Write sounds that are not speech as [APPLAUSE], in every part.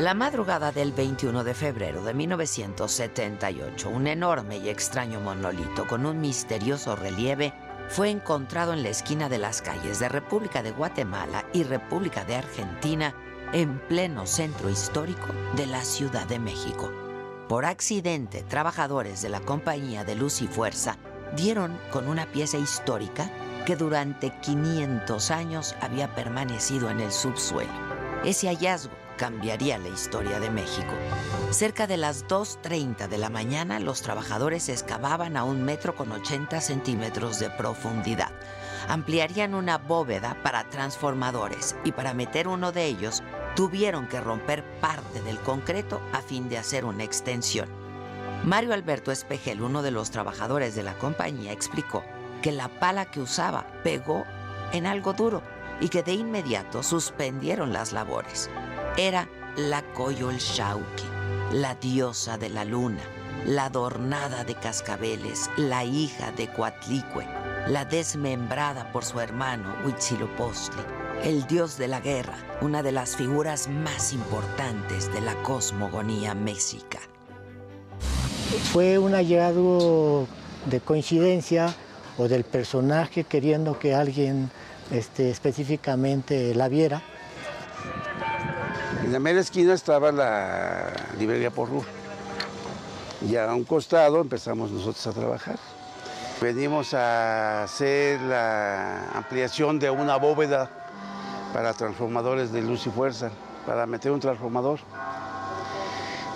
La madrugada del 21 de febrero de 1978, un enorme y extraño monolito con un misterioso relieve fue encontrado en la esquina de las calles de República de Guatemala y República de Argentina en pleno centro histórico de la Ciudad de México. Por accidente, trabajadores de la Compañía de Luz y Fuerza dieron con una pieza histórica que durante 500 años había permanecido en el subsuelo. Ese hallazgo cambiaría la historia de México. Cerca de las 2.30 de la mañana, los trabajadores excavaban a un metro con 80 centímetros de profundidad. Ampliarían una bóveda para transformadores y para meter uno de ellos tuvieron que romper parte del concreto a fin de hacer una extensión. Mario Alberto Espejel, uno de los trabajadores de la compañía, explicó que la pala que usaba pegó en algo duro y que de inmediato suspendieron las labores. Era la Coyolxauhqui, la diosa de la luna, la adornada de cascabeles, la hija de Coatlicue, la desmembrada por su hermano Huitzilopochtli, el dios de la guerra, una de las figuras más importantes de la cosmogonía mexica. Fue un hallazgo de coincidencia o del personaje queriendo que alguien este, específicamente la viera. En la mera esquina estaba la librería Porrur. Y a un costado empezamos nosotros a trabajar. Venimos a hacer la ampliación de una bóveda para transformadores de luz y fuerza, para meter un transformador.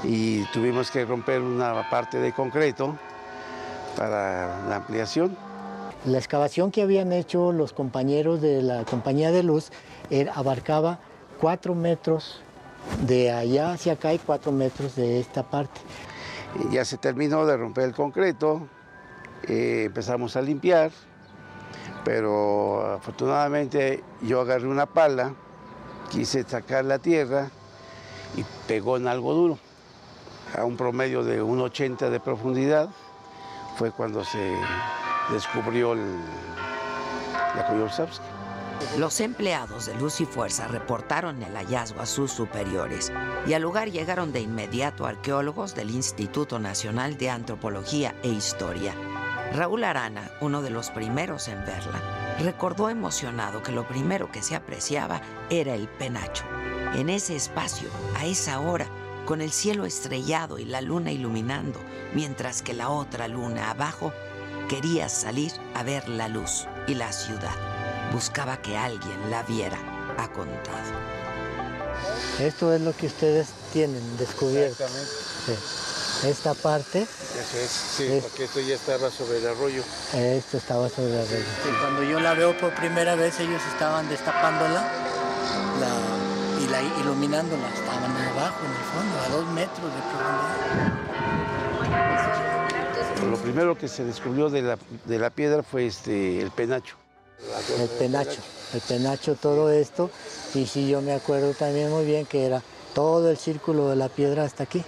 Y tuvimos que romper una parte de concreto para la ampliación. La excavación que habían hecho los compañeros de la compañía de luz era- abarcaba cuatro metros de allá hacia acá y cuatro metros de esta parte. Y ya se terminó de romper el concreto, eh, empezamos a limpiar, pero afortunadamente yo agarré una pala, quise sacar la tierra y pegó en algo duro. A un promedio de 1,80 de profundidad fue cuando se descubrió el, la Koyolxauhqui. Los empleados de Luz y Fuerza reportaron el hallazgo a sus superiores y al lugar llegaron de inmediato arqueólogos del Instituto Nacional de Antropología e Historia. Raúl Arana, uno de los primeros en verla, recordó emocionado que lo primero que se apreciaba era el penacho. En ese espacio, a esa hora, con el cielo estrellado y la luna iluminando, mientras que la otra luna abajo quería salir a ver la luz y la ciudad. Buscaba que alguien la viera, ha contado. Esto es lo que ustedes tienen descubierto. Sí. Esta parte, Eso es, sí, Es- porque esto ya estaba sobre el arroyo. esto estaba sobre la red. Cuando yo la veo por primera vez, ellos estaban destapándola la- y la iluminándola. Estaban abajo, en el fondo, a dos metros de profundidad. Lo primero que se descubrió de la, de la piedra fue este, el penacho. El penacho, el penacho, todo esto. Y sí, yo me acuerdo también muy bien que era todo el círculo de la piedra hasta aquí.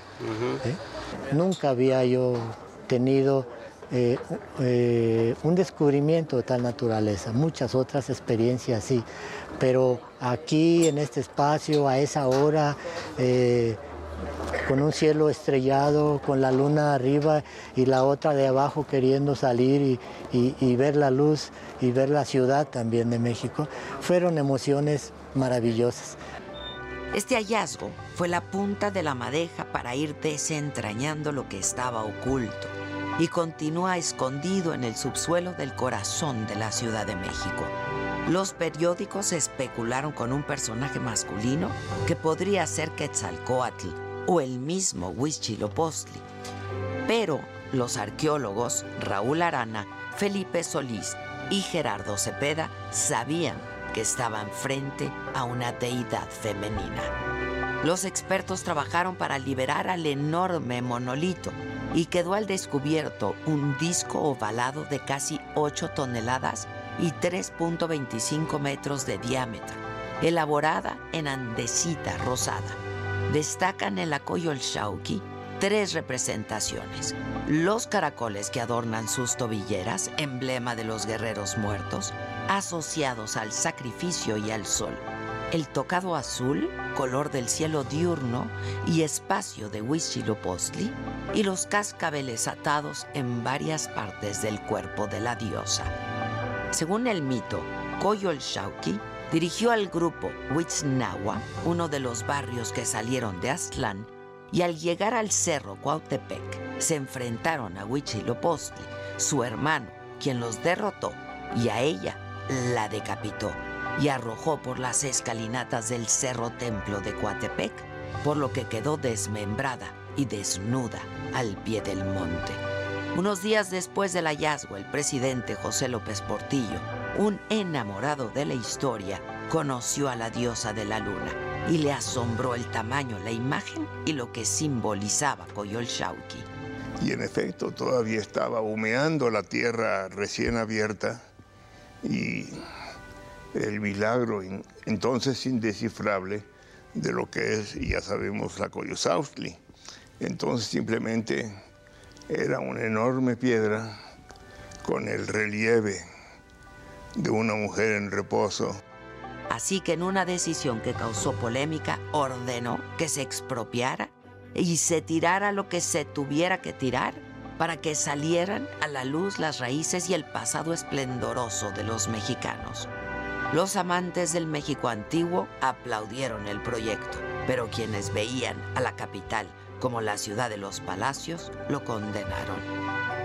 ¿eh? Nunca había yo tenido eh, eh, un descubrimiento de tal naturaleza, muchas otras experiencias sí, pero aquí en este espacio, a esa hora, eh, con un cielo estrellado, con la luna arriba y la otra de abajo queriendo salir y, y- y ver la luz y ver la ciudad también de México, fueron emociones maravillosas. Este hallazgo fue la punta de la madeja para ir desentrañando lo que estaba oculto y continúa escondido en el subsuelo del corazón de la Ciudad de México. Los periódicos especularon con un personaje masculino que podría ser Quetzalcoatl, o el mismo Huichilopostli. Pero los arqueólogos Raúl Arana, Felipe Solís y Gerardo Cepeda sabían que estaban frente a una deidad femenina. Los expertos trabajaron para liberar al enorme monolito y quedó al descubierto un disco ovalado de casi 8 toneladas y 3.25 metros de diámetro, elaborada en andesita rosada. Destacan en la Coyolxauqui tres representaciones. Los caracoles que adornan sus tobilleras, emblema de los guerreros muertos, asociados al sacrificio y al sol. El tocado azul, color del cielo diurno y espacio de Huitzilopochtli, y los cascabeles atados en varias partes del cuerpo de la diosa. Según el mito, Coyolxauqui dirigió al grupo Huitznahua, uno de los barrios que salieron de Aztlán, y al llegar al cerro Cuautepec se enfrentaron a Huitzilopochtli, su hermano, quien los derrotó, y a ella la decapitó y arrojó por las escalinatas del cerro templo de Coatepec, por lo que quedó desmembrada y desnuda al pie del monte. Unos días después del hallazgo, el presidente José López Portillo, un enamorado de la historia, conoció a la diosa de la luna y le asombró el tamaño, la imagen y lo que simbolizaba Coyolxauqui. Y en efecto, todavía estaba humeando la tierra recién abierta y el milagro entonces indescifrable de lo que es, ya sabemos, la Coyosaustli. Entonces simplemente era una enorme piedra con el relieve de una mujer en reposo. Así que en una decisión que causó polémica, ordenó que se expropiara y se tirara lo que se tuviera que tirar para que salieran a la luz las raíces y el pasado esplendoroso de los mexicanos. Los amantes del México antiguo aplaudieron el proyecto, pero quienes veían a la capital como la ciudad de los palacios lo condenaron.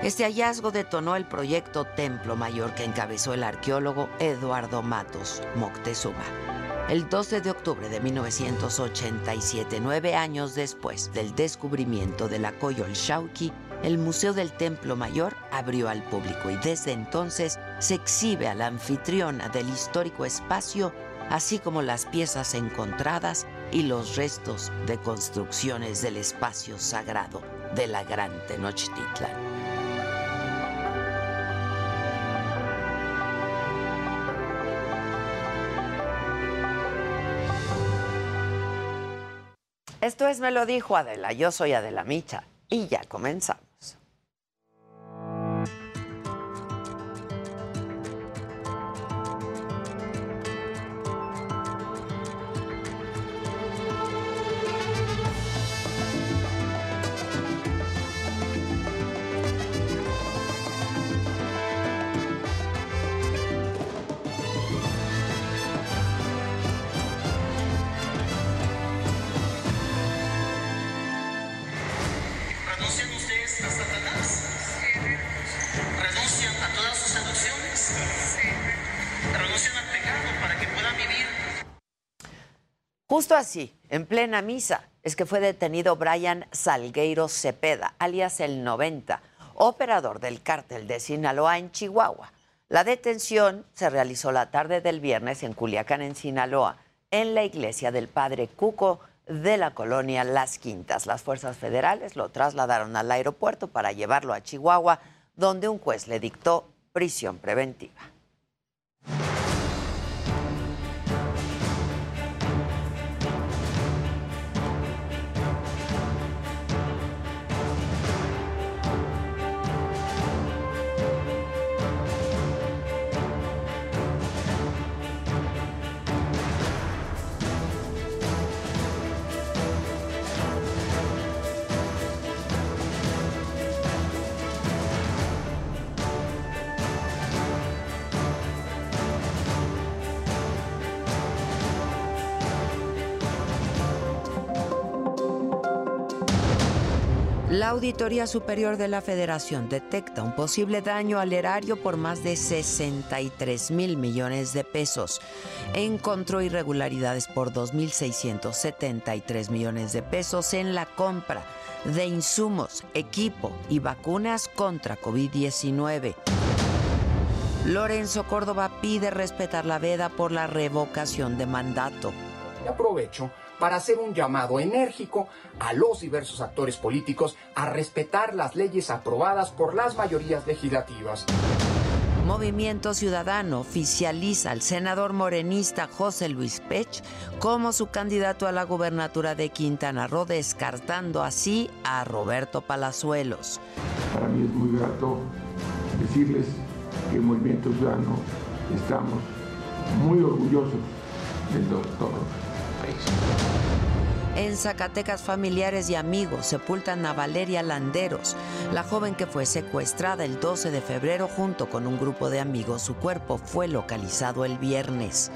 Este hallazgo detonó el proyecto Templo Mayor que encabezó el arqueólogo Eduardo Matos Moctezuma. El 12 de octubre de 1987, nueve años después del descubrimiento de la Coyolxauqui, el Museo del Templo Mayor abrió al público y desde entonces se exhibe a la anfitriona del histórico espacio, así como las piezas encontradas y los restos de construcciones del espacio sagrado de la Gran Tenochtitlan. Esto es Me lo dijo Adela, yo soy Adela Micha y ya comenzamos. Justo así, en plena misa, es que fue detenido Brian Salgueiro Cepeda, alias el 90, operador del cártel de Sinaloa en Chihuahua. La detención se realizó la tarde del viernes en Culiacán, en Sinaloa, en la iglesia del Padre Cuco de la colonia Las Quintas. Las fuerzas federales lo trasladaron al aeropuerto para llevarlo a Chihuahua, donde un juez le dictó prisión preventiva. La Auditoría Superior de la Federación detecta un posible daño al erario por más de 63 mil millones de pesos. Encontró irregularidades por 2.673 millones de pesos en la compra de insumos, equipo y vacunas contra COVID-19. Lorenzo Córdoba pide respetar la veda por la revocación de mandato. Aprovecho para hacer un llamado enérgico a los diversos actores políticos a respetar las leyes aprobadas por las mayorías legislativas. Movimiento Ciudadano oficializa al senador morenista José Luis Pech como su candidato a la gubernatura de Quintana Roo, descartando así a Roberto Palazuelos. Para mí es muy grato decirles que el Movimiento Ciudadano estamos muy orgullosos del doctor en Zacatecas, familiares y amigos sepultan a Valeria Landeros, la joven que fue secuestrada el 12 de febrero junto con un grupo de amigos. Su cuerpo fue localizado el viernes.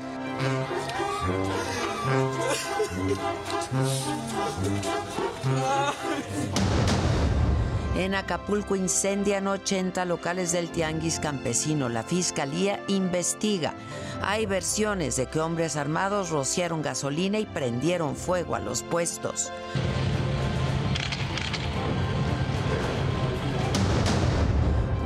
En Acapulco incendian 80 locales del Tianguis Campesino. La fiscalía investiga. Hay versiones de que hombres armados rociaron gasolina y prendieron fuego a los puestos.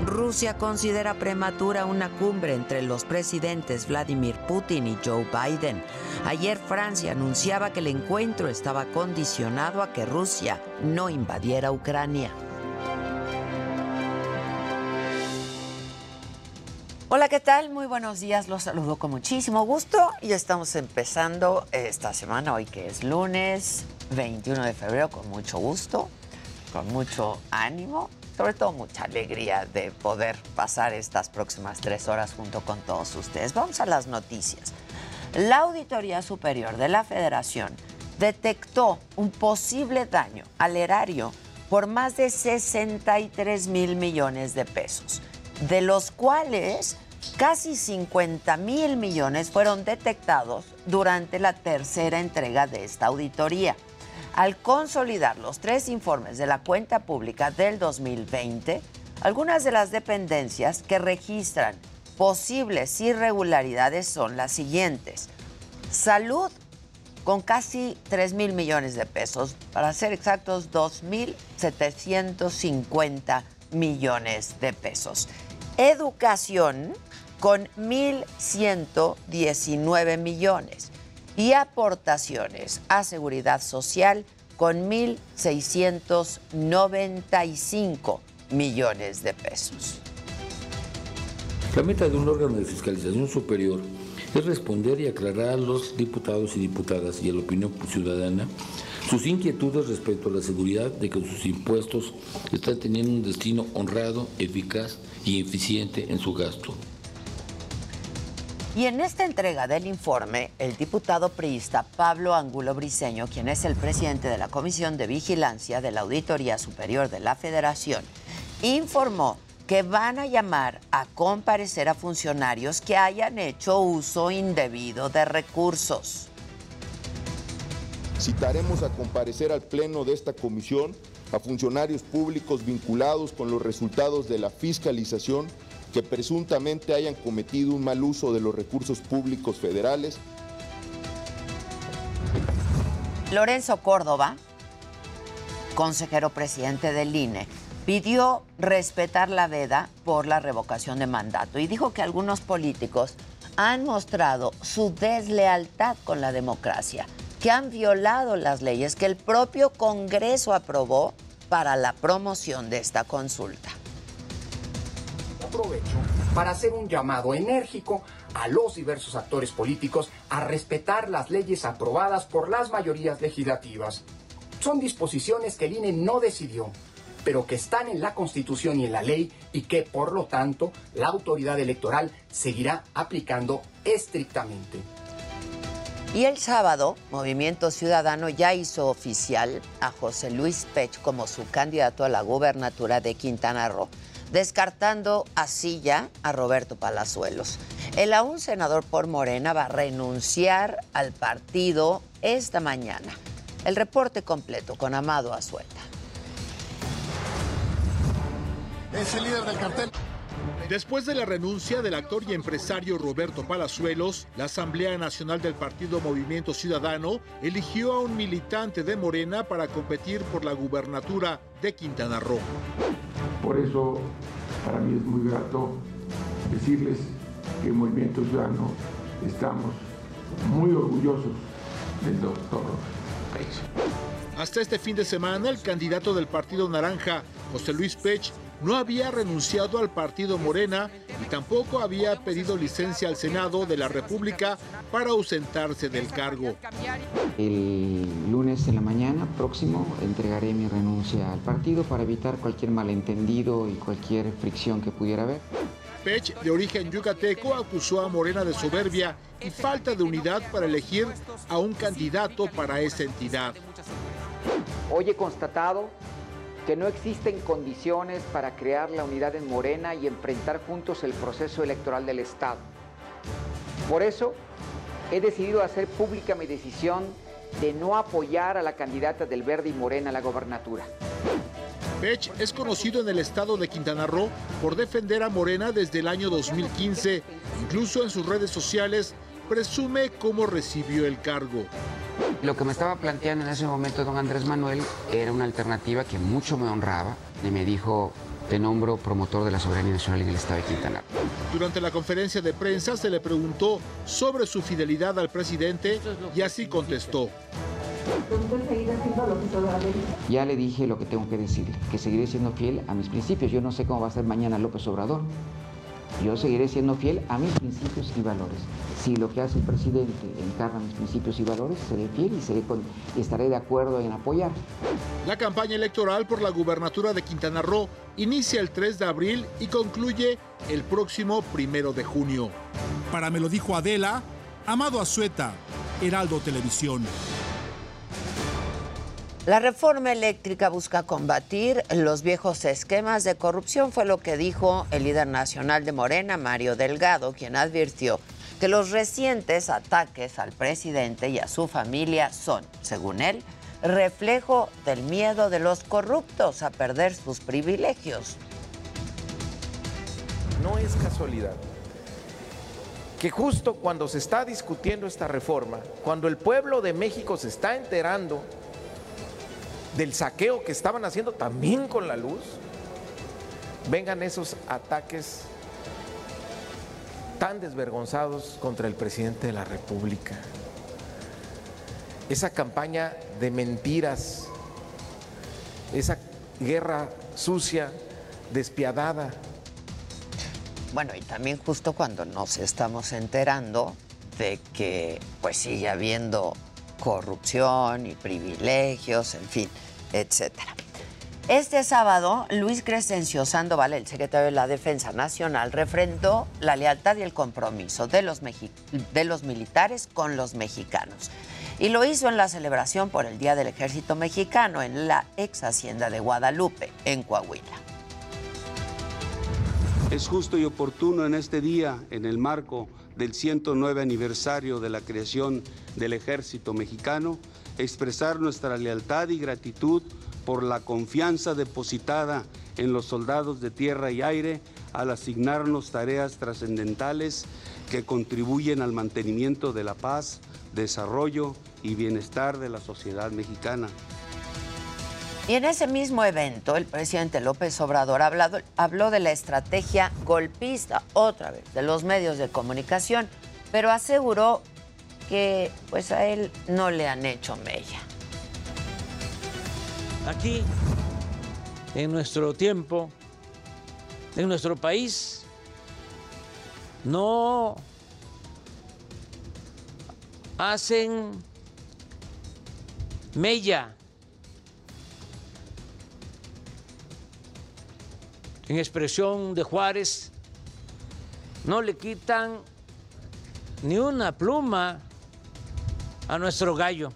Rusia considera prematura una cumbre entre los presidentes Vladimir Putin y Joe Biden. Ayer Francia anunciaba que el encuentro estaba condicionado a que Rusia no invadiera Ucrania. Hola, ¿qué tal? Muy buenos días, los saludo con muchísimo gusto y estamos empezando esta semana, hoy que es lunes 21 de febrero, con mucho gusto, con mucho ánimo, sobre todo mucha alegría de poder pasar estas próximas tres horas junto con todos ustedes. Vamos a las noticias. La Auditoría Superior de la Federación detectó un posible daño al erario por más de 63 mil millones de pesos de los cuales casi 50 mil millones fueron detectados durante la tercera entrega de esta auditoría. Al consolidar los tres informes de la cuenta pública del 2020, algunas de las dependencias que registran posibles irregularidades son las siguientes. Salud, con casi 3 mil millones de pesos, para ser exactos, 2.750 millones de pesos. Educación con 1.119 millones y aportaciones a seguridad social con 1.695 millones de pesos. La meta de un órgano de fiscalización superior es responder y aclarar a los diputados y diputadas y a la opinión ciudadana sus inquietudes respecto a la seguridad de que sus impuestos están teniendo un destino honrado, eficaz y eficiente en su gasto. Y en esta entrega del informe, el diputado priista Pablo Angulo Briceño, quien es el presidente de la Comisión de Vigilancia de la Auditoría Superior de la Federación, informó que van a llamar a comparecer a funcionarios que hayan hecho uso indebido de recursos. Citaremos a comparecer al pleno de esta comisión a funcionarios públicos vinculados con los resultados de la fiscalización que presuntamente hayan cometido un mal uso de los recursos públicos federales. Lorenzo Córdoba, consejero presidente del INE, pidió respetar la veda por la revocación de mandato y dijo que algunos políticos han mostrado su deslealtad con la democracia que han violado las leyes que el propio Congreso aprobó para la promoción de esta consulta. Aprovecho para hacer un llamado enérgico a los diversos actores políticos a respetar las leyes aprobadas por las mayorías legislativas. Son disposiciones que el INE no decidió, pero que están en la Constitución y en la ley y que, por lo tanto, la autoridad electoral seguirá aplicando estrictamente. Y el sábado, Movimiento Ciudadano ya hizo oficial a José Luis Pech como su candidato a la gubernatura de Quintana Roo, descartando así ya a Roberto Palazuelos. El aún senador por Morena va a renunciar al partido esta mañana. El reporte completo con Amado Azueta. es el líder del cartel. Después de la renuncia del actor y empresario Roberto Palazuelos, la Asamblea Nacional del Partido Movimiento Ciudadano eligió a un militante de Morena para competir por la gubernatura de Quintana Roo. Por eso, para mí es muy grato decirles que en Movimiento Ciudadano estamos muy orgullosos del doctor Pech. Hasta este fin de semana, el candidato del Partido Naranja, José Luis Pech, no había renunciado al partido Morena y tampoco había pedido licencia al Senado de la República para ausentarse del cargo. El lunes en la mañana próximo entregaré mi renuncia al partido para evitar cualquier malentendido y cualquier fricción que pudiera haber. Pech, de origen yucateco, acusó a Morena de soberbia y falta de unidad para elegir a un candidato para esa entidad. Hoy he constatado que no existen condiciones para crear la unidad en Morena y enfrentar juntos el proceso electoral del Estado. Por eso, he decidido hacer pública mi decisión de no apoyar a la candidata del Verde y Morena a la gobernatura. Pech es conocido en el estado de Quintana Roo por defender a Morena desde el año 2015. Incluso en sus redes sociales presume cómo recibió el cargo. Lo que me estaba planteando en ese momento don Andrés Manuel era una alternativa que mucho me honraba y me dijo, te nombro promotor de la soberanía nacional en el estado de Quintana Roo. Durante la conferencia de prensa se le preguntó sobre su fidelidad al presidente y así contestó. Ya le dije lo que tengo que decirle, que seguiré siendo fiel a mis principios. Yo no sé cómo va a ser mañana López Obrador. Yo seguiré siendo fiel a mis principios y valores. Si lo que hace el presidente encarna mis principios y valores, seré fiel y, seré con, estaré de acuerdo en apoyar. La campaña electoral por la gubernatura de Quintana Roo inicia el 3 de abril y concluye el próximo 1 de junio. Para me lo dijo Adela, Amado Azueta, Heraldo Televisión. La reforma eléctrica busca combatir los viejos esquemas de corrupción, fue lo que dijo el líder nacional de Morena, Mario Delgado, quien advirtió que los recientes ataques al presidente y a su familia son, según él, reflejo del miedo de los corruptos a perder sus privilegios. No es casualidad que justo cuando se está discutiendo esta reforma, cuando el pueblo de México se está enterando del saqueo que estaban haciendo también con la luz, vengan esos ataques tan desvergonzados contra el presidente de la República. Esa campaña de mentiras, esa guerra sucia, despiadada. Bueno, y también justo cuando nos estamos enterando de que pues sigue habiendo corrupción y privilegios, en fin, etcétera. Este sábado, Luis Crescencio Sandoval, el secretario de la Defensa Nacional, refrendó la lealtad y el compromiso de los, de los militares con los mexicanos. Y lo hizo en la celebración por el Día del Ejército Mexicano en la ex hacienda de Guadalupe, en Coahuila. Es justo y oportuno en este día, en el marco del 109 aniversario de la creación del Ejército Mexicano, expresar nuestra lealtad y gratitud por la confianza depositada en los soldados de tierra y aire al asignarnos tareas trascendentales que contribuyen al mantenimiento de la paz, desarrollo y bienestar de la sociedad mexicana. Y en ese mismo evento, el presidente López Obrador hablado, habló de la estrategia golpista, otra vez, de los medios de comunicación, pero aseguró que pues a él no le han hecho mella. Aquí, en nuestro tiempo, en nuestro país, no hacen mella en expresión de Juárez, no le quitan ni una pluma a nuestro gallo.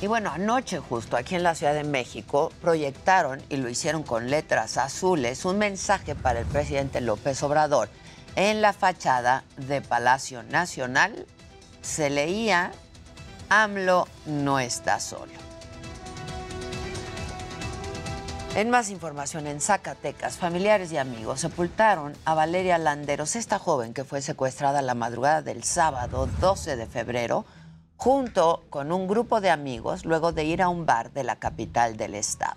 Y bueno, anoche justo aquí en la Ciudad de México proyectaron, y lo hicieron con letras azules, un mensaje para el presidente López Obrador. En la fachada de Palacio Nacional se leía, AMLO no está solo. En más información, en Zacatecas, familiares y amigos sepultaron a Valeria Landeros, esta joven que fue secuestrada la madrugada del sábado 12 de febrero, junto con un grupo de amigos luego de ir a un bar de la capital del estado.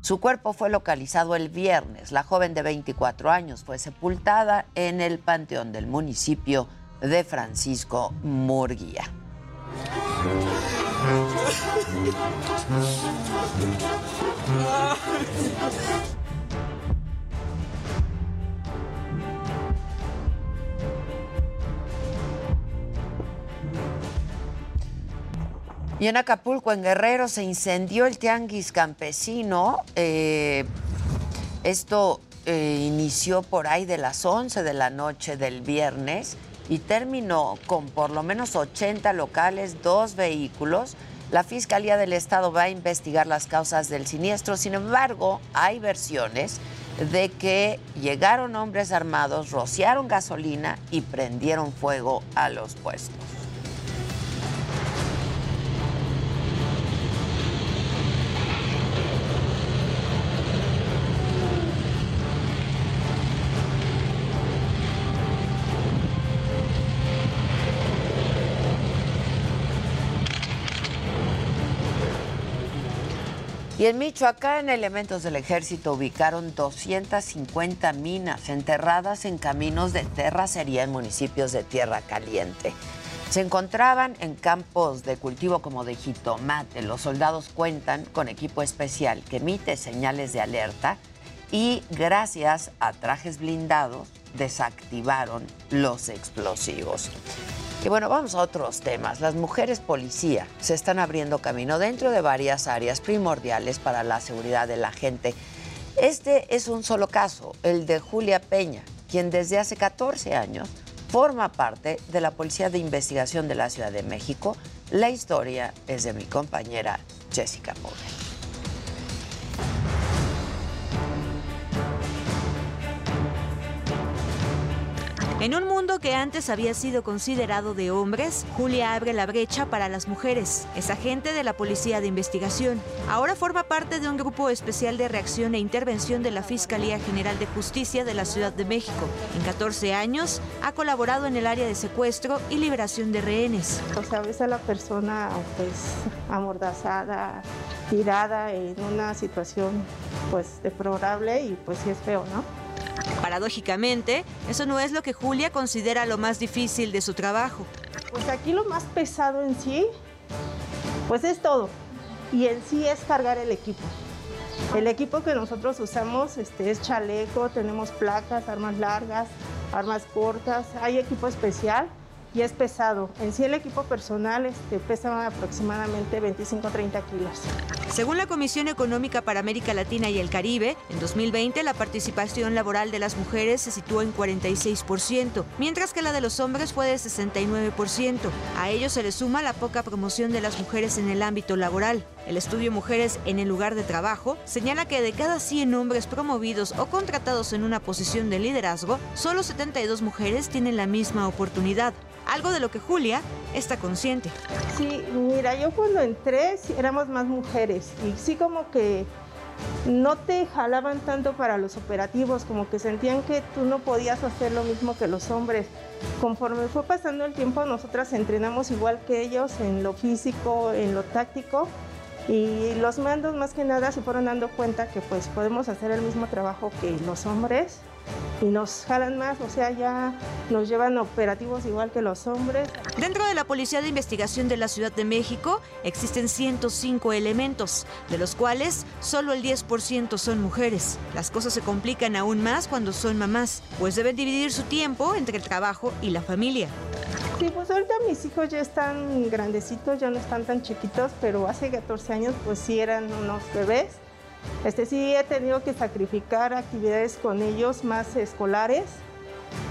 Su cuerpo fue localizado el viernes. La joven de 24 años fue sepultada en el panteón del municipio de Francisco Murguía. Y en Acapulco, en Guerrero, se incendió el tianguis campesino. Eh, esto eh, inició por ahí de las 11 de la noche del viernes y terminó con por lo menos 80 locales, dos vehículos. La Fiscalía del Estado va a investigar las causas del siniestro. Sin embargo, hay versiones de que llegaron hombres armados, rociaron gasolina y prendieron fuego a los puestos. Y en Michoacán, elementos del ejército ubicaron 250 minas enterradas en caminos de terracería en municipios de Tierra Caliente. Se encontraban en campos de cultivo como de jitomate. Los soldados cuentan con equipo especial que emite señales de alerta y gracias a trajes blindados desactivaron los explosivos. Y bueno, vamos a otros temas. Las mujeres policía se están abriendo camino dentro de varias áreas primordiales para la seguridad de la gente. Este es un solo caso, el de Julia Peña, quien desde hace 14 años forma parte de la Policía de Investigación de la Ciudad de México. La historia es de mi compañera Jessica Pobre. En un mundo que antes había sido considerado de hombres, Julia abre la brecha para las mujeres. Es agente de la Policía de Investigación. Ahora forma parte de un grupo especial de reacción e intervención de la Fiscalía General de Justicia de la Ciudad de México. En 14 años ha colaborado en el área de secuestro y liberación de rehenes. O sea, ves a la persona pues amordazada, tirada en una situación pues deplorable y pues sí es feo, ¿no? Paradójicamente, eso no es lo que Julia considera lo más difícil de su trabajo. Pues aquí lo más pesado en sí, pues es todo. Y en sí es cargar el equipo. El equipo que nosotros usamos este, es chaleco, tenemos placas, armas largas, armas cortas, hay equipo especial y es pesado. En sí el equipo personal este, pesa aproximadamente 25-30 kilos. Según la Comisión Económica para América Latina y el Caribe, en 2020 la participación laboral de las mujeres se situó en 46%, mientras que la de los hombres fue de 69%. A ello se le suma la poca promoción de las mujeres en el ámbito laboral. El estudio Mujeres en el lugar de trabajo señala que de cada 100 hombres promovidos o contratados en una posición de liderazgo, solo 72 mujeres tienen la misma oportunidad algo de lo que Julia está consciente. Sí, mira, yo cuando entré éramos más mujeres y sí como que no te jalaban tanto para los operativos, como que sentían que tú no podías hacer lo mismo que los hombres. Conforme fue pasando el tiempo, nosotras entrenamos igual que ellos en lo físico, en lo táctico, y los mandos más que nada se fueron dando cuenta que pues podemos hacer el mismo trabajo que los hombres y nos jalan más, o sea, ya nos llevan operativos igual que los hombres. Dentro de la Policía de Investigación de la Ciudad de México existen 105 elementos, de los cuales solo el 10% son mujeres. Las cosas se complican aún más cuando son mamás, pues deben dividir su tiempo entre el trabajo y la familia. Sí, pues ahorita mis hijos ya están grandecitos, ya no están tan chiquitos, pero hace 14 años pues sí eran unos bebés este, sí he tenido que sacrificar actividades con ellos más escolares.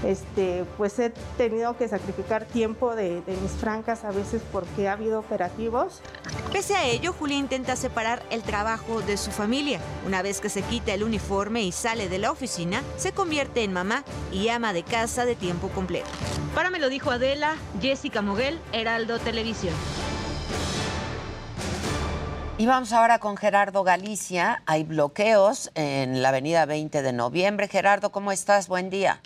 Este, pues he tenido que sacrificar tiempo de, de, mis francas a veces porque ha habido operativos. Pese a ello, Julia intenta separar el trabajo de su familia. Una vez que se quita el uniforme y sale de la oficina, se convierte en mamá y ama de casa de tiempo completo. Para me lo dijo Adela, Jessica Moguel, Heraldo Televisión. Y vamos ahora con Gerardo Galicia. Hay bloqueos en la avenida 20 de noviembre. Gerardo, ¿cómo estás? Buen día.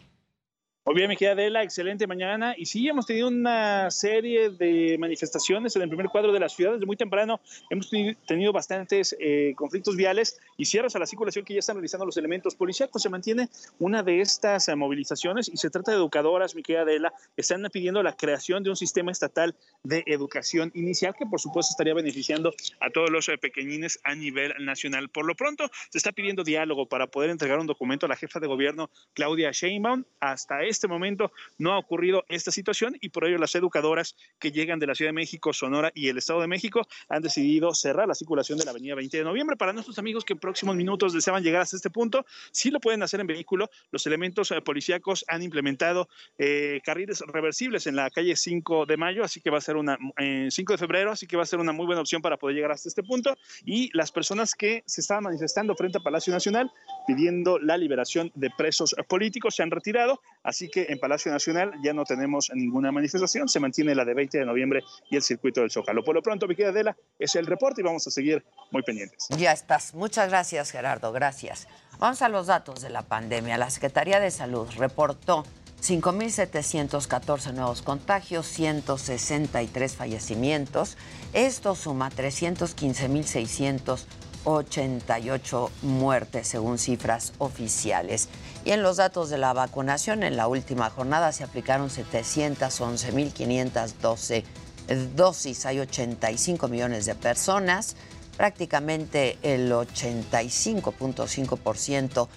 Muy bien, mi querida Adela, excelente mañana. Y sí, hemos tenido una serie de manifestaciones en el primer cuadro de la ciudad. Desde muy temprano hemos tenido bastantes eh, conflictos viales y cierres a la circulación que ya están realizando los elementos policíacos. Se mantiene una de estas eh, movilizaciones y se trata de educadoras, mi querida Adela. Están pidiendo la creación de un sistema estatal de educación inicial que, por supuesto, estaría beneficiando a todos los eh, pequeñines a nivel nacional. Por lo pronto, se está pidiendo diálogo para poder entregar un documento a la jefa de gobierno, Claudia Sheinbaum. Hasta este momento no ha ocurrido esta situación y por ello las educadoras que llegan de la Ciudad de México, Sonora y el Estado de México han decidido cerrar la circulación de la avenida 20 de noviembre. Para nuestros amigos que en próximos minutos deseaban llegar hasta este punto, sí lo pueden hacer en vehículo. Los elementos eh, policíacos han implementado eh, carriles reversibles en la calle 5 de mayo, así que va a ser una, 5 eh, de febrero, así que va a ser una muy buena opción para poder llegar hasta este punto. Y las personas que se estaban manifestando frente a Palacio Nacional pidiendo la liberación de presos políticos se han retirado, así que en Palacio Nacional ya no tenemos ninguna manifestación, se mantiene la de 20 de noviembre y el circuito del Zócalo. Por lo pronto, mi querida Adela, es el reporte y vamos a seguir muy pendientes. Ya estás. Muchas gracias, Gerardo. Gracias. Vamos a los datos de la pandemia. La Secretaría de Salud reportó 5.714 nuevos contagios, 163 fallecimientos. Esto suma 315.600 88 muertes según cifras oficiales. Y en los datos de la vacunación, en la última jornada se aplicaron 711.512 dosis. Hay 85 millones de personas. Prácticamente el 85.5%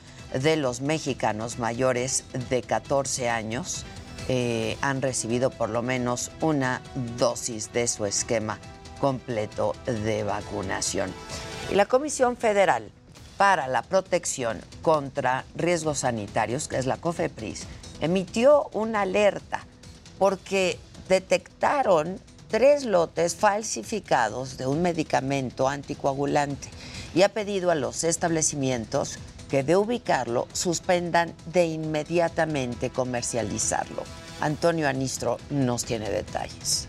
de los mexicanos mayores de 14 años eh, han recibido por lo menos una dosis de su esquema completo de vacunación. Y la Comisión Federal para la Protección contra Riesgos Sanitarios, que es la COFEPRIS, emitió una alerta porque detectaron tres lotes falsificados de un medicamento anticoagulante y ha pedido a los establecimientos que de ubicarlo suspendan de inmediatamente comercializarlo. Antonio Anistro nos tiene detalles.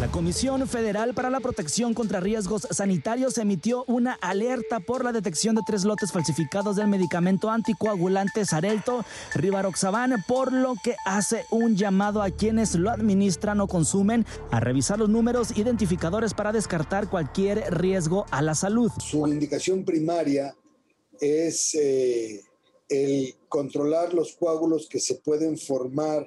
La Comisión Federal para la Protección contra Riesgos Sanitarios emitió una alerta por la detección de tres lotes falsificados del medicamento anticoagulante Sarelto Rivaroxaban, por lo que hace un llamado a quienes lo administran o consumen a revisar los números identificadores para descartar cualquier riesgo a la salud. Su indicación primaria es eh, el controlar los coágulos que se pueden formar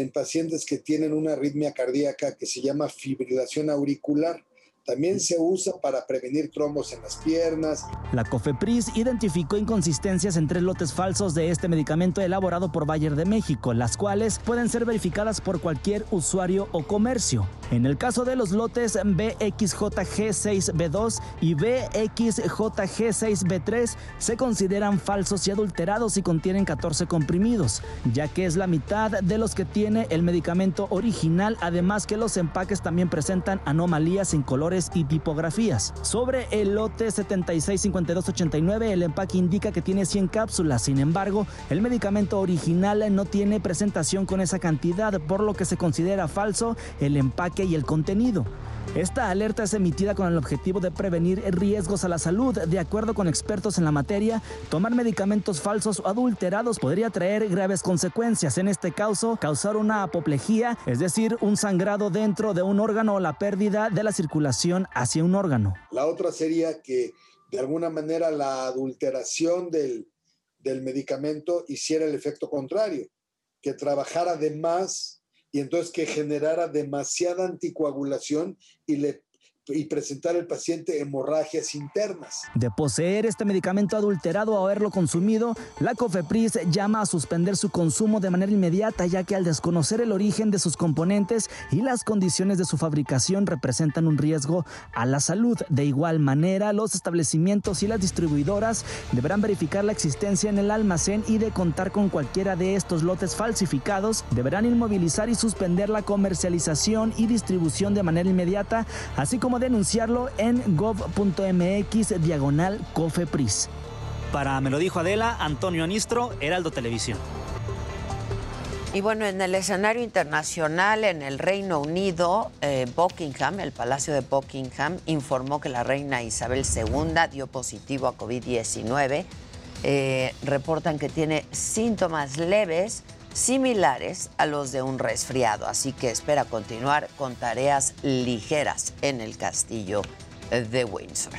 en pacientes que tienen una arritmia cardíaca que se llama fibrilación auricular. También se usa para prevenir trombos en las piernas. La COFEPRIS identificó inconsistencias en tres lotes falsos de este medicamento elaborado por Bayer de México, las cuales pueden ser verificadas por cualquier usuario o comercio. En el caso de los lotes BXJG6B2 y BXJG6B3 se consideran falsos y adulterados y contienen 14 comprimidos, ya que es la mitad de los que tiene el medicamento original, además que los empaques también presentan anomalías en colores y tipografías. Sobre el lote 765289 el empaque indica que tiene 100 cápsulas, sin embargo, el medicamento original no tiene presentación con esa cantidad, por lo que se considera falso el empaque y el contenido. Esta alerta es emitida con el objetivo de prevenir riesgos a la salud. De acuerdo con expertos en la materia, tomar medicamentos falsos o adulterados podría traer graves consecuencias. En este caso, causar una apoplejía, es decir, un sangrado dentro de un órgano o la pérdida de la circulación hacia un órgano. La otra sería que de alguna manera la adulteración del, del medicamento hiciera el efecto contrario, que trabajara de más y entonces que generara demasiada anticoagulación y le y presentar al paciente hemorragias internas. De poseer este medicamento adulterado o haberlo consumido, la COFEPRIS llama a suspender su consumo de manera inmediata, ya que al desconocer el origen de sus componentes y las condiciones de su fabricación representan un riesgo a la salud. De igual manera, los establecimientos y las distribuidoras deberán verificar la existencia en el almacén y de contar con cualquiera de estos lotes falsificados, deberán inmovilizar y suspender la comercialización y distribución de manera inmediata, así como denunciarlo en gov.mx diagonal COFEPRIS. Para Me lo dijo Adela, Antonio Anistro, Heraldo Televisión. Y bueno, en el escenario internacional, en el Reino Unido, eh, Buckingham, el Palacio de Buckingham, informó que la reina Isabel II dio positivo a COVID-19. Eh, reportan que tiene síntomas leves similares a los de un resfriado, así que espera continuar con tareas ligeras en el castillo de Windsor.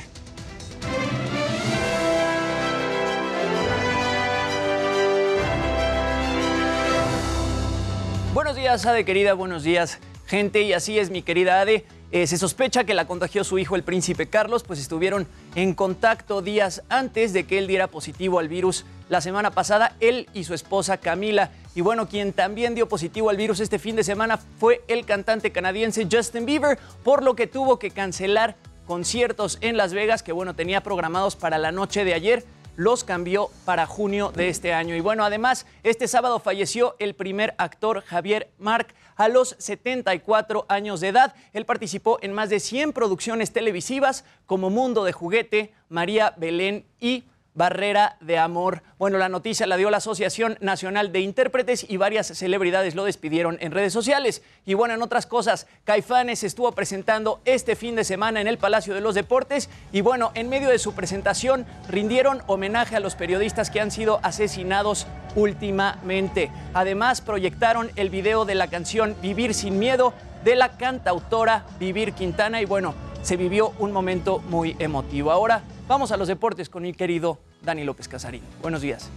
Buenos días, Ade querida, buenos días, gente. Y así es, mi querida Ade. Eh, se sospecha que la contagió su hijo, el príncipe Carlos, pues estuvieron en contacto días antes de que él diera positivo al virus la semana pasada, él y su esposa Camila. Y bueno, quien también dio positivo al virus este fin de semana fue el cantante canadiense Justin Bieber, por lo que tuvo que cancelar conciertos en Las Vegas que bueno, tenía programados para la noche de ayer los cambió para junio de este año. Y bueno, además, este sábado falleció el primer actor Javier Marc a los 74 años de edad. Él participó en más de 100 producciones televisivas como Mundo de Juguete, María Belén y Barrera de Amor. Bueno, la noticia la dio la Asociación Nacional de Intérpretes y varias celebridades lo despidieron en redes sociales. Y bueno, en otras cosas, Caifanes estuvo presentando este fin de semana en el Palacio de los Deportes y bueno, en medio de su presentación rindieron homenaje a los periodistas que han sido asesinados últimamente. Además, proyectaron el video de la canción Vivir sin Miedo de la cantautora Vivir Quintana y bueno, se vivió un momento muy emotivo. Ahora vamos a los deportes con mi querido Dani López Casarín. Buenos días.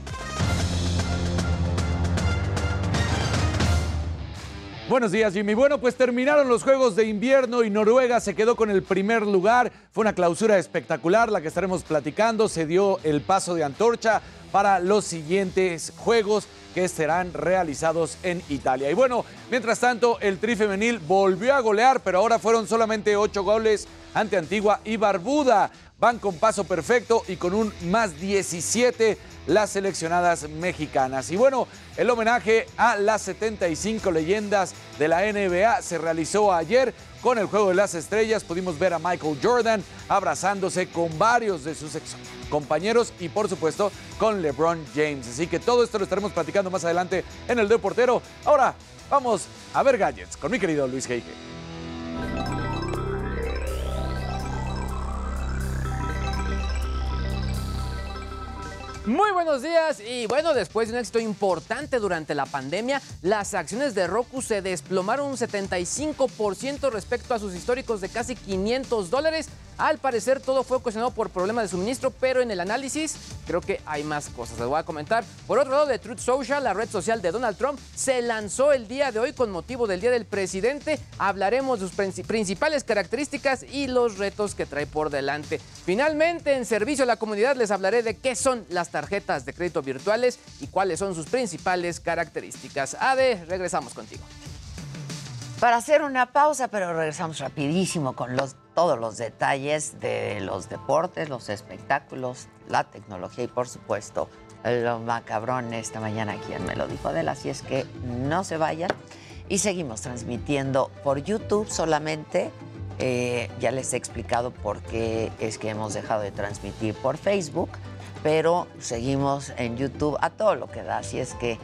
Buenos días, Jimmy. Bueno, pues terminaron los Juegos de Invierno y Noruega se quedó con el primer lugar. Fue una clausura espectacular, la que estaremos platicando. Se dio el paso de antorcha para los siguientes Juegos que serán realizados en Italia. Y bueno, mientras tanto, el Tri Femenil volvió a golear, pero ahora fueron solamente ocho goles ante Antigua y Barbuda. Van con paso perfecto y con un más 17 las seleccionadas mexicanas. Y bueno, el homenaje a las 75 leyendas de la NBA se realizó ayer con el Juego de las Estrellas. Pudimos ver a Michael Jordan abrazándose con varios de sus ex compañeros y por supuesto con LeBron James. Así que todo esto lo estaremos platicando más adelante en el Deportero. Ahora vamos a ver gadgets con mi querido Luis Heike. Muy buenos días y bueno, después de un éxito importante durante la pandemia, las acciones de Roku se desplomaron un 75% respecto a sus históricos de casi 500 dólares. Al parecer todo fue ocasionado por problemas de suministro, pero en el análisis creo que hay más cosas. Les voy a comentar. Por otro lado, de Truth Social, la red social de Donald Trump, se lanzó el día de hoy con motivo del Día del Presidente. Hablaremos de sus principales características y los retos que trae por delante. Finalmente, en servicio a la comunidad les hablaré de qué son las tarjetas de crédito virtuales y cuáles son sus principales características. Ade, regresamos contigo. Para hacer una pausa, pero regresamos rapidísimo con los, todos los detalles de los deportes, los espectáculos, la tecnología y por supuesto lo macabrón esta mañana quien me lo dijo de así es que no se vayan y seguimos transmitiendo por YouTube solamente. Eh, ya les he explicado por qué es que hemos dejado de transmitir por Facebook pero seguimos en YouTube a todo lo que da. Así es que,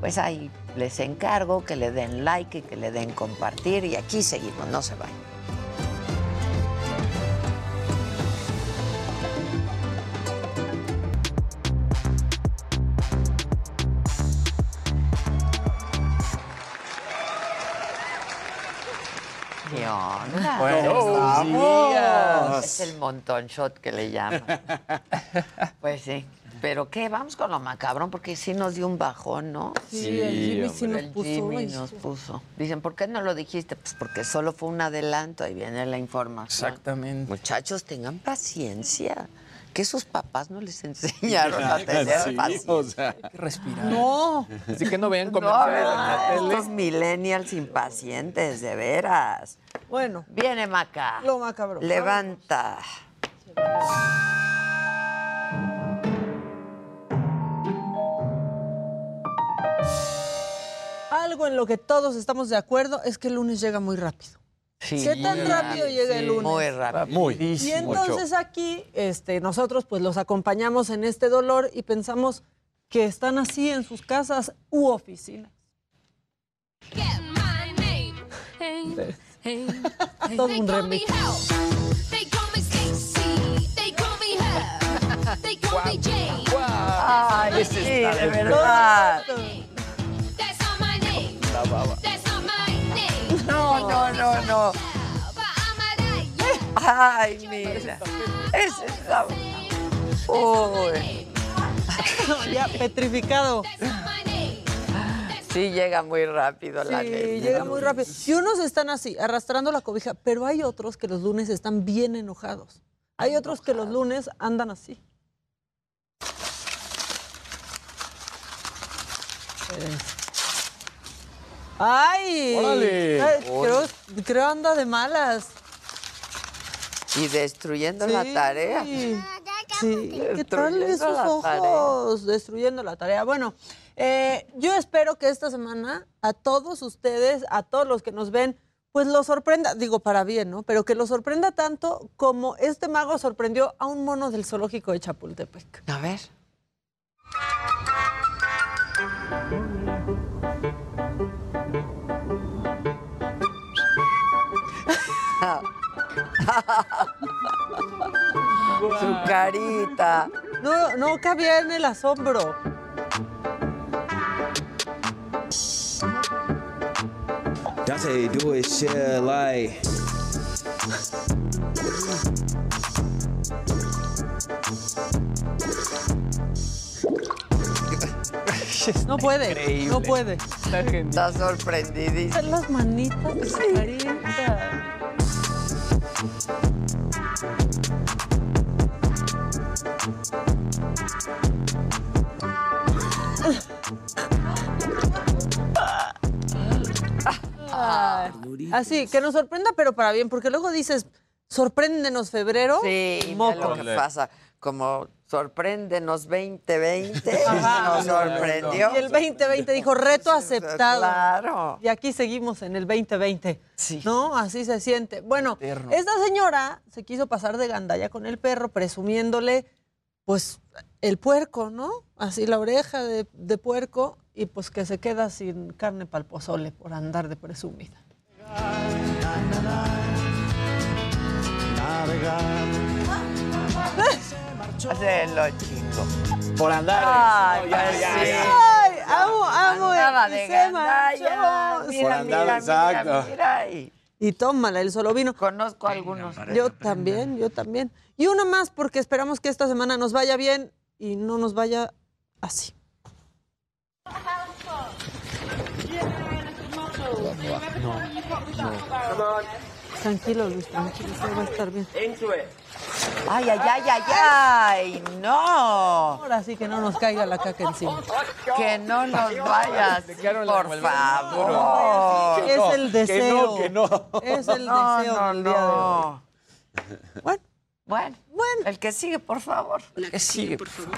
pues ahí les encargo que le den like y que le den compartir y aquí seguimos, no se vayan. Montón shot que le llaman. [LAUGHS] pues sí. Pero qué, vamos con lo macabrón, porque sí nos dio un bajón, ¿no? Sí, el Jimmy sí nos El puso. Jimmy nos sí. puso. Dicen, ¿por qué no lo dijiste? Pues porque solo fue un adelanto, ahí viene la información. Exactamente. Muchachos, tengan paciencia. Que sus papás no les enseñaron a [LAUGHS] tener Sí, paciencia. o sea, Hay que respirar. No. Así que no vean [LAUGHS] No, comerciales tele. estos millennials impacientes, de veras. Bueno, Viene Maca. lo macabro. Levanta. Algo en lo que todos estamos de acuerdo es que el lunes llega muy rápido. Sí, ¿Qué tan rápido llega el lunes? Muy rápido. muy. Y entonces aquí este, nosotros pues los acompañamos en este dolor y pensamos que están así en sus casas u oficinas. Todo un remix. Ay, sí, de verdad. [LAUGHS] No, no, no, no. Ay, mira. Ese está. Uy. [LAUGHS] ya petrificado. Sí, llega muy rápido la Sí, neta. llega muy rápido. Y unos están así, arrastrando la cobija, pero hay otros que los lunes están bien enojados. Hay otros que los lunes andan así. Eh. ¡Ay! Órale. Ay, Creo, creo anda de malas. Y destruyendo la tarea. Sí, ¿qué tal esos ojos? Destruyendo la tarea. Bueno, eh, yo espero que esta semana a todos ustedes, a todos los que nos ven, pues los sorprenda, digo para bien, ¿no? Pero que los sorprenda tanto como este mago sorprendió a un mono del zoológico de Chapultepec. A ver. [LAUGHS] Su carita. No, no cabía en el asombro. That's how you do it, shit, like. No puede, no puede. Está sorprendidísimo. Están las manitas de su carita. Así, que nos sorprenda, pero para bien, porque luego dices, sorpréndenos febrero. Sí, es moco. lo que pasa. Como sorpréndenos 2020, [LAUGHS] Ajá. [LAUGHS] nos sorprendió. Y el 2020 dijo, reto aceptado. Claro. Y aquí seguimos en el 2020. ¿No? Así se siente. Bueno, Eterno. esta señora se quiso pasar de gandalla con el perro, presumiéndole, pues, el puerco, ¿no? Así la oreja de, de puerco, y pues que se queda sin carne para el pozole por andar de presumida. Hazlo, chico. Por andar. Ay, ya, sí. ya, ya. Ay, amo, amo. Andaba de se gandalla. Mira, Por andar, mira, exacto. mira, mira. Y Y tómala, él solo vino. conozco algunos. Yo también, yo también. Y uno más porque esperamos que esta semana nos vaya bien y no nos vaya así. Tranquilo, Luis, tranquilo, todo va a estar bien. Ay, ay, ay, ay, ay, no. Ahora sí que no nos caiga la caca encima. Que no nos vayas, por favor. Es el deseo. Que no, que no. Es el No, deseo no, del día de hoy. no. Bueno, Bueno, bueno. el que sigue, por favor. El que sigue, por favor.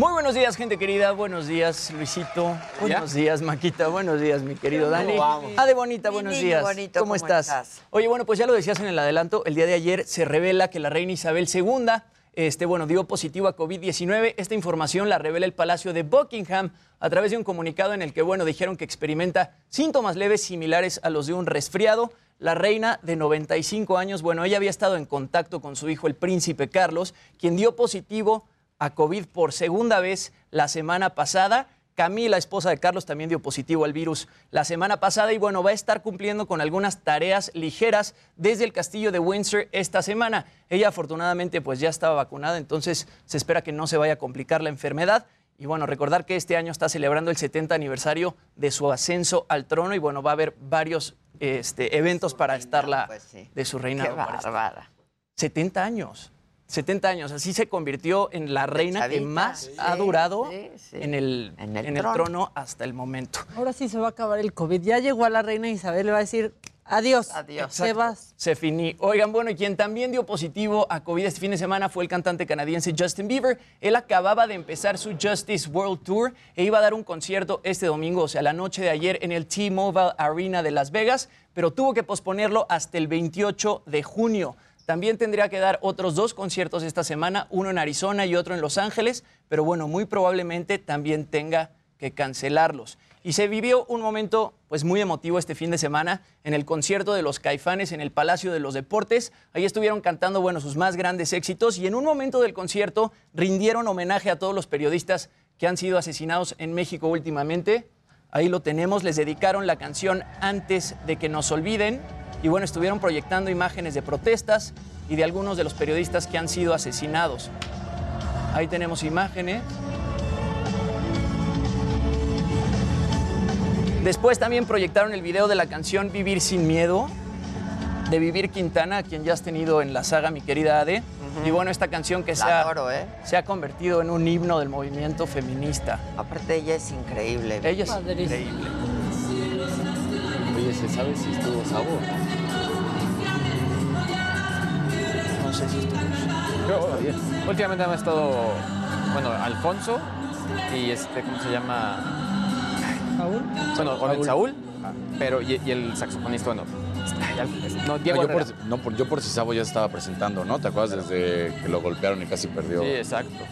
Muy buenos días, gente querida. Buenos días, Luisito. Buenos días, Maquita. Buenos días, mi querido Dani. vamos? Ade Bonita, buenos días. bonito, ¿Cómo, ¿cómo estás? estás? Oye, bueno, pues ya lo decías en el adelanto. El día de ayer se revela que la reina Isabel II este, bueno, dio positivo a COVID-19. Esta información la revela el Palacio de Buckingham a través de un comunicado en el que, bueno, dijeron que experimenta síntomas leves similares a los de un resfriado. La reina de 95 años, bueno, ella había estado en contacto con su hijo, el príncipe Carlos, quien dio positivo a COVID por segunda vez la semana pasada. Camila, esposa de Carlos, también dio positivo al virus la semana pasada y bueno, va a estar cumpliendo con algunas tareas ligeras desde el castillo de Windsor esta semana. Ella afortunadamente pues ya estaba vacunada, entonces se espera que no se vaya a complicar la enfermedad. Y bueno, recordar que este año está celebrando el 70 aniversario de su ascenso al trono y bueno, va a haber varios este, eventos para estarla pues sí. de su Qué para estar. bárbara. 70 años. 70 años. Así se convirtió en la reina que más sí, ha durado sí, sí. en el, En el en el trono. hasta el momento. ahora sí se va a acabar el COVID. Ya llegó a la reina Isabel, le va a decir adiós. Adiós. Te vas. Se finí. Oigan, bueno, y quien también dio positivo a COVID este fin de semana fue el cantante canadiense Justin Bieber. Él acababa de empezar su Justice World Tour e iba a dar un concierto este domingo, o sea, la noche de ayer en el T-Mobile Arena de Las Vegas, pero tuvo que posponerlo hasta el 28 de junio. También tendría que dar otros dos conciertos esta semana, uno en Arizona y otro en Los Ángeles, pero bueno, muy probablemente también tenga que cancelarlos. Y se vivió un momento pues muy emotivo este fin de semana en el concierto de los Caifanes en el Palacio de los Deportes. Ahí estuvieron cantando bueno sus más grandes éxitos y en un momento del concierto rindieron homenaje a todos los periodistas que han sido asesinados en México últimamente. Ahí lo tenemos, les dedicaron la canción Antes de que nos olviden y bueno, estuvieron proyectando imágenes de protestas y de algunos de los periodistas que han sido asesinados. Ahí tenemos imágenes. Después también proyectaron el video de la canción Vivir sin miedo de Vivir Quintana, a quien ya has tenido en la saga, mi querida Ade. Y bueno, esta canción que se La ha, adoro, ¿eh? se ha convertido en un himno del movimiento feminista. Aparte, ella es increíble. Ella es Padrísimo. increíble. Oye, ¿se sabe si estuvo sabor? No sé si estuvo. Yo, últimamente han estado, bueno, Alfonso y este, ¿cómo se llama? ¿Saúl? Bueno, Saúl. Saúl, pero y, y el saxofonista, bueno, no, Diego No, yo, Herrera. por, no, por- yo por si Sabo ya estaba presentando, ¿no? ¿Te acuerdas desde que lo golpearon y casi perdió? Sí, exacto.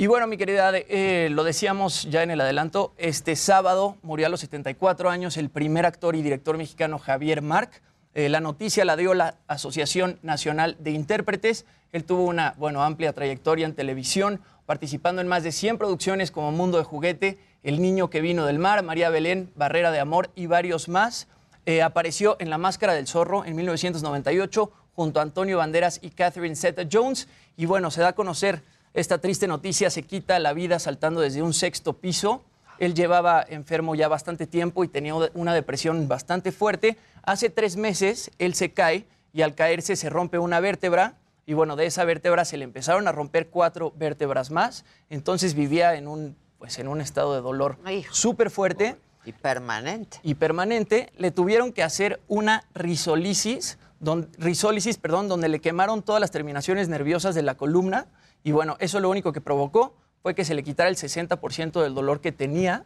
Y bueno, mi querida, eh, lo decíamos ya en el adelanto, este sábado murió a los 74 años el primer actor y director mexicano Javier Marc. Eh, la noticia la dio la Asociación Nacional de Intérpretes. Él tuvo una bueno, amplia trayectoria en televisión, participando en más de 100 producciones como Mundo de Juguete, El Niño que vino del mar, María Belén, Barrera de Amor y varios más. Eh, apareció en La Máscara del Zorro en 1998 junto a Antonio Banderas y Catherine Zeta-Jones. Y bueno, se da a conocer esta triste noticia, se quita la vida saltando desde un sexto piso. Él llevaba enfermo ya bastante tiempo y tenía una depresión bastante fuerte. Hace tres meses él se cae y al caerse se rompe una vértebra y bueno, de esa vértebra se le empezaron a romper cuatro vértebras más. Entonces vivía en un, pues, en un estado de dolor súper fuerte. Y permanente. Y permanente. Le tuvieron que hacer una risolisis, don- risólisis, perdón, donde le quemaron todas las terminaciones nerviosas de la columna. Y bueno, eso lo único que provocó fue que se le quitara el 60% del dolor que tenía,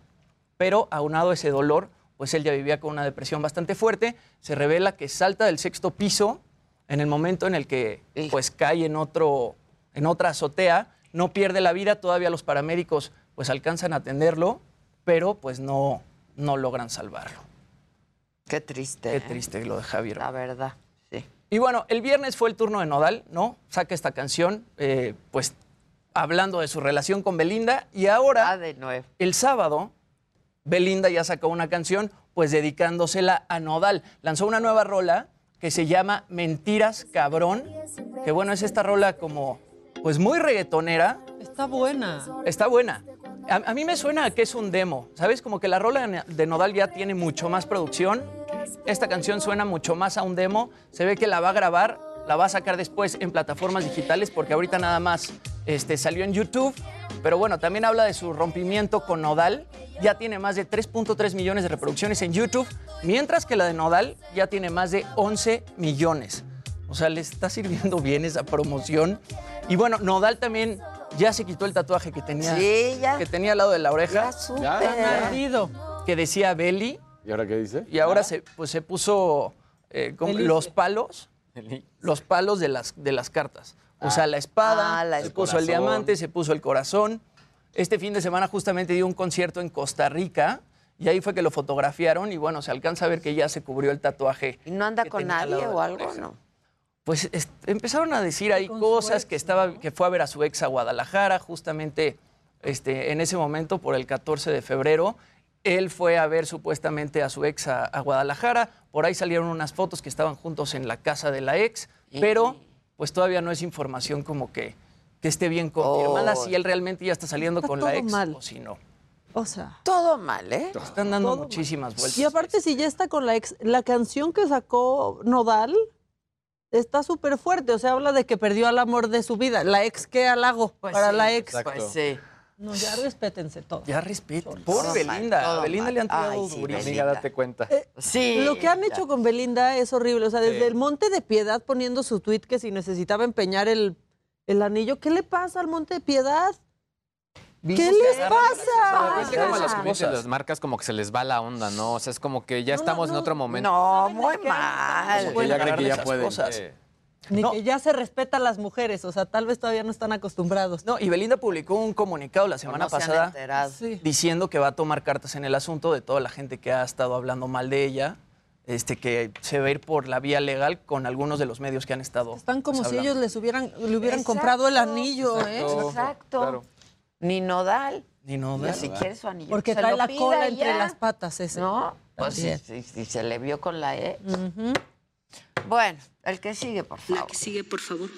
pero aunado a ese dolor, pues él ya vivía con una depresión bastante fuerte. Se revela que salta del sexto piso en el momento en el que pues cae en otro en otra azotea, no pierde la vida, todavía los paramédicos pues alcanzan a atenderlo, pero pues no no logran salvarlo. Qué triste. Qué ¿eh? triste lo de Javier. La verdad. Y bueno, el viernes fue el turno de Nodal, ¿no? Saca esta canción, eh, pues hablando de su relación con Belinda. Y ahora, Ah, de nuevo. el sábado, Belinda ya sacó una canción, pues dedicándosela a Nodal. Lanzó una nueva rola que se llama Mentiras Cabrón, que bueno, es esta rola como, pues muy reggaetonera. Está buena. Está buena. A, a mí me suena a que es un demo, ¿sabes? Como que la rola de Nodal ya tiene mucho más producción. Esta canción suena mucho más a un demo. Se ve que la va a grabar, la va a sacar después en plataformas digitales porque ahorita nada más este, salió en YouTube. Pero bueno, también habla de su rompimiento con Nodal. Ya tiene más de 3.3 millones de reproducciones en YouTube, mientras que la de Nodal ya tiene más de 11 millones. O sea, le está sirviendo bien esa promoción. Y bueno, Nodal también ya se quitó el tatuaje que tenía, Sí, ya. que tenía al lado de la oreja. ya. Que decía Belly. ¿Y ahora qué dice? Y ahora se, pues, se puso eh, como los palos, los palos de las, de las cartas. O sea, la espada, Ah, la se puso el diamante, se puso el corazón. Este fin de semana justamente dio un concierto en Costa Rica y ahí fue que lo fotografiaron y bueno, se alcanza a ver que ya se cubrió el tatuaje. ¿Y no anda con nadie o algo? No. Pues empezaron a decir ahí cosas que estaba, que fue a ver a su ex a Guadalajara, justamente este, en ese momento, por el 14 de febrero. Él fue a ver supuestamente a su ex a, a Guadalajara. Por ahí salieron unas fotos que estaban juntos en la casa de la ex, pero pues todavía no es información como que, que esté bien confirmada Oh. si él realmente ya está saliendo Está con la ex mal. o si no. O sea. Todo mal, ¿eh? Están dando Todo mal. muchísimas vueltas. Y aparte, si ya está con la ex, la canción que sacó Nodal está súper fuerte. O sea, habla de que perdió al amor de su vida. La ex, ¿qué halago para sí, la ex? exacto. Pues sí. No, ya respétense todos. Ya respeten. Mal, Belinda. a Belinda mal. le han tirado sí. Amiga, date cuenta. Sí. Lo que han hecho con Belinda es horrible. O sea, desde Sí. el Monte de Piedad poniendo su tweet que si necesitaba empeñar el, el anillo. ¿Qué le pasa al Monte de Piedad? ¿Qué les pasa? como las marcas como que se les va la onda, ¿no? O sea, es como que ya estamos en otro momento. No, muy mal. Como que ya creen que ya pueden. cosas. Sí. Ni No. que ya se respeta a las mujeres, o sea, tal vez todavía no están acostumbrados. No, y Belinda publicó un comunicado la semana no pasada diciendo que va a tomar cartas en el asunto de toda la gente que ha estado hablando mal de ella, este, que se va a ir por la vía legal con algunos de los medios que han estado. Están como pues, si ellos les hubieran, le hubieran Exacto. comprado el anillo, ¿eh? Exacto. Ni nodal. Ni Ni siquiera su anillo. Porque Se trae la cola entre las patas ese. ¿No? Pues sí, También. sí, sí, se le vio con la E. Bueno, el que sigue, por favor. La que sigue, por favor.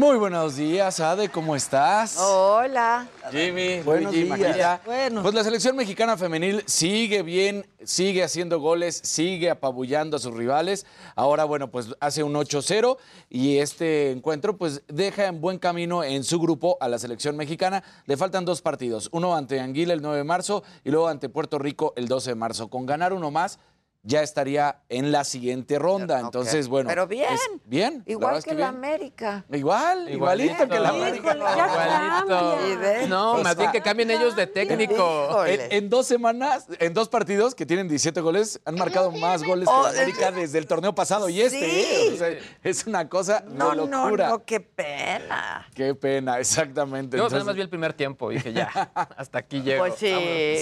Muy buenos días, Ade, ¿cómo estás? Hola. Jimmy, Buenos Luigi, días. Maquilla. Bueno. Pues la selección mexicana femenil sigue bien, sigue haciendo goles, sigue apabullando a sus rivales. Ahora, bueno, pues hace un 8-0 y este encuentro pues deja en buen camino en su grupo a la selección mexicana. Le faltan dos partidos, uno ante Anguila el 9 de marzo y luego ante Puerto Rico el 12 de marzo. Con ganar uno más ya estaría en la siguiente ronda. Entonces, bueno. Pero bien. es- bien. Igual es que, la bien. América. Igual, igualito que la América. Igualito. No, más bien que cambien ellos de técnico. En, en dos semanas, en dos partidos que tienen 17 goles, han marcado más goles que Oh, la América desde el torneo pasado y este. Sí. ¿eh? O sea, es una cosa No, de no, locura. no, qué pena. Qué pena, exactamente. Yo Entonces, nada más vi el primer tiempo y dije, ya, hasta aquí [LAUGHS] llego. Pues sí.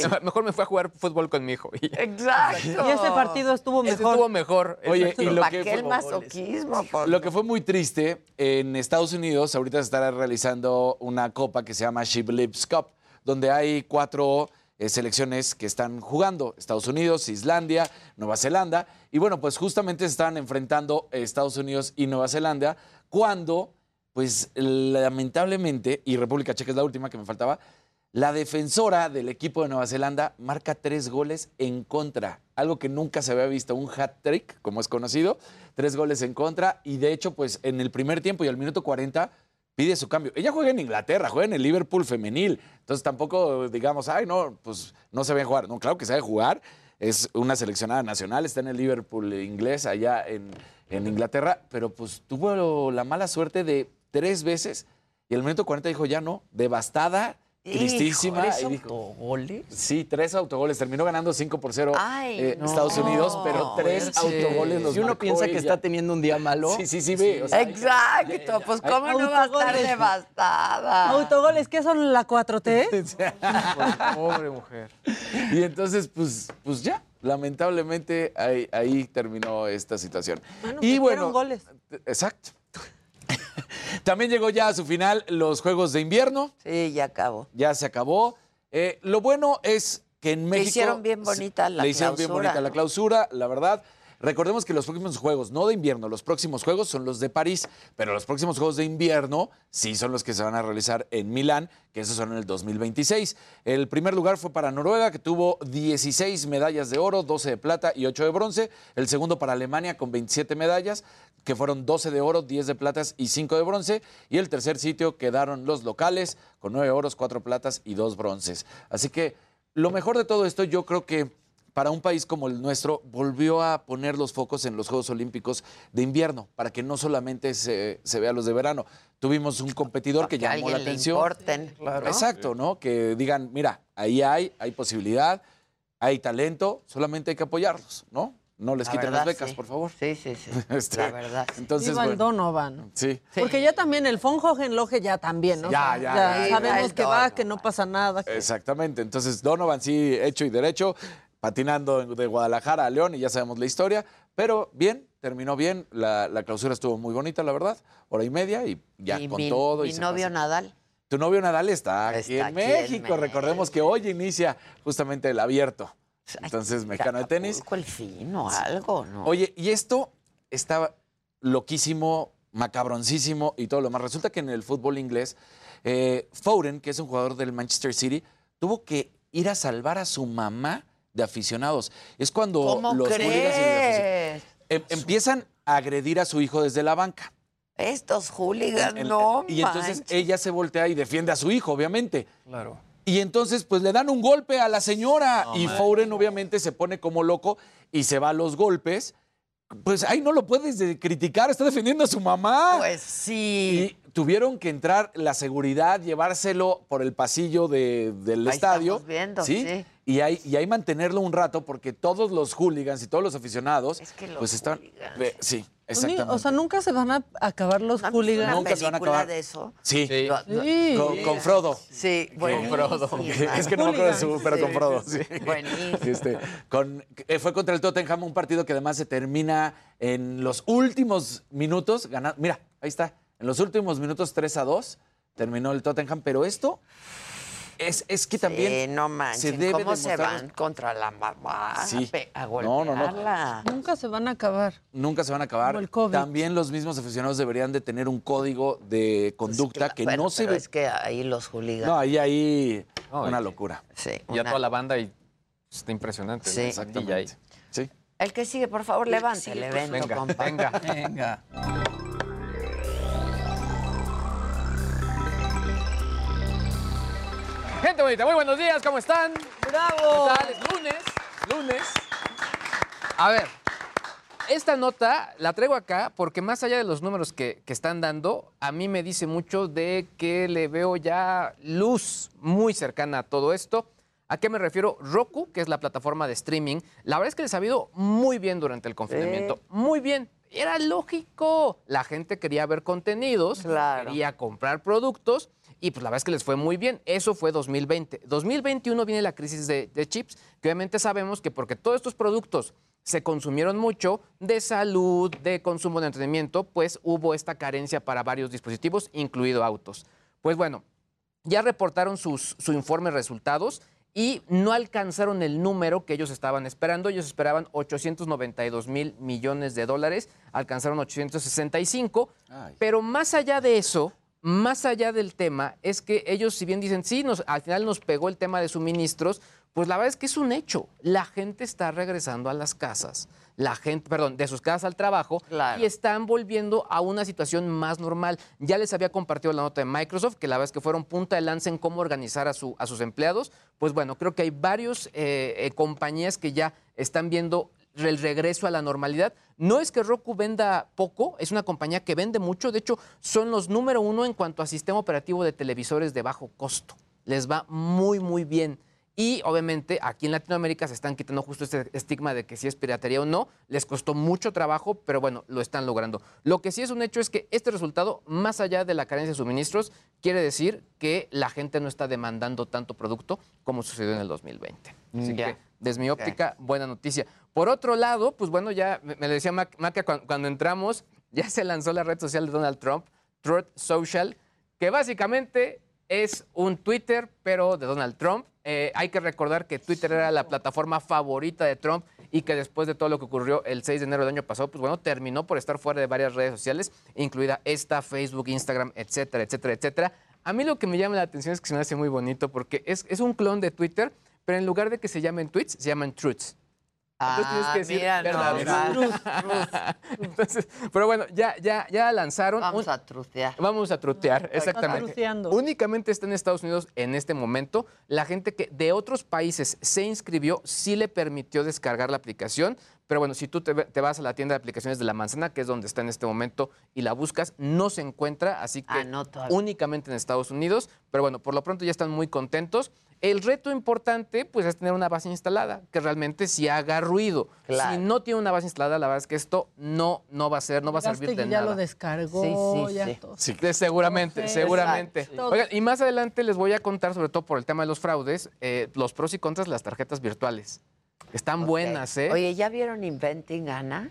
Vámonos. [LAUGHS] Mejor me fui a jugar fútbol con mi hijo. Y Exacto. Y ese partido estuvo Ese mejor. estuvo mejor. Oye, y lo ¿Para que fue- masoquismo? Por- Lo que fue muy triste, en Estados Unidos ahorita se estará realizando una copa que se llama She Believes Cup, donde hay cuatro eh, selecciones que están jugando, Estados Unidos, Islandia, Nueva Zelanda, y bueno, pues justamente se están enfrentando Estados Unidos y Nueva Zelanda cuando, pues lamentablemente, y República Checa es la última que me faltaba, la defensora del equipo de Nueva Zelanda marca tres goles en contra, algo que nunca se había visto, un hat-trick, como es conocido, tres goles en contra, y de hecho, pues en el primer tiempo y al minuto 40 pide su cambio. Ella juega en Inglaterra, juega en el Liverpool femenil, entonces tampoco digamos, ay, no, pues no se ve jugar. No, claro que sabe jugar, es una seleccionada nacional, está en el Liverpool inglés allá en, en Inglaterra, pero pues tuvo la mala suerte de tres veces y al minuto 40 dijo, ya no, devastada, tristísima. ¿Tres y dijo, autogoles? Sí, tres autogoles. Terminó ganando 5 por 0 Ay, eh, no. Estados Unidos, pero tres Sí. autogoles los Si uno marcó piensa que ella. está teniendo un día malo. Sí, sí, sí, ve. o sea, Exacto, pues cómo no va a estar devastada. Autogoles, ¿qué son la 4T? [LAUGHS] Pobre mujer. Y entonces, pues, pues ya, lamentablemente ahí, ahí terminó esta situación. Bueno, y metieron bueno, goles. exacto. [LAUGHS] También llegó ya a su final los Juegos de Invierno, Sí, ya acabó. ya se acabó. Eh, lo bueno es que en México... hicieron bien bonita la Le hicieron bien clausura, bonita la clausura, la verdad. Recordemos que los próximos juegos, no de invierno, los próximos juegos son los de París, pero los próximos juegos de invierno sí son los que se van a realizar en Milán, que esos son en el 2026. El primer lugar fue para Noruega, que tuvo 16 medallas de oro, 12 de plata y 8 de bronce. El segundo para Alemania, con 27 medallas, que fueron 12 de oro, 10 de platas y 5 de bronce. Y el tercer sitio quedaron los locales, con 9 oros, 4 platas y 2 bronces. Así que lo mejor de todo esto, yo creo que para un país como el nuestro, volvió a poner los focos en los Juegos Olímpicos de invierno, para que no solamente se, se vea los de verano. Tuvimos un competidor que llamó la alguien le atención. importen. ¿no? Exacto, ¿no? Que digan, mira, ahí hay, hay posibilidad, hay talento, solamente hay que apoyarlos, ¿no? No les La quiten las becas, sí. por favor. Sí, sí, sí. [LAUGHS] Este, La verdad. Entonces, el bueno, Donovan. sí. Porque ya también el von Hohenlohe ya también, ¿no? Ya, sea, ya, ya. sabemos que va, que no pasa nada. que- Exactamente. Entonces, Donovan sí, hecho y derecho, patinando de Guadalajara a León y ya sabemos la historia. Pero bien, terminó bien. La, la clausura estuvo muy bonita, la verdad. Hora y media y ya Y con mi, todo. mi y novio. Nadal. Tu novio Nadal está aquí, en, aquí en México. Recordemos que hoy inicia justamente el abierto. Entonces, mexicano de tenis. El fin o algo, ¿no? Oye, y esto está loquísimo, macabroncísimo y todo lo más. Resulta que en el fútbol inglés, eh, Foden, que es un jugador del Manchester City, tuvo que ir a salvar a su mamá de aficionados. Es cuando ¿Cómo los hooligans y los crees? em- empiezan a agredir a su hijo desde la banca. Estos hooligans, El- no y entonces manches. ella se voltea y defiende a su hijo, obviamente. Claro. Y entonces, pues le dan un golpe a la señora. No y. Foden, obviamente, se pone como loco y se va a los golpes. Pues ahí no lo puedes de- criticar, está defendiendo a su mamá. Pues sí. Y tuvieron que entrar la seguridad, llevárselo por el pasillo de- del Ahí estadio. estamos viendo, sí. Y ahí, y ahí mantenerlo un rato porque todos los hooligans y todos los aficionados, los pues están... eh, sí, exactamente. O sea, nunca se van a acabar los hooligans. Nunca se van a acabar. de eso? Sí, Sí. Con, con Frodo. Sí, Con Frodo. Es que no me acuerdo de su, pero Sí. con Frodo. Sí. [LAUGHS] Buenísimo. Este, con, eh, fue contra el Tottenham, un partido que además se termina en los últimos minutos. Gana, mira, ahí está. En los últimos minutos 3 a 2 terminó el Tottenham, pero esto es, es que también Sí, no manches, se debe ¿cómo se van contra la mamá Sí. a, No, no, no. Nunca se van a acabar. Nunca se van a acabar. Como el COVID. También los mismos aficionados deberían de tener un código de conducta que Bueno, no se pero ve. es que ahí los hooligans. No, ahí hay No, una locura. Sí, Y a una- toda la banda y está impresionante. Sí. ahí. Sí. El que sigue, por favor, levante el evento, Venga, compa. venga. Venga. Gente bonita, muy buenos días, ¿cómo están? ¡Bravo! ¿Qué tal? Es lunes, lunes. A ver, esta nota la traigo acá porque más allá de los números que, que están dando, a mí me dice mucho de que le veo ya luz muy cercana a todo esto. ¿A qué me refiero? Roku, que es la plataforma de streaming, la verdad es que les ha ido muy bien durante el confinamiento. Muy bien. Era lógico. La gente quería ver contenidos, quería comprar productos y pues la verdad es que les fue muy bien. Eso fue 2020. 2021 viene la crisis de, de chips, que obviamente sabemos que porque todos estos productos se consumieron mucho de salud, de consumo de entretenimiento, pues hubo esta carencia para varios dispositivos, incluido autos. Pues bueno, ya reportaron sus, su informe resultados y no alcanzaron el número que ellos estaban esperando. Ellos esperaban 892 mil millones de dólares, alcanzaron 865. Pero más allá de eso, más allá del tema, es que ellos, si bien dicen, sí, nos, al final nos pegó el tema de suministros, pues la verdad es que es un hecho. La gente está regresando a las casas, la gente, perdón, de sus casas al trabajo y están volviendo a una situación más normal. Ya les había compartido la nota de Microsoft, que la verdad es que fueron punta de lanza en cómo organizar a, su, a sus empleados. Pues bueno, creo que hay varios eh, eh, compañías que ya están viendo el regreso a la normalidad. No es que Roku venda poco, es una compañía que vende mucho. De hecho, son los número uno en cuanto a sistema operativo de televisores de bajo costo. Les va muy, muy bien. Y obviamente aquí en Latinoamérica se están quitando justo este estigma de que si es piratería o no. Les costó mucho trabajo, pero bueno, lo están logrando. Lo que sí es un hecho es que este resultado, más allá de la carencia de suministros, quiere decir que la gente no está demandando tanto producto como sucedió en el 2020. Así Mm, que, desde mi óptica, buena noticia. Por otro lado, pues bueno, ya me lo decía Mac- Maca cuando, cuando entramos, [LAUGHS] ya se lanzó la red social de Donald Trump, Truth Social, que básicamente es un Twitter, pero de Donald Trump. Eh, hay que recordar que Twitter era la plataforma favorita de Trump y que después de todo lo que ocurrió el 6 de enero del año pasado, pues bueno, terminó por estar fuera de varias redes sociales, incluida esta, Facebook, Instagram, etcétera, etcétera, etcétera. A mí lo que me llama la atención es que se me hace muy bonito porque es, es un clon de Twitter, pero en lugar de que se llamen tweets, se llaman truths. Entonces tienes Ah, que decir mira verdades. nomás. Entonces, pero bueno, ya, ya, ya lanzaron. Vamos un- a trucear. Vamos a trutear, exactamente. truceando. Únicamente está en Estados Unidos en este momento. La gente que de otros países se inscribió sí le permitió descargar la aplicación. Pero bueno, si tú te, vas a la tienda de aplicaciones de la manzana, que es donde está en este momento, y la buscas, no se encuentra, así que únicamente en Estados Unidos. Pero bueno, por lo pronto ya están muy contentos. El reto importante, pues, es tener una base instalada, que realmente sí haga ruido. Claro. Si no tiene una base instalada, la verdad es que esto no, no va a ser, no va a servir de ya nada. lo descargó, Sí, sí, ya sí. todo. Seguramente, seguramente. exacto. Oigan, y más adelante les voy a contar, sobre todo por el tema de los fraudes, eh, los pros y contras de las tarjetas virtuales. Están buenas, ¿eh? Oye, ¿ya vieron Inventing Anna?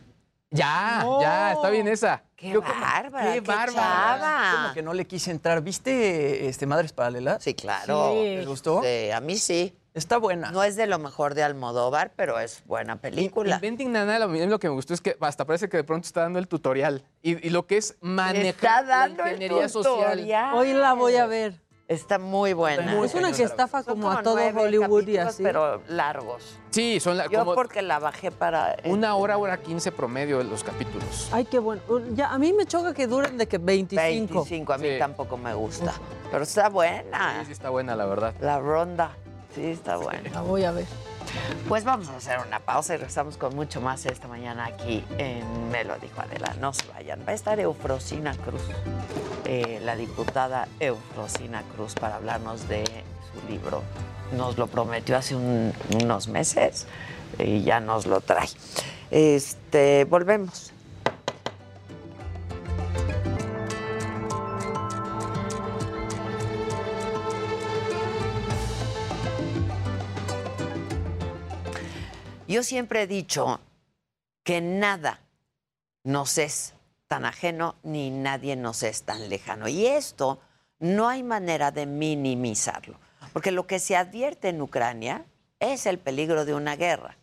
Ya, ya, está bien esa. ¡Qué Yo bárbara! ¡Qué ¡Qué, bárbara! chava! Como que no le quise entrar. ¿Viste este, Madres Paralelas? Sí, claro. ¿Les gustó? Sí, a mí sí. Está buena. No es de lo mejor de Almodóvar, pero es buena película. Inventing Nana, lo, lo que me gustó es que hasta parece que de pronto está dando el tutorial. Y, y lo que es Está manejar la dando el ingeniería social. tutorial. Hoy la voy a ver. Está muy buena. Es una que estafa como a todo Hollywood y así. Pero largos. Sí, son la, Yo como porque la bajé para... una hora, hora 15 promedio de los capítulos. Ay, qué bueno. Ya, a mí me choca que duren de que 25. 25, a mí Sí. tampoco me gusta. Pero está buena. Sí, sí está buena, la verdad. La ronda. Sí, está buena. La voy a ver. Pues vamos a hacer una pausa y regresamos con mucho más esta mañana aquí en Me dijo Adela. No se vayan. Va a estar Eufrosina Cruz, eh, la diputada Eufrosina Cruz, para hablarnos de su libro. Nos lo prometió hace un- unos meses y ya nos lo trae. Este, volvemos. Yo siempre he dicho que nada nos es tan ajeno ni nadie nos es tan lejano. Y esto no hay manera de minimizarlo, porque lo que se advierte en Ucrania es el peligro de una guerra.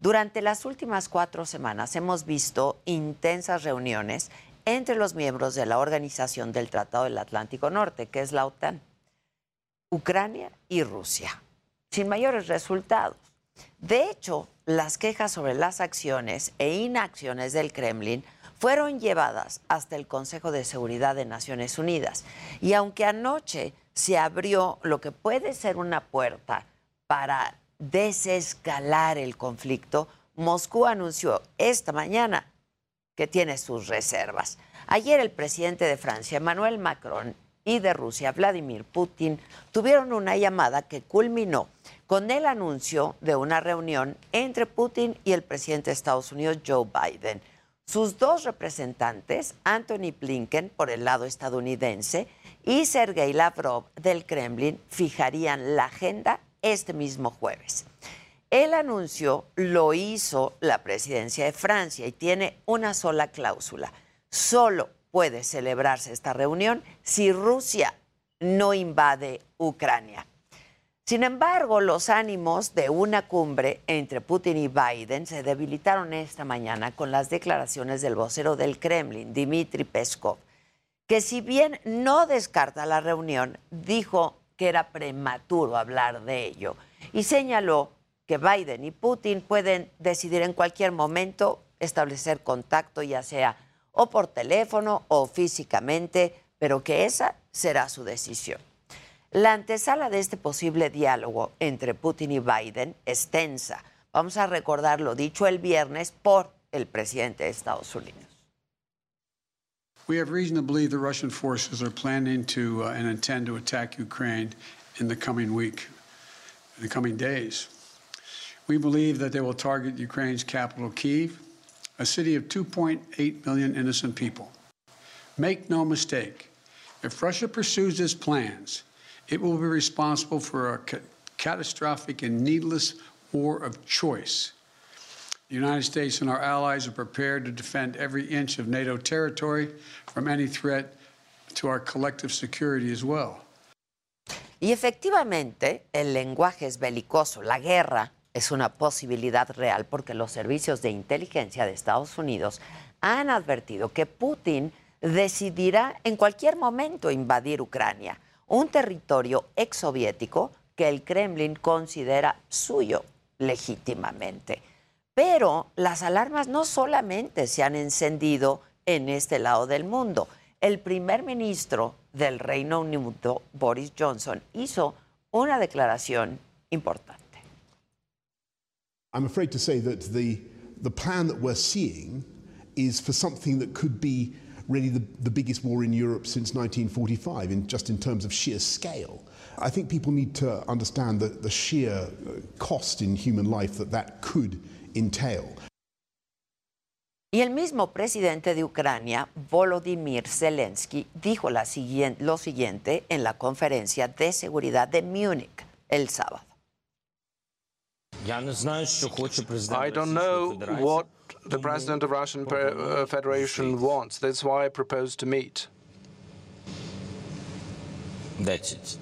Durante las últimas cuatro semanas hemos visto intensas reuniones entre los miembros de la Organización del Tratado del Atlántico Norte, que es la OTAN, Ucrania y Rusia, sin mayores resultados. De hecho, las quejas sobre las acciones e inacciones del Kremlin fueron llevadas hasta el Consejo de Seguridad de Naciones Unidas. Y aunque anoche se abrió lo que puede ser una puerta para desescalar el conflicto, Moscú anunció esta mañana que tiene sus reservas. Ayer el presidente de Francia, Emmanuel Macron, y de Rusia, Vladimir Putin, tuvieron una llamada que culminó con el anuncio de una reunión entre Putin y el presidente de Estados Unidos, Joe Biden. Sus dos representantes, Anthony Blinken por el lado estadounidense y Sergei Lavrov del Kremlin, fijarían la agenda este mismo jueves. El anuncio lo hizo la presidencia de Francia y tiene una sola cláusula. Solo puede celebrarse esta reunión si Rusia no invade Ucrania. Sin embargo, los ánimos de una cumbre entre Putin y Biden se debilitaron esta mañana con las declaraciones del vocero del Kremlin, Dmitry Peskov, que si bien no descarta la reunión, dijo que era prematuro hablar de ello y señaló que Biden y Putin pueden decidir en cualquier momento establecer contacto, ya sea o por teléfono o físicamente, pero que esa será su decisión. La antesala de este posible diálogo entre Putin y Biden es tensa. Vamos a recordar lo dicho el viernes por el presidente de Estados Unidos. We have reason to believe the Russian forces are planning to uh, and intend to attack Ukraine in the coming week, in the coming days. We believe that they will target Ukraine's capital, Kiev, a city of 2.8 million innocent people. Make no mistake, if Russia pursues its plans, it will be responsible for a ca- catastrophic and needless war of choice. The United States and our allies are prepared to defend every inch of NATO territory from any threat to our collective security as well. Y efectivamente, el lenguaje es belicoso, la guerra es una posibilidad real porque los servicios de inteligencia de Estados Unidos han advertido que Putin decidirá en cualquier momento invadir Ucrania, un territorio exsoviético que el Kremlin considera suyo legítimamente. Pero las alarmas no solamente se han encendido en este lado del mundo. El primer ministro del Reino Unido, Boris Johnson, hizo una declaración importante. I'm afraid to say that the, the plan that we're seeing is for something that could be really the, the biggest war in Europe since 1945, in, just in terms of sheer scale. I think people need to understand the, the sheer uh, cost in human life that that could entail. Y el mismo presidente de Ucrania, Volodymyr Zelensky, dijo la siguien- lo siguiente en la conferencia de seguridad de Múnich el sábado. I don't know what the president of Russian uh, Federation wants. That's why I propose to meet. That's it.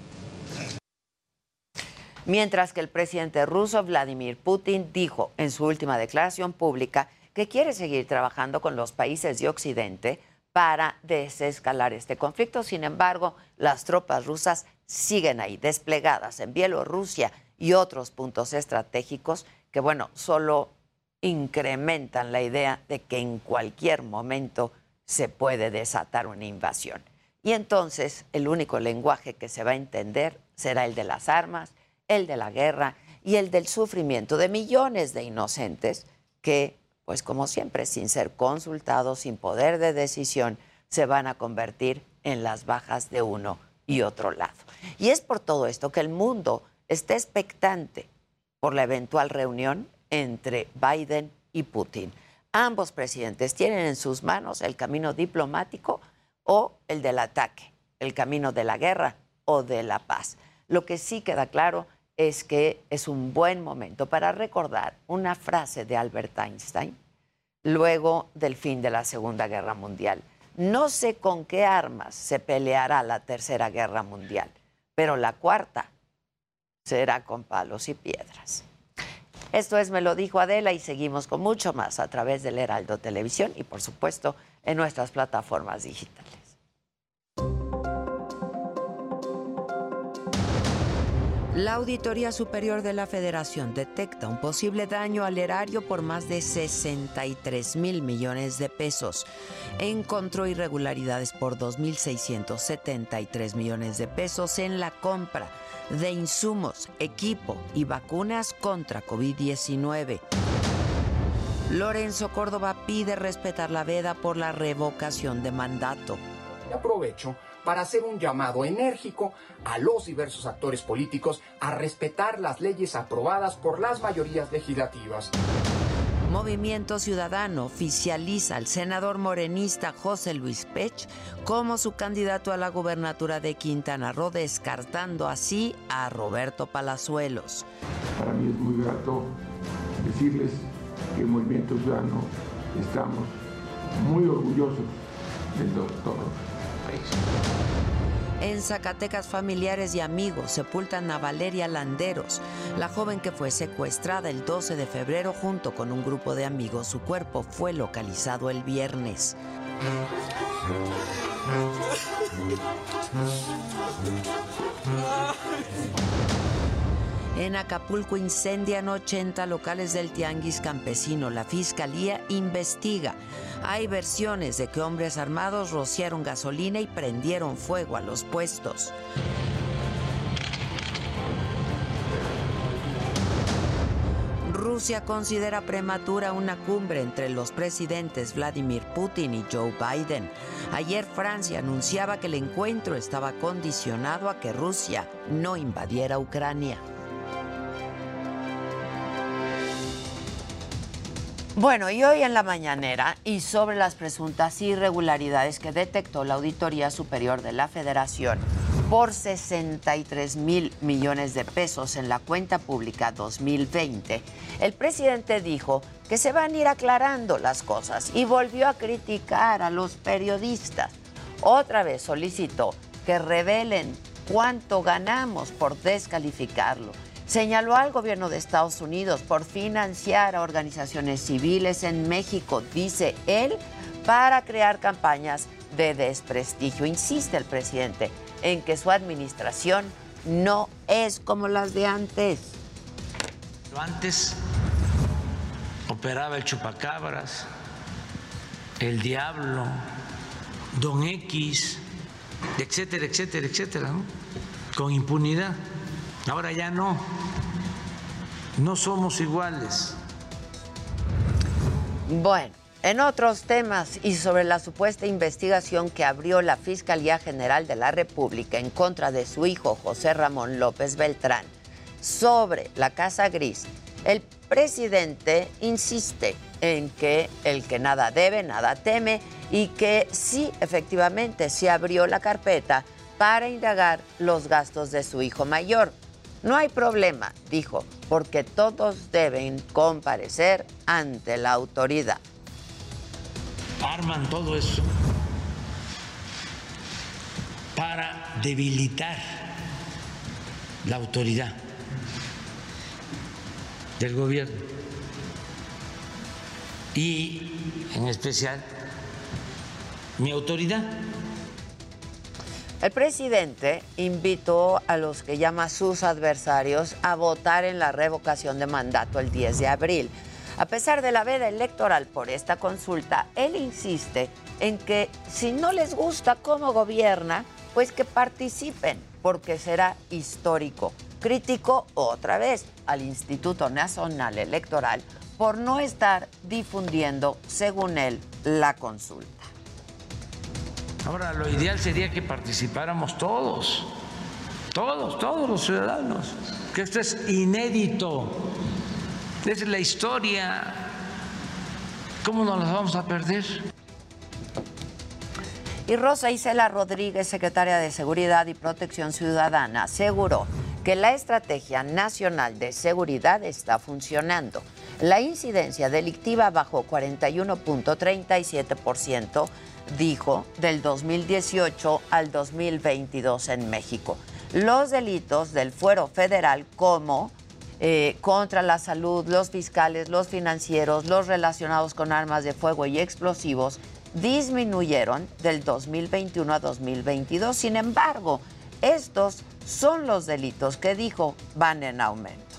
Mientras que el presidente ruso Vladimir Putin dijo en su última declaración pública que quiere seguir trabajando con los países de Occidente para desescalar este conflicto. Sin embargo, las tropas rusas siguen ahí, desplegadas en Bielorrusia y otros puntos estratégicos que, bueno, solo incrementan la idea de que en cualquier momento se puede desatar una invasión. Y entonces el único lenguaje que se va a entender será el de las armas, el de la guerra y el del sufrimiento de millones de inocentes que, pues como siempre, sin ser consultados, sin poder de decisión, se van a convertir en las bajas de uno y otro lado. Y es por todo esto que el mundo está expectante por la eventual reunión entre Biden y Putin. Ambos presidentes tienen en sus manos el camino diplomático o el del ataque, el camino de la guerra o de la paz. Lo que sí queda claro es que es un buen momento para recordar una frase de Albert Einstein luego del fin de la Segunda Guerra Mundial. No sé con qué armas se peleará la Tercera Guerra Mundial, pero la cuarta será con palos y piedras. Esto es Me lo dijo Adela y seguimos con mucho más a través del Heraldo Televisión y por supuesto en nuestras plataformas digitales. La Auditoría Superior de la Federación detecta un posible daño al erario por más de 63 mil millones de pesos. Encontró irregularidades por 2.673 millones de pesos en la compra de insumos, equipo y vacunas contra COVID-19. Lorenzo Córdoba pide respetar la veda por la revocación de mandato. Aprovecho para hacer un llamado enérgico a los diversos actores políticos a respetar las leyes aprobadas por las mayorías legislativas. Movimiento Ciudadano oficializa al senador morenista José Luis Pech como su candidato a la gubernatura de Quintana Roo, descartando así a Roberto Palazuelos. Para mí es muy grato decirles que el Movimiento Ciudadano estamos muy orgullosos del doctor en Zacatecas, familiares y amigos sepultan a Valeria Landeros, la joven que fue secuestrada el 12 de febrero junto con un grupo de amigos. Su cuerpo fue localizado el viernes. En Acapulco incendian 80 locales del Tianguis Campesino. La fiscalía investiga. Hay versiones de que hombres armados rociaron gasolina y prendieron fuego a los puestos. Rusia considera prematura una cumbre entre los presidentes Vladimir Putin y Joe Biden. Ayer Francia anunciaba que el encuentro estaba condicionado a que Rusia no invadiera Ucrania. Bueno, y hoy en la mañanera, y sobre las presuntas irregularidades que detectó la Auditoría Superior de la Federación por 63 mil millones de pesos en la cuenta pública 2020, el presidente dijo que se van a ir aclarando las cosas y volvió a criticar a los periodistas. Otra vez solicitó que revelen cuánto ganamos por descalificarlo señaló al gobierno de Estados Unidos por financiar a organizaciones civiles en México, dice él, para crear campañas de desprestigio. Insiste el presidente en que su administración no es como las de antes. Antes operaba el chupacabras, el diablo, Don X, etcétera, etcétera, etcétera, con impunidad. Ahora ya no. No somos iguales. Bueno, en otros temas y sobre la supuesta investigación que abrió la Fiscalía General de la República en contra de su hijo José Ramón López Beltrán sobre la Casa Gris, el presidente insiste en que el que nada debe, nada teme y que sí, efectivamente, se abrió la carpeta para indagar los gastos de su hijo mayor. No hay problema, dijo, porque todos deben comparecer ante la autoridad. Arman todo eso para debilitar la autoridad del gobierno y en especial mi autoridad. El presidente invitó a los que llama sus adversarios a votar en la revocación de mandato el 10 de abril. A pesar de la veda electoral por esta consulta, él insiste en que si no les gusta cómo gobierna, pues que participen, porque será histórico. Criticó otra vez al Instituto Nacional Electoral por no estar difundiendo, según él, la consulta. Ahora, lo ideal sería que participáramos todos, todos, todos los ciudadanos, que esto es inédito, es la historia, ¿cómo nos la vamos a perder? Y Rosa Isela Rodríguez, secretaria de Seguridad y Protección Ciudadana, aseguró que la Estrategia Nacional de Seguridad está funcionando. La incidencia delictiva bajó 41.37%, dijo, del 2018 al 2022 en México. Los delitos del fuero federal como eh, contra la salud, los fiscales, los financieros, los relacionados con armas de fuego y explosivos disminuyeron del 2021 a 2022. Sin embargo, estos son los delitos que dijo van en aumento.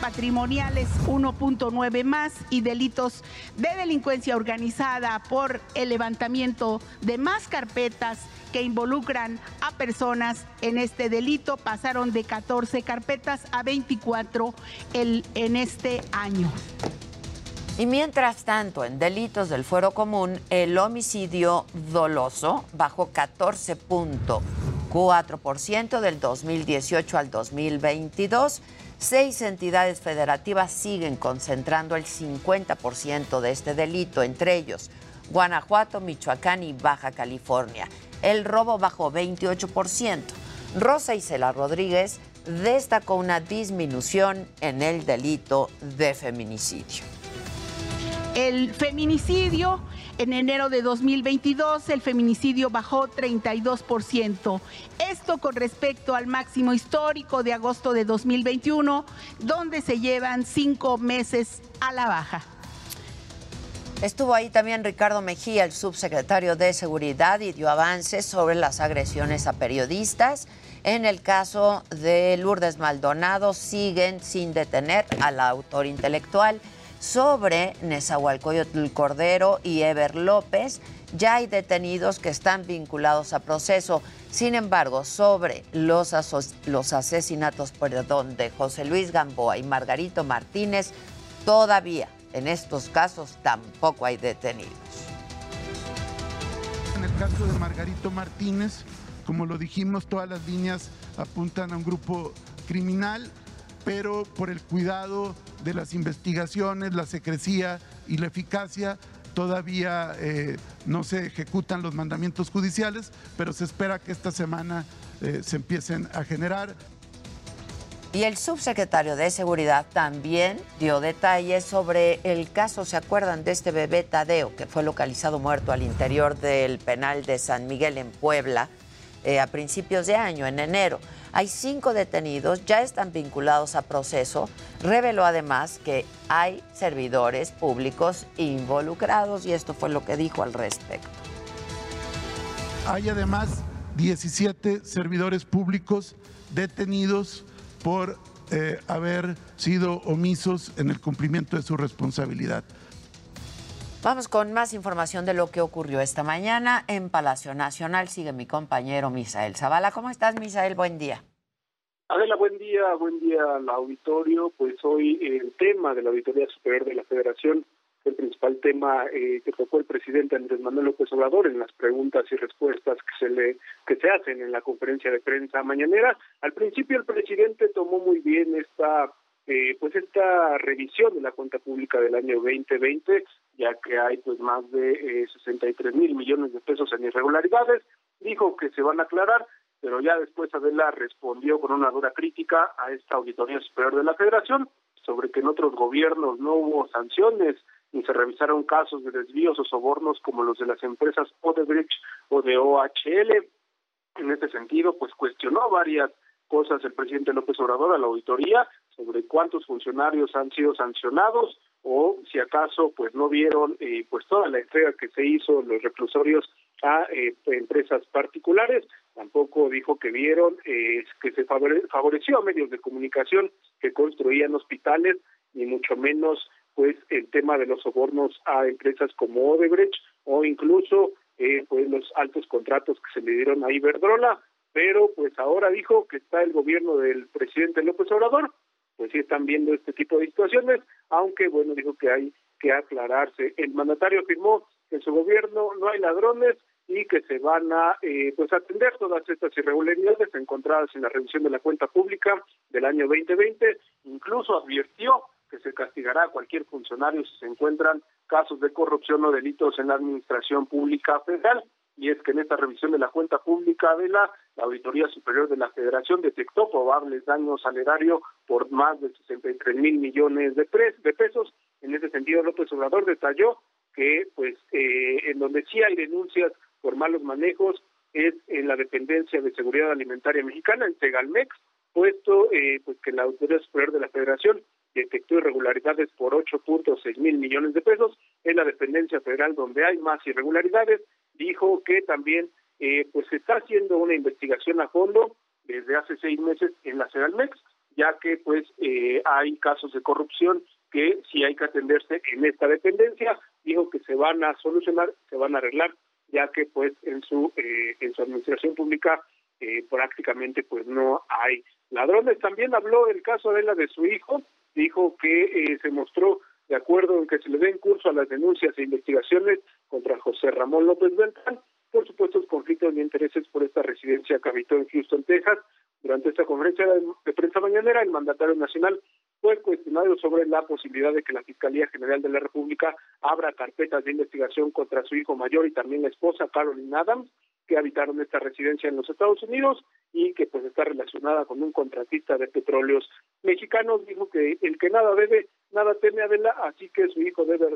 Patrimoniales 1.9 más y delitos de delincuencia organizada por el levantamiento de más carpetas que involucran a personas en este delito pasaron de 14 carpetas a 24 el, en este año. Y mientras tanto, en delitos del fuero común, el homicidio doloso bajó 14.4% del 2018 al 2022. Seis entidades federativas siguen concentrando el 50% de este delito, entre ellos Guanajuato, Michoacán y Baja California. El robo bajó 28%. Rosa Isela Rodríguez destacó una disminución en el delito de feminicidio. El feminicidio, en enero de 2022, el feminicidio bajó 32%. Esto con respecto al máximo histórico de agosto de 2021, donde se llevan cinco meses a la baja. Estuvo ahí también Ricardo Mejía, el subsecretario de Seguridad, y dio avances sobre las agresiones a periodistas. En el caso de Lourdes Maldonado, siguen sin detener al autor intelectual sobre Nezahualcóyotl Cordero y Ever López. Ya hay detenidos que están vinculados a proceso. Sin embargo, sobre los, los asesinatos perdón, de José Luis Gamboa y Margarito Martínez, todavía en estos casos tampoco hay detenidos. En el caso de Margarito Martínez, como lo dijimos, todas las líneas apuntan a un grupo criminal, pero por el cuidado de las investigaciones, la secrecía y la eficacia, todavía eh, no se ejecutan los mandamientos judiciales, pero se espera que esta semana eh, se empiecen a generar. Y el subsecretario de Seguridad también dio detalles sobre el caso, ¿se acuerdan de este bebé Tadeo que fue localizado muerto al interior del penal de San Miguel en Puebla eh, a principios de año, en enero? Hay cinco detenidos, ya están vinculados a proceso. Reveló además que hay servidores públicos involucrados y esto fue lo que dijo al respecto. Hay además 17 servidores públicos detenidos por eh, haber sido omisos en el cumplimiento de su responsabilidad. Vamos con más información de lo que ocurrió esta mañana en Palacio Nacional. Sigue mi compañero Misael Zavala. ¿Cómo estás, Misael? Buen día. Adela, buen día, buen día al auditorio. Pues hoy el tema de la Auditoría Superior de la Federación, el principal tema eh, que tocó el presidente Andrés Manuel López Obrador en las preguntas y respuestas que se le que se hacen en la conferencia de prensa mañanera. Al principio el presidente tomó muy bien esta eh, pues esta revisión de la cuenta pública del año 2020, ya que hay pues más de eh, 63 mil millones de pesos en irregularidades, dijo que se van a aclarar, pero ya después Adela respondió con una dura crítica a esta auditoría superior de la Federación sobre que en otros gobiernos no hubo sanciones ni se revisaron casos de desvíos o sobornos como los de las empresas Odebrecht o de OHL. En este sentido, pues cuestionó varias cosas el presidente López Obrador a la auditoría sobre cuántos funcionarios han sido sancionados o si acaso pues no vieron eh, pues toda la entrega que se hizo los reclusorios a eh, empresas particulares. Tampoco dijo que vieron eh, que se favoreció a medios de comunicación que construían hospitales ni mucho menos pues el tema de los sobornos a empresas como Odebrecht o incluso eh, pues los altos contratos que se le dieron a Iberdrola, pero pues ahora dijo que está el gobierno del presidente López Obrador, pues sí están viendo este tipo de situaciones, aunque bueno, dijo que hay que aclararse. El mandatario afirmó que en su gobierno no hay ladrones y que se van a eh, pues atender todas estas irregularidades encontradas en la revisión de la cuenta pública del año 2020. Incluso advirtió que se castigará a cualquier funcionario si se encuentran casos de corrupción o delitos en la administración pública federal. Y es que en esta revisión de la cuenta pública de la, Auditoría Superior de la Federación detectó probables daños al erario por más de 63 mil millones de, de pesos. En ese sentido, López Obrador detalló que, pues, eh, en donde sí hay denuncias por malos manejos es en la dependencia de seguridad alimentaria mexicana, en Segalmex, puesto eh, pues que la Autoridad Superior de la Federación detectó irregularidades por 8.6 mil millones de pesos. En la dependencia federal donde hay más irregularidades, dijo que también eh, pues se está haciendo una investigación a fondo desde hace seis meses en la Segalmex, ya que pues eh, hay casos de corrupción que si hay que atenderse en esta dependencia, dijo que se van a solucionar, se van a arreglar, ya que pues en su eh, en su administración pública eh, prácticamente pues no hay ladrones. También habló del caso de la de su hijo, dijo que eh, se mostró de acuerdo en que se le den curso a las denuncias e investigaciones contra José Ramón López Beltrán, por supuesto los conflictos de intereses por esta residencia que habitó en Houston, Texas. Durante esta conferencia de prensa mañanera, el mandatario nacional fue cuestionado sobre la posibilidad de que la Fiscalía General de la República abra carpetas de investigación contra su hijo mayor y también la esposa, Carolyn Adams, que habitaron esta residencia en los Estados Unidos y que pues está relacionada con un contratista de petróleos mexicanos. Dijo que el que nada debe, nada teme Adela, así que su hijo debe,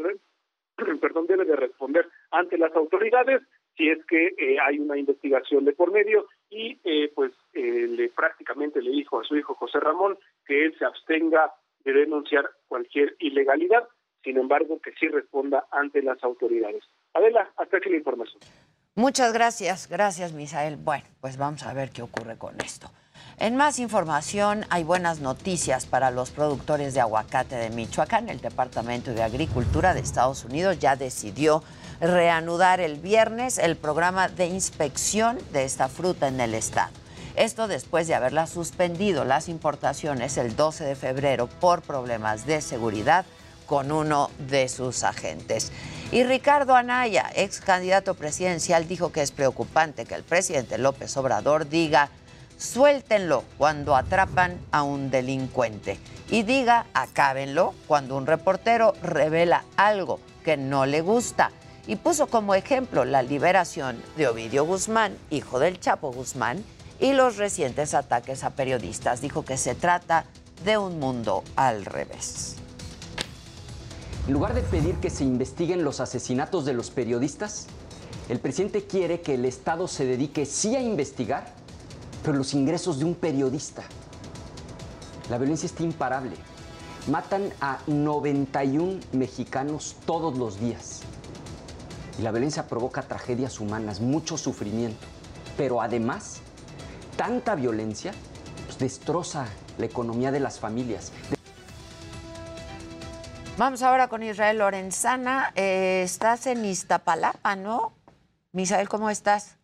[CLEARS THROAT] perdón, debe de responder ante las autoridades si es que eh, hay una investigación de por medio y eh, pues eh, le prácticamente le dijo a su hijo José Ramón que él se abstenga de denunciar cualquier ilegalidad, sin embargo que sí responda ante las autoridades. Adela, hasta aquí la información. Muchas gracias, gracias Misael. Bueno, pues vamos a ver qué ocurre con esto. En más información, hay buenas noticias para los productores de aguacate de Michoacán. El Departamento de Agricultura de Estados Unidos ya decidió reanudar el viernes el programa de inspección de esta fruta en el estado. Esto después de haberla suspendido las importaciones el 12 de febrero por problemas de seguridad con uno de sus agentes. Y Ricardo Anaya, ex candidato presidencial, dijo que es preocupante que el presidente López Obrador diga suéltenlo cuando atrapan a un delincuente y diga acábenlo cuando un reportero revela algo que no le gusta y puso como ejemplo la liberación de Ovidio Guzmán, hijo del Chapo Guzmán, y los recientes ataques a periodistas. Dijo que se trata de un mundo al revés. En lugar de pedir que se investiguen los asesinatos de los periodistas, el presidente quiere que el Estado se dedique sí a investigar, pero los ingresos de un periodista. La violencia está imparable. Matan a 91 mexicanos todos los días. Y la violencia provoca tragedias humanas, mucho sufrimiento. Pero además, tanta violencia pues, destroza la economía de las familias. Vamos ahora con Israel Lorenzana. Eh, estás en Iztapalapa, ¿no? Misael, ¿cómo estás?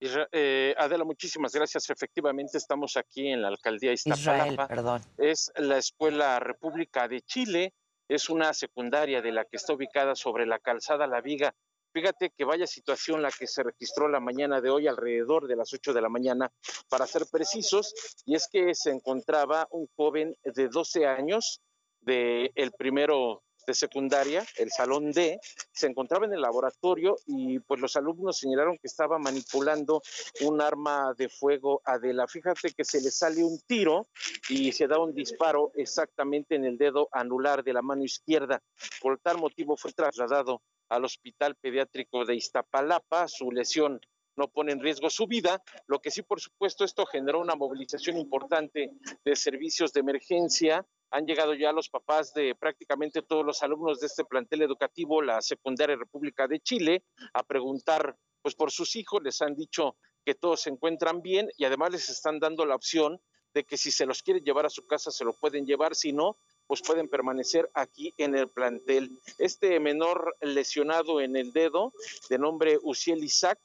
Eh, Adela, muchísimas gracias. Efectivamente, estamos aquí en la alcaldía Iztapalapa. Israel, perdón. Es la Escuela República de Chile es una secundaria de la que está ubicada sobre la calzada La Viga. Fíjate que vaya situación la que se registró la mañana de hoy, alrededor de las 8 de la mañana, para ser precisos, y es que se encontraba un joven de 12 años, de el primero de secundaria, el salón D, se encontraba en el laboratorio y pues los alumnos señalaron que estaba manipulando un arma de fuego Adela. Fíjate que se le sale un tiro y se da un disparo exactamente en el dedo anular de la mano izquierda. Por tal motivo fue trasladado al Hospital Pediátrico de Iztapalapa. Su lesión no pone en riesgo su vida, lo que sí, por supuesto, esto generó una movilización importante de servicios de emergencia, han llegado ya los papás de prácticamente todos los alumnos de este plantel educativo, la secundaria República de Chile, a preguntar pues por sus hijos, les han dicho que todos se encuentran bien y además les están dando la opción de que si se los quiere llevar a su casa se lo pueden llevar, si no, pues pueden permanecer aquí en el plantel. Este menor lesionado en el dedo, de nombre Uciel Isaac,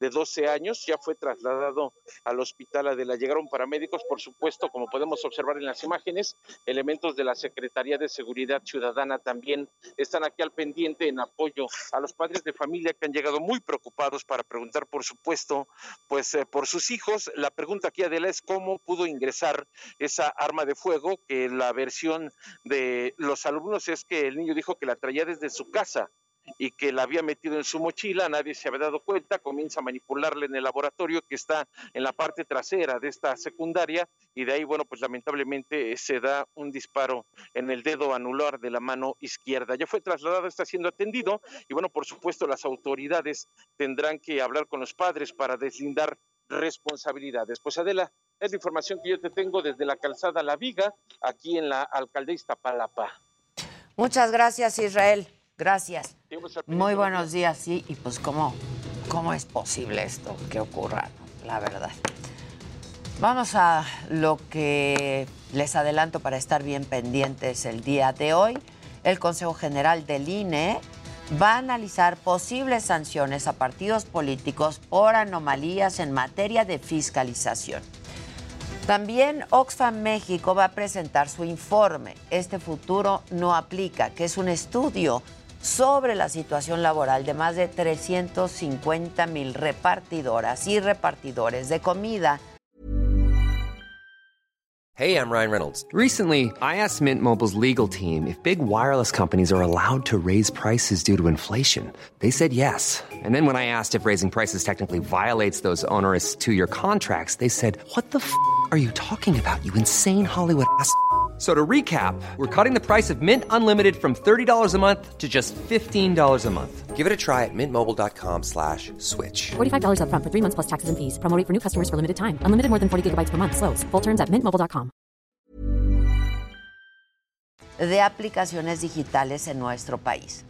de 12 años, ya fue trasladado al hospital Adela. Llegaron paramédicos, por supuesto, como podemos observar en las imágenes, elementos de la Secretaría de Seguridad Ciudadana también están aquí al pendiente en apoyo a los padres de familia que han llegado muy preocupados para preguntar, por supuesto, pues eh, por sus hijos. La pregunta aquí, Adela, es cómo pudo ingresar esa arma de fuego, que la versión de los alumnos es que el niño dijo que la traía desde su casa y que la había metido en su mochila, nadie se había dado cuenta, comienza a manipularle en el laboratorio que está en la parte trasera de esta secundaria y de ahí, bueno, pues lamentablemente se da un disparo en el dedo anular de la mano izquierda. Ya fue trasladado, está siendo atendido y bueno, por supuesto las autoridades tendrán que hablar con los padres para deslindar responsabilidades. Pues Adela, es la información que yo te tengo desde la calzada La Viga, aquí en la alcaldía Iztapalapa. Muchas gracias, Israel. Gracias. Muy buenos días, sí, y pues cómo, cómo es posible esto que ocurra, la verdad. Vamos a lo que les adelanto para estar bien pendientes el día de hoy. El Consejo General del INE va a analizar posibles sanciones a partidos políticos por anomalías en materia de fiscalización. También Oxfam México va a presentar su informe. Este futuro no aplica, que es un estudio sobre la situación laboral de más de 350 mil repartidoras y repartidores de comida. Hey, I'm Ryan Reynolds. Recently, I asked Mint Mobile's legal team if big wireless companies are allowed to raise prices due to inflation. They said yes. And then when I asked if raising prices technically violates those onerous two-year contracts, they said, "What the f*** are you talking about? You insane Hollywood ass." So to recap, we're cutting the price of Mint Unlimited from $30 a month to just $15 a month. Give it a try at mintmobile.com slash switch. $45 up front for three months plus taxes and fees. Promo rate for new customers for limited time. Unlimited more than 40 gigabytes per month. Slows. Full terms at mintmobile.com. De aplicaciones digitales en nuestro país.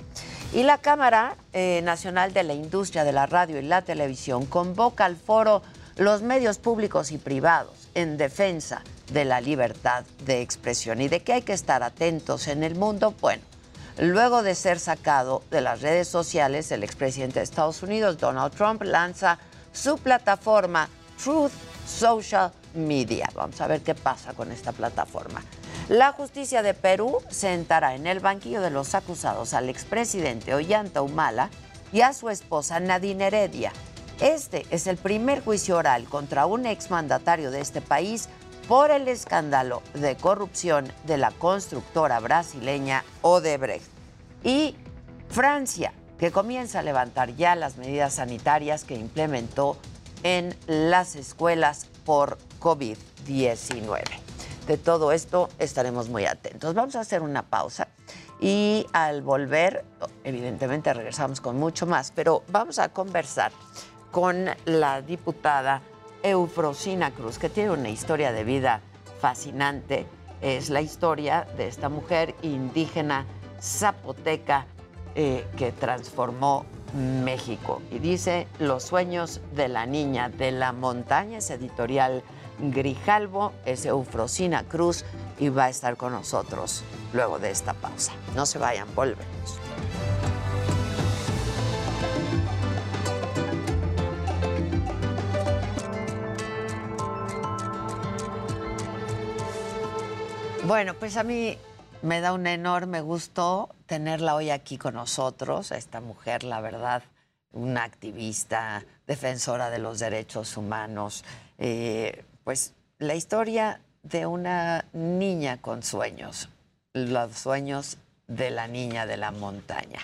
Y la Cámara eh, Nacional de la Industria de la Radio y la Televisión convoca al foro los medios públicos y privados en defensa de la libertad de expresión y de que hay que estar atentos en el mundo. Bueno, luego de ser sacado de las redes sociales, el expresidente de Estados Unidos, Donald Trump, lanza su plataforma Truth Social Media. Vamos a ver qué pasa con esta plataforma. La justicia de Perú sentará en el banquillo de los acusados al expresidente Ollanta Humala y a su esposa Nadine Heredia. Este es el primer juicio oral contra un exmandatario de este país por el escándalo de corrupción de la constructora brasileña Odebrecht. Y Francia, que comienza a levantar ya las medidas sanitarias que implementó en las escuelas por COVID-19. De todo esto estaremos muy atentos. Vamos a hacer una pausa y al volver, evidentemente regresamos con mucho más, pero vamos a conversar con la diputada Eufrosina Cruz, que tiene una historia de vida fascinante. Es la historia de esta mujer indígena zapoteca eh, que transformó México. Y dice Los sueños de la niña de la montaña, es editorial Grijalvo, es Eufrosina Cruz y va a estar con nosotros luego de esta pausa. No se vayan, volvemos. Bueno, pues a mí me da un enorme gusto tenerla hoy aquí con nosotros, esta mujer, la verdad, una activista, defensora de los derechos humanos. Eh, pues la historia de una niña con sueños, los sueños de la niña de la montaña.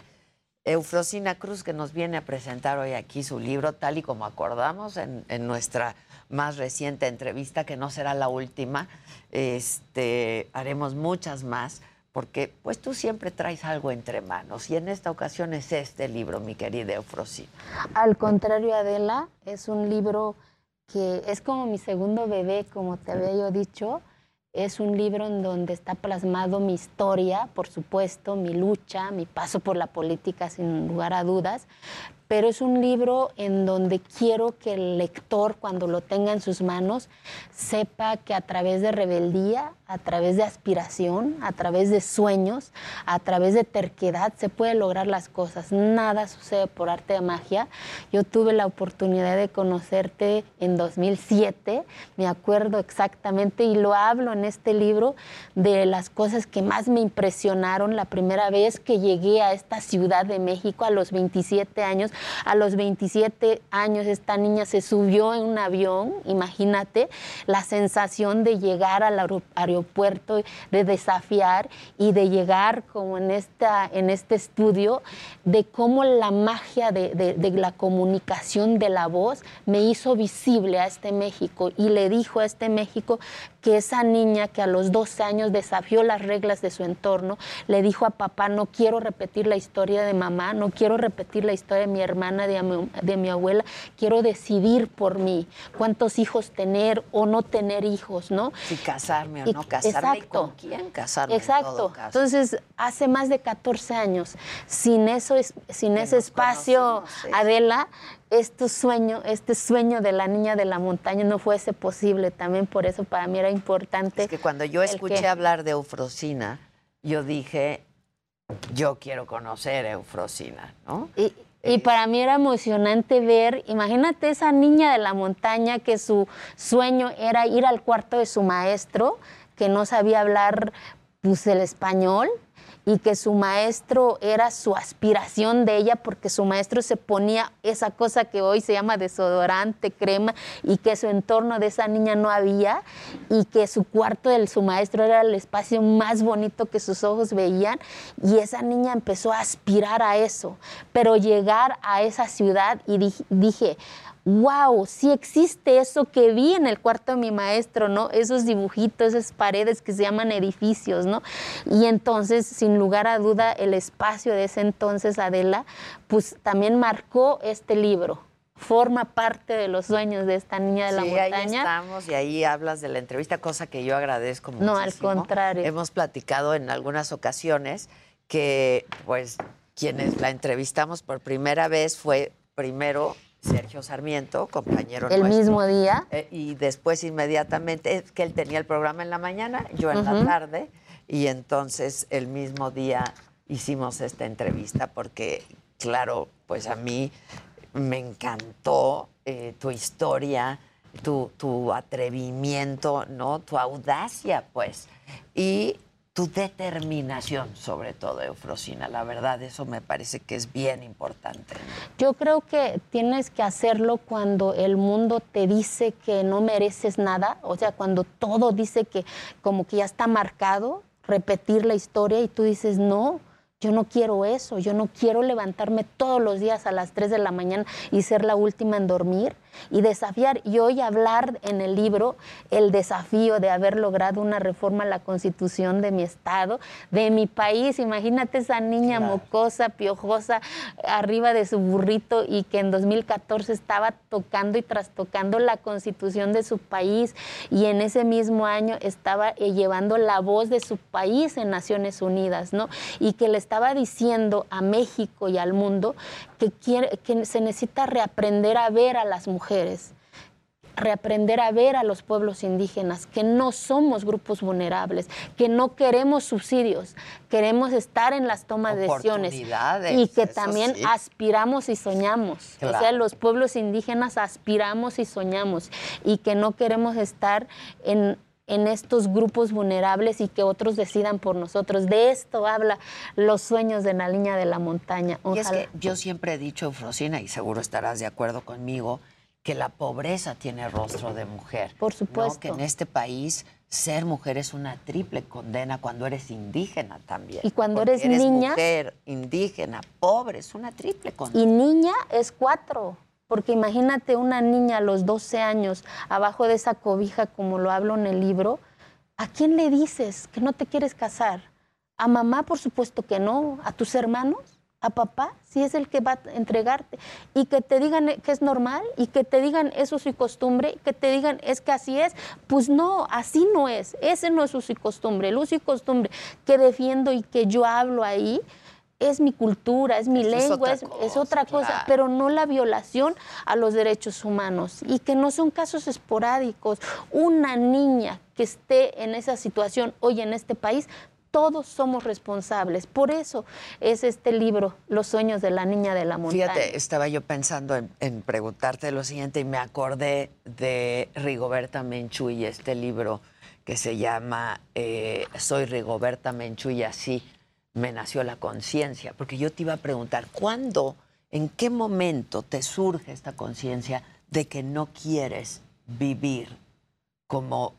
Eufrosina Cruz, que nos viene a presentar hoy aquí su libro, tal y como acordamos en, en nuestra más reciente entrevista, que no será la última. Este, haremos muchas más, porque pues tú siempre traes algo entre manos. Y en esta ocasión es este libro, mi querida Eufrosina. Al contrario, Adela, es un libro que es como mi segundo bebé, como te había yo dicho. Es un libro en donde está plasmado mi historia, por supuesto, mi lucha, mi paso por la política, sin lugar a dudas, pero es un libro en donde quiero que el lector, cuando lo tenga en sus manos, sepa que a través de rebeldía, a través de aspiración, a través de sueños, a través de terquedad, se puede lograr las cosas. Nada sucede por arte de magia. Yo tuve la oportunidad de conocerte en 2007, me acuerdo exactamente, y lo hablo en este libro de las cosas que más me impresionaron la primera vez que llegué a esta Ciudad de México a los 27 años. A los 27 años esta niña se subió en un avión, imagínate la sensación de llegar al aeropuerto puerto, de desafiar y de llegar como en, esta, en este estudio, de cómo la magia de, de, la comunicación de la voz me hizo visible a este México y le dijo a este México que esa niña que a los 12 años desafió las reglas de su entorno, le dijo a papá, no quiero repetir la historia de mamá, no quiero repetir la historia de mi hermana, de mi, de mi abuela, quiero decidir por mí cuántos hijos tener o no tener hijos, ¿no? Si casarme o no casarme, exacto, con quién casarme. Exacto. Entonces, hace más de 14 años, sin, eso, sin ese espacio, Adela, este sueño, este sueño de la niña de la montaña no fuese posible. También por eso para mí era importante. Es que cuando yo escuché hablar de Eufrosina, yo dije, yo quiero conocer a Eufrosina, ¿no? Y, y para mí era emocionante ver, imagínate esa niña de la montaña que su sueño era ir al cuarto de su maestro, que no sabía hablar pues, el español, y que su maestro era su aspiración de ella porque su maestro se ponía esa cosa que hoy se llama desodorante, crema y que su entorno de esa niña no había y que su cuarto de su maestro era el espacio más bonito que sus ojos veían y esa niña empezó a aspirar a eso, pero llegar a esa ciudad y dije, wow, sí existe eso que vi en el cuarto de mi maestro, ¿no? Esos dibujitos, esas paredes que se llaman edificios, ¿no? Y entonces, sin lugar a duda, el espacio de ese entonces, Adela, pues también marcó este libro forma parte de los sueños de esta niña de la montaña. Ahí estamos y ahí hablas de la entrevista, cosa que yo agradezco mucho. No, al contrario. Hemos platicado en algunas ocasiones que, pues, quienes la entrevistamos por primera vez fue primero Sergio Sarmiento, compañero el mismo día. Eh, y después inmediatamente, es que él tenía el programa en la mañana, yo en la tarde, y entonces el mismo día hicimos esta entrevista porque, claro, pues a mí me encantó eh, tu historia, tu, tu atrevimiento, ¿no? Tu audacia, pues. Y tu determinación, sobre todo, Eufrosina. La verdad, eso me parece que es bien importante. Yo creo que tienes que hacerlo cuando el mundo te dice que no mereces nada, o sea, cuando todo dice que como que ya está marcado, repetir la historia y tú dices, no, yo no quiero eso, yo no quiero levantarme todos los días a las 3 de la mañana y ser la última en dormir y desafiar y hoy hablar en el libro el desafío de haber logrado una reforma a la constitución de mi estado, de mi país. Imagínate esa niña mocosa, piojosa, arriba de su burrito y que en 2014 estaba tocando y trastocando la constitución de su país y en ese mismo año estaba eh, llevando la voz de su país en Naciones Unidas, ¿no? Y que le estaba diciendo a México y al mundo que, quiere, que se necesita reaprender a ver a las mujeres, reaprender a ver a los pueblos indígenas, que no somos grupos vulnerables, que no queremos subsidios, queremos estar en las tomas de decisiones y que también aspiramos y soñamos. O sea, los pueblos indígenas aspiramos y soñamos y que no queremos estar en en estos grupos vulnerables y que otros decidan por nosotros. De esto habla los sueños de la línea de la montaña. Y es que yo siempre he dicho, Frosina, y seguro estarás de acuerdo conmigo, que la pobreza tiene rostro de mujer. Por supuesto. Que en este país ser mujer es una triple condena cuando eres indígena también. Y cuando eres, eres niña. mujer, indígena, pobre, es una triple condena. Y niña es cuatro. Porque imagínate una niña a los 12 años abajo de esa cobija, como lo hablo en el libro, ¿a quién le dices que no te quieres casar? A mamá, por supuesto que no. ¿A tus hermanos? ¿A papá? Si es el que va a entregarte. Y que te digan que es normal y que te digan eso es su costumbre, que te digan es que así es. Pues no, así no es. Ese no es su costumbre. El uso y costumbre que defiendo y que yo hablo ahí es mi cultura, es mi Eso es lengua, es, otra cosa, claro. pero no la violación a los derechos humanos y que no son casos esporádicos. Una niña que esté en esa situación hoy en este país, todos somos responsables. Por eso es este libro, Los sueños de la niña de la montaña. Fíjate, estaba yo pensando en, en preguntarte lo siguiente y me acordé de Rigoberta Menchú y este libro que se llama eh, Soy Rigoberta Menchú y así me nació la conciencia. Porque yo te iba a preguntar, ¿cuándo, en qué momento te surge esta conciencia de que no quieres vivir como,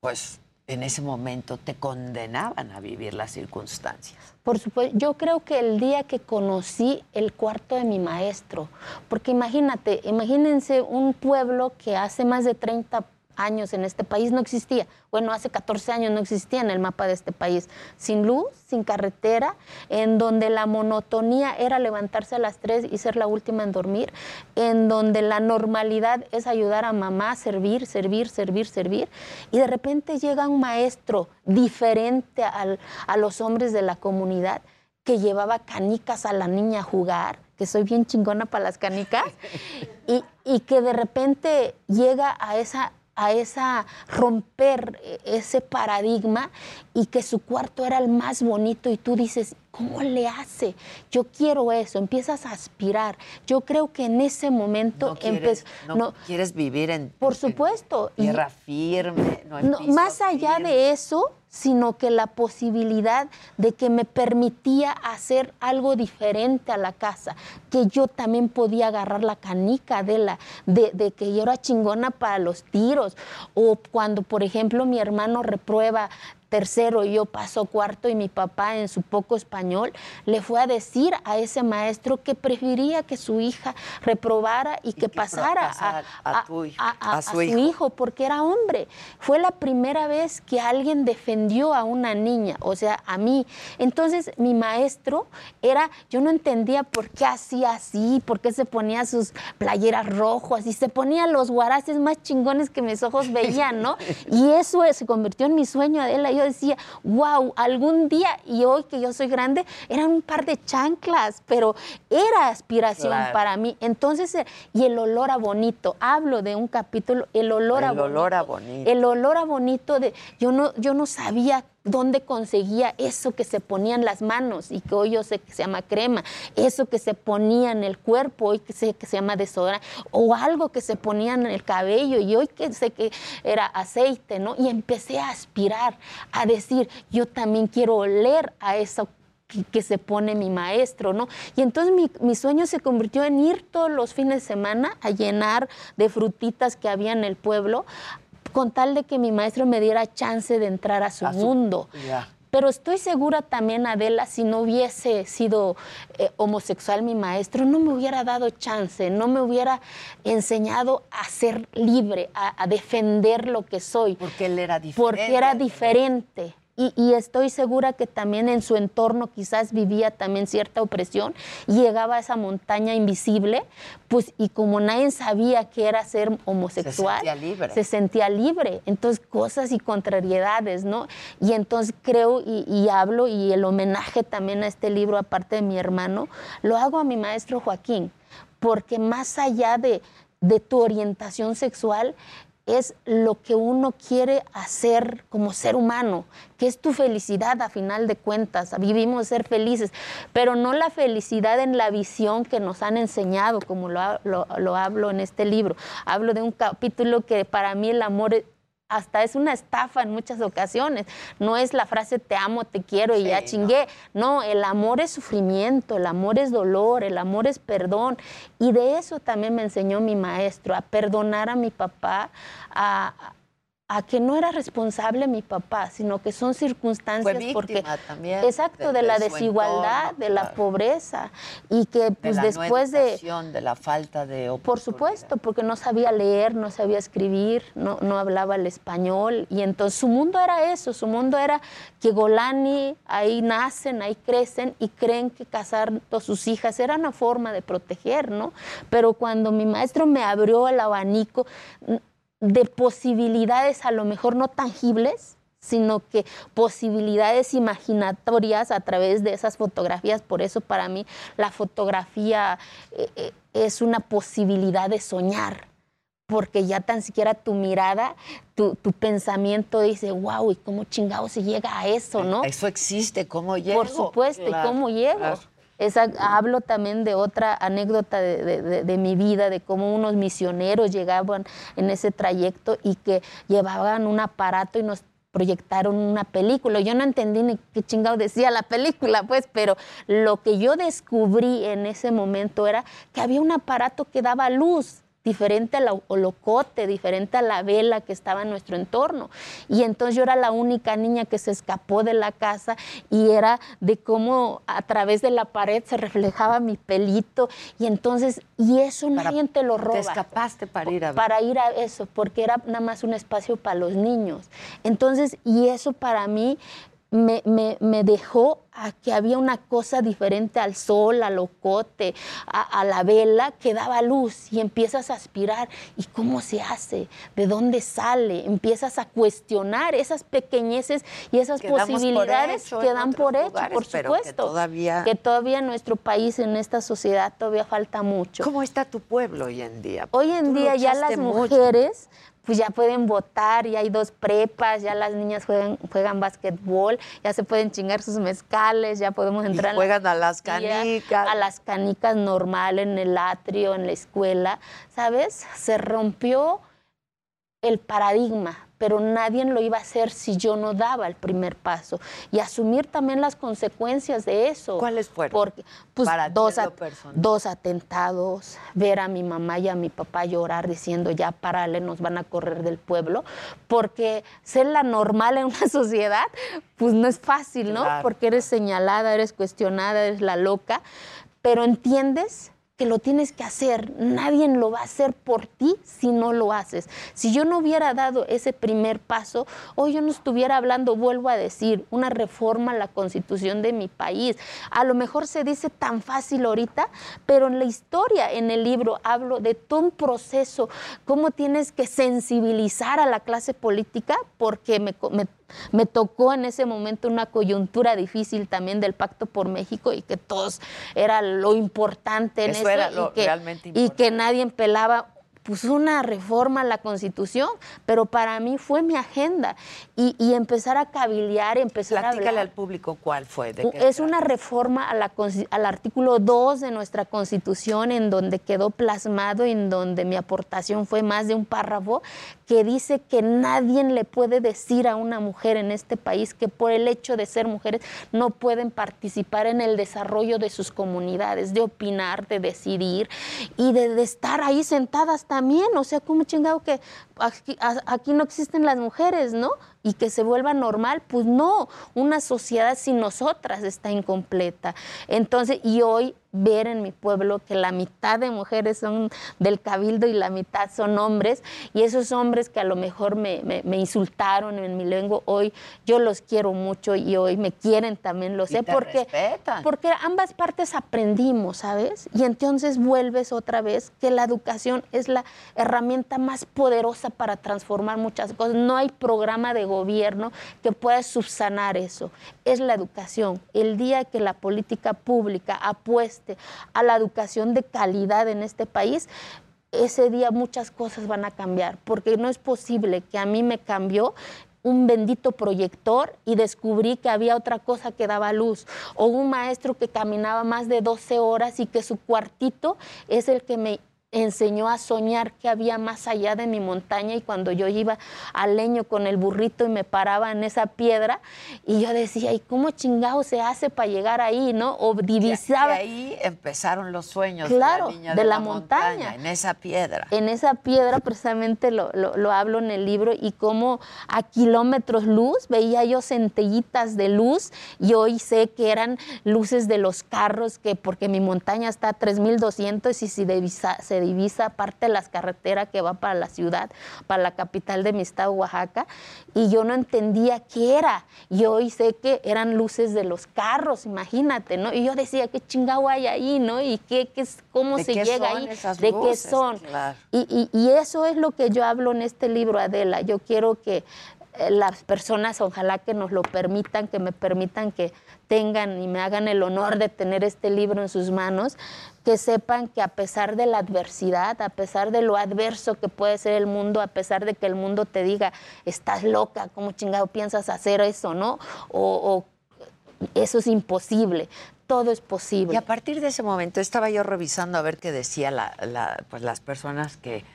pues, en ese momento te condenaban a vivir las circunstancias? Por supuesto, yo creo que el día que conocí el cuarto de mi maestro, porque imagínate, imagínense un pueblo que hace más de 30 años en este país no existía. Bueno, hace 14 años no existía en el mapa de este país. Sin luz, sin carretera, en donde la monotonía era levantarse a las 3 y ser la última en dormir, en donde la normalidad es ayudar a mamá servir, servir, servir, servir. Y de repente llega un maestro diferente al- a los hombres de la comunidad que llevaba canicas a la niña a jugar, que soy bien chingona para las canicas, y, y que de repente llega a esa a esa romper eh, ese paradigma y que su cuarto era el más bonito y tú dices, ¿cómo le hace? Yo quiero eso, empiezas a aspirar. Yo creo que en ese momento No quieres, empezó no quieres vivir en por supuesto. tierra firme, no en no, piso más allá de eso, sino que la posibilidad de que me permitía hacer algo diferente a la casa, que yo también podía agarrar la canica de la, de, de que yo era chingona para los tiros, o cuando, por ejemplo, mi hermano reprueba tercero y yo paso cuarto y mi papá en su poco español le fue a decir a ese maestro que prefería que su hija reprobara y, que, pasara pasara a a- a a su su hijo. hijo porque era hombre. Fue la primera vez que alguien defendió a una niña, o sea, a mí. Entonces, mi maestro era, yo no entendía por qué hacía así, por qué se ponía sus playeras rojas y se ponía los guaraces más chingones que mis ojos veían, ¿no? [LAUGHS] Y eso se convirtió en mi sueño, Adela. Yo decía, wow, algún día, y hoy que yo soy grande, eran un par de chanclas, pero era aspiración Claro. para mí. Entonces, eh, y el olor a bonito, hablo de un capítulo, el olor a El bonito. olor a bonito. El olor a bonito de, yo no, yo no sabía dónde conseguía eso que se ponía en las manos y que hoy yo sé que se llama crema, eso que se ponía en el cuerpo, hoy que sé que se llama desodorante, o algo que se ponía en el cabello y hoy que sé que era aceite, ¿no? Y empecé a aspirar, a decir, yo también quiero oler a eso que, se pone mi maestro, ¿no? Y entonces mi sueño se convirtió en ir todos los fines de semana a llenar de frutitas que había en el pueblo, con tal de que mi maestro me diera chance de entrar a su mundo. Pero estoy segura también, Adela, si no hubiese sido eh, homosexual mi maestro, no me hubiera dado chance, no me hubiera enseñado a ser libre, a, a defender lo que soy. Porque él era Porque era diferente. Y, y estoy segura que también en su entorno quizás vivía también cierta opresión y llegaba a esa montaña invisible, pues y como nadie sabía que era ser homosexual, sentía libre. se sentía libre. Entonces, cosas y contrariedades, ¿no? Y entonces creo y, y hablo, y el homenaje también a este libro, aparte de mi hermano, lo hago a mi maestro Joaquín, porque más allá de, de tu orientación sexual, es lo que uno quiere hacer como ser humano, que es tu felicidad a final de cuentas. Vivimos ser felices, pero no la felicidad en la visión que nos han enseñado, como lo, lo- lo hablo en este libro. Hablo de un capítulo que para mí el amor hasta es una estafa en muchas ocasiones. No es la frase te amo, te quiero y ya chingué. No, el amor es sufrimiento, el amor es dolor, el amor es perdón. Y de eso también me enseñó mi maestro, a perdonar a mi papá, a, a que no era responsable mi papá, sino que son circunstancias porque también exacto de- de, la de desigualdad, entorno, de la claro. pobreza y que de pues la después no de de la falta de por supuesto, porque no sabía leer, no sabía escribir, no, no hablaba el español. Y entonces su mundo era eso, su mundo era que Golani, ahí nacen, ahí crecen y creen que casar a sus hijas era una forma de proteger, ¿no? Pero cuando mi maestro me abrió el abanico de posibilidades a lo mejor no tangibles, sino que posibilidades imaginatorias a través de esas fotografías. Por eso para mí la fotografía eh, eh, es una posibilidad de soñar porque ya tan siquiera tu mirada, tu, pensamiento dice, wow, ¿y cómo chingado se llega a eso, no? Eso existe, ¿cómo llego? Por supuesto, ¿y cómo llego? Esa, hablo también de otra anécdota de, mi vida, de cómo unos misioneros llegaban en ese trayecto y que llevaban un aparato y nos proyectaron una película. Yo no entendí ni qué chingado decía la película, pues, pero lo que yo descubrí en ese momento era que había un aparato que daba luz diferente al holocote, diferente a la vela que estaba en nuestro entorno. Y entonces yo era la única niña que se escapó de la casa y era de cómo a través de la pared se reflejaba mi pelito y entonces, y eso nadie te lo roba. Te escapaste para ir a ver. Para ir a eso, porque era nada más un espacio para los niños. Entonces, y eso para mí me, me, dejó a que había una cosa diferente al sol, al ocote, a, la vela que daba luz y empiezas a aspirar. ¿Y cómo se hace? ¿De dónde sale? Empiezas a cuestionar esas pequeñeces y esas posibilidades que dan por hecho, por supuesto. Que todavía... que todavía en nuestro país, en esta sociedad, todavía falta mucho. ¿Cómo está tu pueblo hoy en día? Hoy en día ya las mujeres pues ya pueden votar, ya hay dos prepas, ya las niñas juegan, juegan básquetbol, ya se pueden chingar sus mezcales, ya podemos entrar. Y juegan a las canicas. A las canicas normal en el atrio, en la escuela, ¿sabes? Se rompió el paradigma pero nadie lo iba a hacer si yo no daba el primer paso. Y asumir también las consecuencias de eso. ¿Cuáles fueron? Porque, pues, dos, dos atentados, ver a mi mamá y a mi papá llorar diciendo ya párale, nos van a correr del pueblo, porque ser la normal en una [LAUGHS] sociedad, pues no es fácil, ¿no? Porque eres señalada, eres cuestionada, eres la loca, pero entiendes que lo tienes que hacer. Nadie lo va a hacer por ti si no lo haces. Si yo no hubiera dado ese primer paso, hoy yo no estuviera hablando, vuelvo a decir, una reforma a la constitución de mi país. A lo mejor se dice tan fácil ahorita, pero en la historia, en el libro, hablo de todo un proceso, cómo tienes que sensibilizar a la clase política, porque me, me me tocó en ese momento una coyuntura difícil también del Pacto por México y que todos era lo importante en eso, era lo y, que, realmente y que nadie pelaba pues una reforma a la Constitución, pero para mí fue mi agenda y, empezar a cabildear, empezar a hablar. al público cuál fue. es una reforma a la, al artículo 2 de nuestra Constitución en donde quedó plasmado, en donde mi aportación fue más de un párrafo, que dice que nadie le puede decir a una mujer en este país que por el hecho de ser mujeres no pueden participar en el desarrollo de sus comunidades, de opinar, de decidir y de, de estar ahí sentadas también, o sea, como chingado que aquí, no existen las mujeres, ¿no? Y que se vuelva normal, pues no, una sociedad sin nosotras está incompleta. Entonces, y hoy ver en mi pueblo que la mitad de mujeres son del cabildo y la mitad son hombres, y esos hombres que a lo mejor me, insultaron en mi lengua, hoy yo los quiero mucho y hoy me quieren también, lo sé, porque, porque ambas partes aprendimos, ¿sabes? Y entonces vuelves otra vez que la educación es la herramienta más poderosa para transformar muchas cosas. No hay programa de gobierno que pueda subsanar eso. Es la educación. El día que la política pública apueste a la educación de calidad en este país, ese día muchas cosas van a cambiar, porque no es posible que a mí me cambió un bendito proyector y descubrí que había otra cosa que daba luz, o un maestro que caminaba más de 12 horas y que su cuartito es el que me enseñó a soñar que había más allá de mi montaña y cuando yo iba al leño con el burrito y me paraba en esa piedra y yo decía, ¿y cómo chingado se hace para llegar ahí, no? O divisaba. Y ahí empezaron los sueños claro, de la, niña de, la, montaña, En esa piedra. En esa piedra precisamente lo, lo, hablo en el libro y cómo a kilómetros luz veía yo centellitas de luz y hoy sé que eran luces de los carros que porque mi montaña está a 3200 y si se divisa aparte de las carreteras que va para la ciudad, para la capital de mi estado, Oaxaca, y yo no entendía qué era. Y hoy sé que eran luces de los carros, imagínate, ¿no? Y yo decía, ¿qué chingado hay ahí, no? ¿Y qué, qué cómo se llega ahí? ¿De qué son? Y, y, y eso es lo que yo hablo en este libro, Adela. Yo quiero que las personas, ojalá que nos lo permitan, que me permitan que tengan y me hagan el honor de tener este libro en sus manos, que sepan que a pesar de la adversidad, a pesar de lo adverso que puede ser el mundo, a pesar de que el mundo te diga, estás loca, ¿cómo chingado piensas hacer eso, no? O, eso es imposible todo es posible. Y a partir de ese momento estaba yo revisando a ver qué decía pues las personas que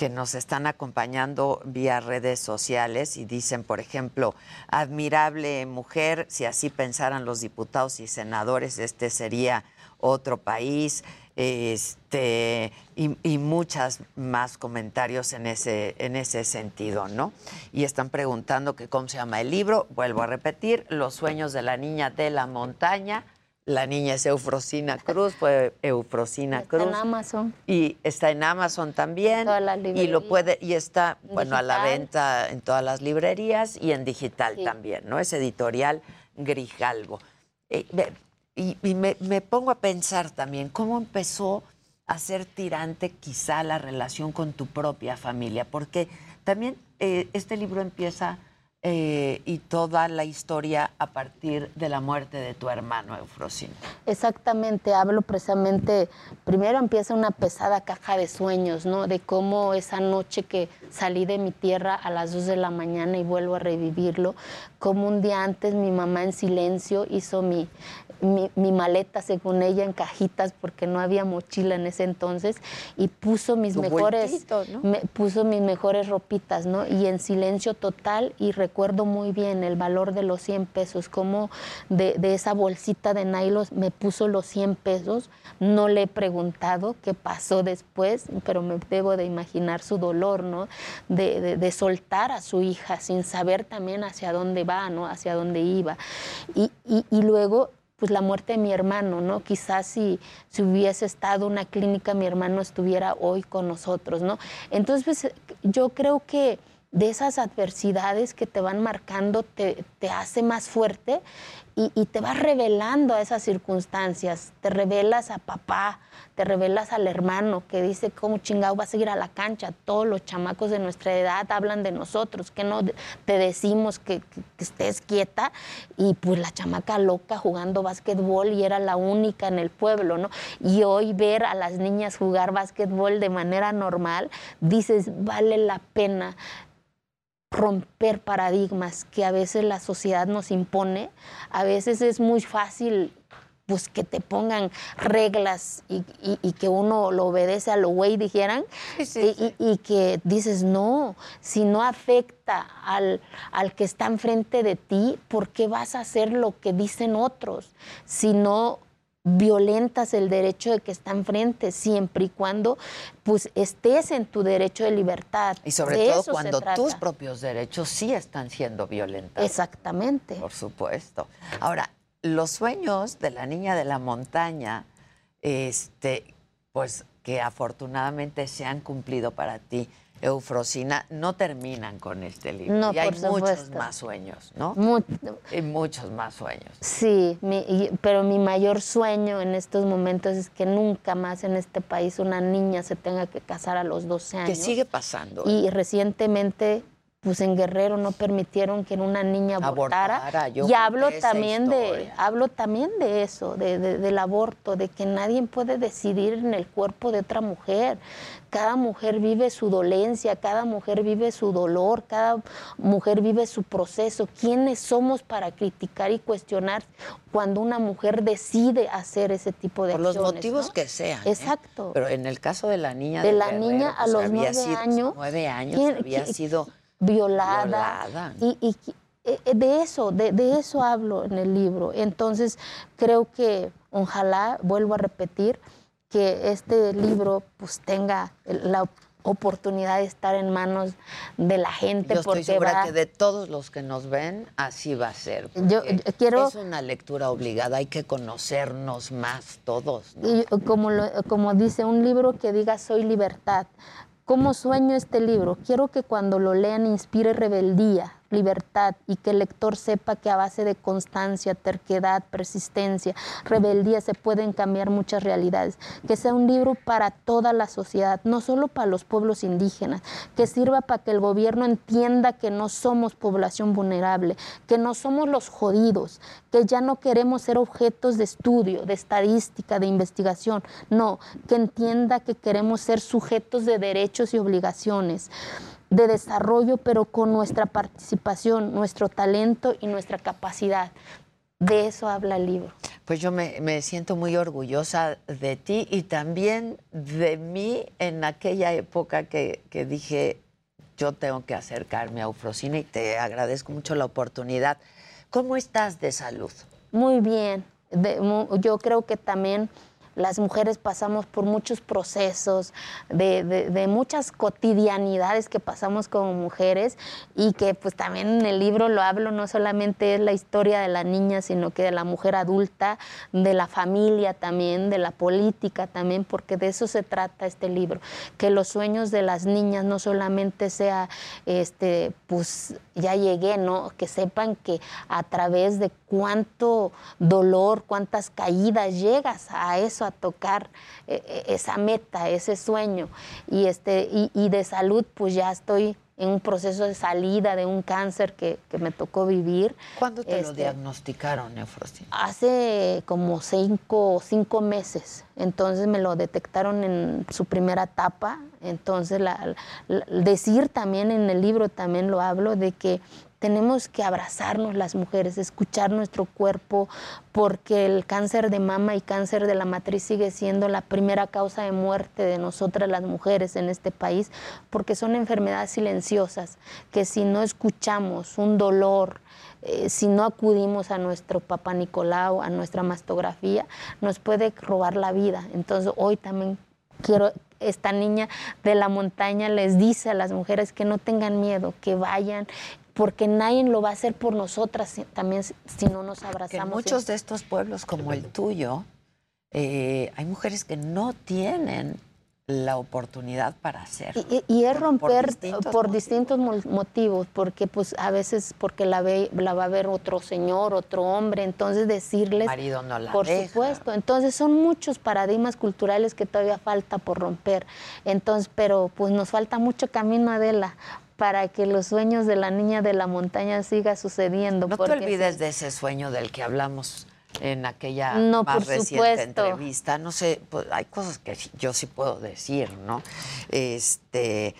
que nos están acompañando vía redes sociales y dicen, por ejemplo, admirable mujer, si así pensaran los diputados y senadores, este sería otro país, este, y, y muchas más comentarios en ese, en ese sentido, ¿no? Y están preguntando que cómo se llama el libro, vuelvo a repetir, Los sueños de la niña de la montaña, la niña es Eufrosina Cruz, fue Eufrosina Cruz. Está en Amazon. Y está en Amazon también. y lo puede, y está, bueno, a la venta en todas las librerías y en digital también, ¿no? Es editorial Grijalvo. Eh, y, me, pongo a pensar también cómo empezó a ser tirante quizá la relación con tu propia familia, porque también eh, este libro empieza eh, y toda la historia a partir de la muerte de tu hermano Eufrosina. Exactamente, hablo precisamente, primero empieza una pesada caja de sueños, ¿no? De cómo esa noche que salí de mi tierra a las 2 de la mañana y vuelvo a revivirlo, como un día antes mi mamá en silencio hizo mi, mi, maleta, según ella, en cajitas porque no había mochila en ese entonces y puso mis mejores, me, puso mis mejores ropitas, ¿no? Y en silencio total y recuerdo muy bien el valor de los 100 pesos, como de, esa bolsita de nylon me puso los 100 pesos. No le he preguntado qué pasó después, pero me debo de imaginar su dolor, ¿no? De, de soltar a su hija sin saber también hacia dónde va, ¿no? Hacia dónde iba. Y, y, y luego pues la muerte de mi hermano, ¿no? Quizás si, si hubiese estado una clínica, mi hermano estuviera hoy con nosotros, ¿no? Entonces, pues yo creo que de esas adversidades que te van marcando te, te hace más fuerte y, te vas revelando a esas circunstancias. Te revelas a papá, te revelas al hermano que dice cómo chingado va a seguir a la cancha. Todos los chamacos de nuestra edad hablan de nosotros, que no te decimos que, estés quieta. Y pues la chamaca loca jugando básquetbol y era la única en el pueblo, ¿no? Y hoy ver a las niñas jugar básquetbol de manera normal, dices, vale la pena romper paradigmas que a veces la sociedad nos impone. A veces es muy fácil pues que te pongan reglas y, que uno lo obedece a lo güey dijeran Y, que dices no si no afecta al, al que está enfrente de ti ¿por qué vas a hacer lo que dicen otros? si no violentas el derecho de que está enfrente, siempre y cuando pues estés en tu derecho de libertad. Y sobre todo cuando tus propios derechos sí están siendo violentados. Exactamente. Por supuesto. Ahora, los sueños de la niña de la montaña, este, pues que afortunadamente se han cumplido para ti. Eufrosina no terminan con este libro. No, y hay muchos más sueños, ¿no? Hay muchos más sueños. Sí, pero mi mayor sueño en estos momentos es que nunca más en este país una niña se tenga que casar a los 12 años. Que sigue pasando. Y ¿eh? recientemente pues en Guerrero no permitieron que una niña abortara. y hablo también de hablo también de eso, de, del aborto, de que nadie puede decidir en el cuerpo de otra mujer. Cada mujer vive su dolencia, cada mujer vive su dolor, cada mujer vive su proceso. ¿Quiénes somos para criticar y cuestionar cuando una mujer decide hacer ese tipo de Por los motivos que sean. ¿eh? Exacto. Pero en el caso de la niña de, la niña a pues, los nueve años, nueve años había sido violada. Y, eh, de eso, de, eso hablo en el libro. Entonces, creo que ojalá, vuelvo a repetir, que este libro pues tenga la oportunidad de estar en manos de la gente. Yo estoy segura que de todos los que nos ven, así va a ser. Yo quiero... Es una lectura obligada, hay que conocernos más todos. Y como, como dice, un libro que diga soy libertad. ¿Cómo sueño este libro? Quiero que cuando lo lean inspire rebeldía, libertad y que el lector sepa que a base de constancia, terquedad, persistencia, rebeldía se pueden cambiar muchas realidades. Que sea un libro para toda la sociedad, no solo para los pueblos indígenas, que sirva para que el gobierno entienda que no somos población vulnerable, que no somos los jodidos, que ya no queremos ser objetos de estudio, de estadística, de investigación, no, que entienda que queremos ser sujetos de derechos y obligaciones de desarrollo, pero con nuestra participación, nuestro talento y nuestra capacidad. De eso habla el libro. Pues yo me, siento muy orgullosa de ti y también de mí en aquella época que, dije, yo tengo que acercarme a Ufrocina y te agradezco mucho la oportunidad. ¿Cómo estás de salud? Muy bien. yo creo que también las mujeres pasamos por muchos procesos, de, muchas cotidianidades que pasamos como mujeres y que pues también en el libro lo hablo, no solamente es la historia de la niña, sino que de la mujer adulta, de la familia también, de la política también, porque de eso se trata este libro, que los sueños de las niñas no solamente sea, este, pues ya llegué, ¿no? Que sepan que a través de cuánto dolor, cuántas caídas llegas a eso, a tocar eh, eh, esa meta, ese sueño. Y, este, y, de salud, pues ya estoy en un proceso de salida de un cáncer que, me tocó vivir. ¿Cuándo te lo este, diagnosticaron, Neufrosti? Hace como cinco, cinco meses. Entonces me lo detectaron en su primera etapa. Entonces, decir también en el libro, también lo hablo, de que tenemos que abrazarnos las mujeres, escuchar nuestro cuerpo, porque el cáncer de mama y cáncer de la matriz sigue siendo la primera causa de muerte de nosotras las mujeres en este país, porque son enfermedades silenciosas, que si no escuchamos un dolor, eh, si no acudimos a nuestro papá Nicolau, a nuestra mastografía, nos puede robar la vida. Entonces hoy también quiero esta niña de la montaña les dice a las mujeres que no tengan miedo, que vayan porque nadie lo va a hacer por nosotras también si no nos abrazamos. en muchos de estos pueblos como el tuyo, eh, hay mujeres que no tienen la oportunidad para hacer. Y, es romper por distintos, motivos. porque pues a veces porque la, ve, la va a ver otro señor, otro hombre, entonces decirles... Marido no la Por supuesto, entonces son muchos paradigmas culturales que todavía falta por romper. Entonces, pero pues nos falta mucho camino, Adela, para que los sueños de la niña de la montaña siga sucediendo. No te olvides de ese sueño del que hablamos en aquella más reciente entrevista. No sé, pues, hay cosas que yo sí puedo decir, ¿no? Este,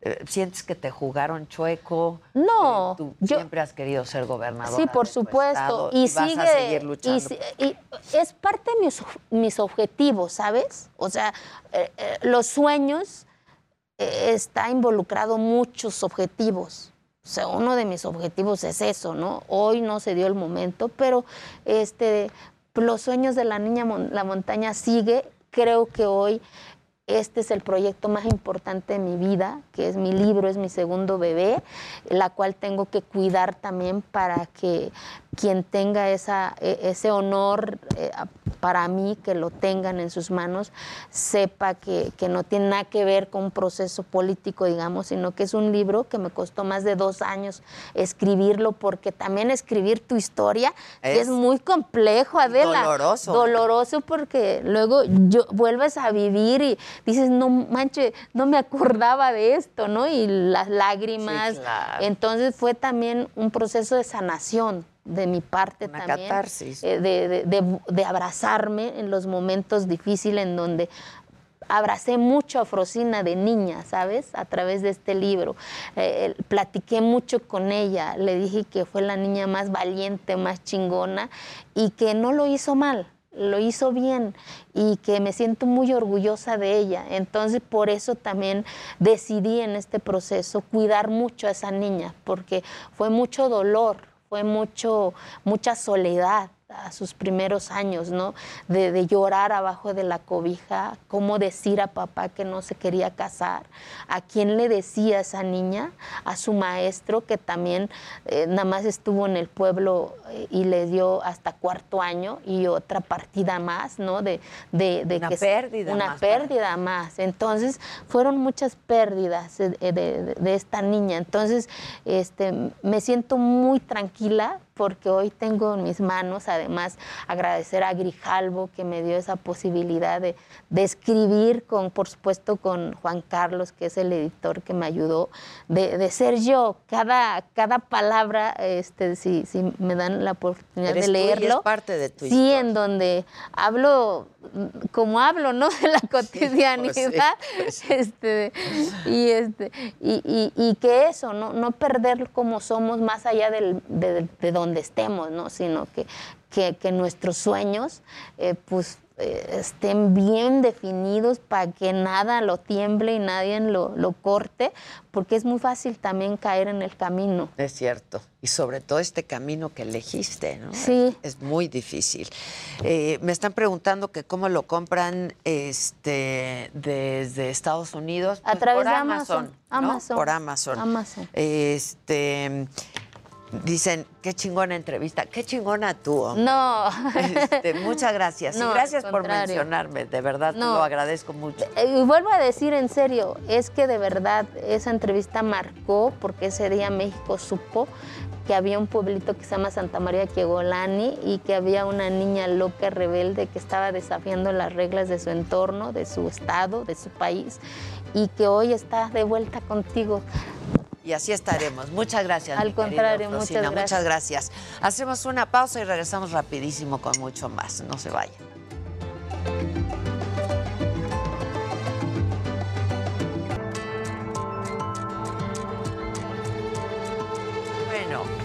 eh, ¿Sientes que te jugaron chueco? No. Eh, tú siempre has querido ser gobernador. Sí, por supuesto. y, sigue, vas a seguir luchando. Y, es parte de mis, mis, objetivos, ¿sabes? O sea, eh, los sueños está involucrado muchos objetivos. O sea, uno de mis objetivos es eso, ¿no? Hoy no se dio el momento, pero este, los sueños de la niña la montaña sigue. Creo que hoy este es el proyecto más importante de mi vida, que es mi libro, es mi segundo bebé, la cual tengo que cuidar también para que quien tenga esa, e, ese honor eh, para mí, que lo tengan en sus manos, sepa que, no tiene nada que ver con un proceso político, digamos, sino que es un libro que me costó más de dos años escribirlo, porque también escribir tu historia es, muy complejo, Adela. Doloroso. Doloroso porque luego yo, vuelves a vivir y dices, no manche, no me acordaba de esto, ¿no? Y las lágrimas. Entonces fue también un proceso de sanación de mi parte también, eh, de, abrazarme en los momentos difíciles en donde abracé mucho a Frosina de niña, ¿sabes? A través de este libro. Eh, platiqué mucho con ella, le dije que fue la niña más valiente, más chingona y que no lo hizo mal, lo hizo bien y que me siento muy orgullosa de ella. Entonces, por eso también decidí en este proceso cuidar mucho a esa niña, porque fue mucho dolor, fue mucho, mucha soledad a sus primeros años, ¿no? De, de, llorar abajo de la cobija, cómo decir a papá que no se quería casar, a quién le decía esa niña, a su maestro que también eh, nada más estuvo en el pueblo eh, y le dio hasta cuarto año y otra partida más, ¿no? De, de, de una que pérdida. Una más pérdida más. Entonces, fueron muchas pérdidas de, de, de esta niña. Entonces, este, me siento muy tranquila porque hoy tengo en mis manos, además, agradecer a Grijalvo que me dio esa posibilidad de, de, escribir, con, por supuesto, con Juan Carlos, que es el editor que me ayudó, de, de ser yo. Cada, cada palabra, este, si, si me dan la oportunidad Eres de leerlo. Tú y es parte de tu sí, historia. en donde hablo como hablo, ¿no? [LAUGHS] De la cotidianidad. Sí, pues sí, pues [LAUGHS] sí. Este, y, este, y, y, y, que eso, ¿no? no perder como somos más allá del, de, de, donde estemos, ¿no? Sino que, que, que nuestros sueños, eh, pues, eh, estén bien definidos para que nada lo tiemble y nadie lo, lo, corte, porque es muy fácil también caer en el camino. Es cierto. Y sobre todo este camino que elegiste, ¿no? Sí. Es, es muy difícil. Eh, me están preguntando que cómo lo compran este, desde Estados Unidos. A Pues través por de Amazon. ¿no? Amazon. Por Amazon. Amazon. Este. Dicen, qué chingona entrevista, qué chingona tú. Hombre. No. Este, muchas gracias. No, y gracias por mencionarme, de verdad, No. lo agradezco mucho. Eh, Y vuelvo a decir en serio, es que de verdad esa entrevista marcó porque ese día México supo que había un pueblito que se llama Santa María Kiegolani y que había una niña loca rebelde que estaba desafiando las reglas de su entorno, de su estado, de su país y que hoy está de vuelta contigo. Y así estaremos. Muchas gracias. Al mi contrario, muchas Muchas gracias. Hacemos una pausa y regresamos rapidísimo con mucho más. No se vayan.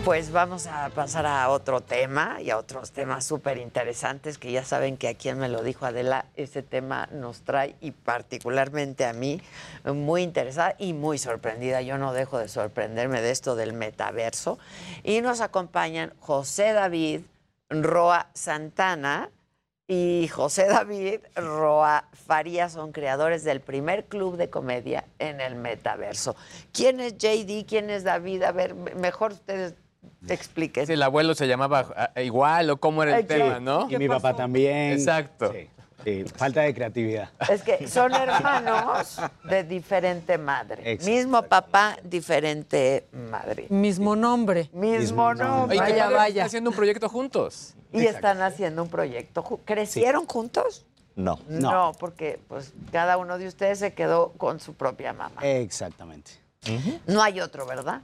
Pues vamos a pasar a otro tema y a otros temas súper interesantes que ya saben que a quien me lo dijo Adela, ese tema nos trae y particularmente a mí muy interesada y muy sorprendida. Yo no dejo de sorprenderme de esto del metaverso. Y nos acompañan José David Roa Santana y José David Roa Farías son creadores del primer club de comedia en el metaverso. ¿Quién es JD? ¿Quién es David? A ver, mejor ustedes expliquen. Si el abuelo se llamaba ah, igual o cómo era el tema, ¿no? Y mi papá también. Exacto. Sí, sí, falta de creatividad. Es que son hermanos de diferente madre. Exacto. Mismo papá, diferente madre. Mismo nombre. Mismo nombre. Oye, Vaya, vaya. están haciendo un proyecto juntos. Y están haciendo un proyecto. ¿Crecieron juntos? No. No. porque pues cada uno de ustedes se quedó con su propia mamá. Exactamente. No hay otro, ¿verdad?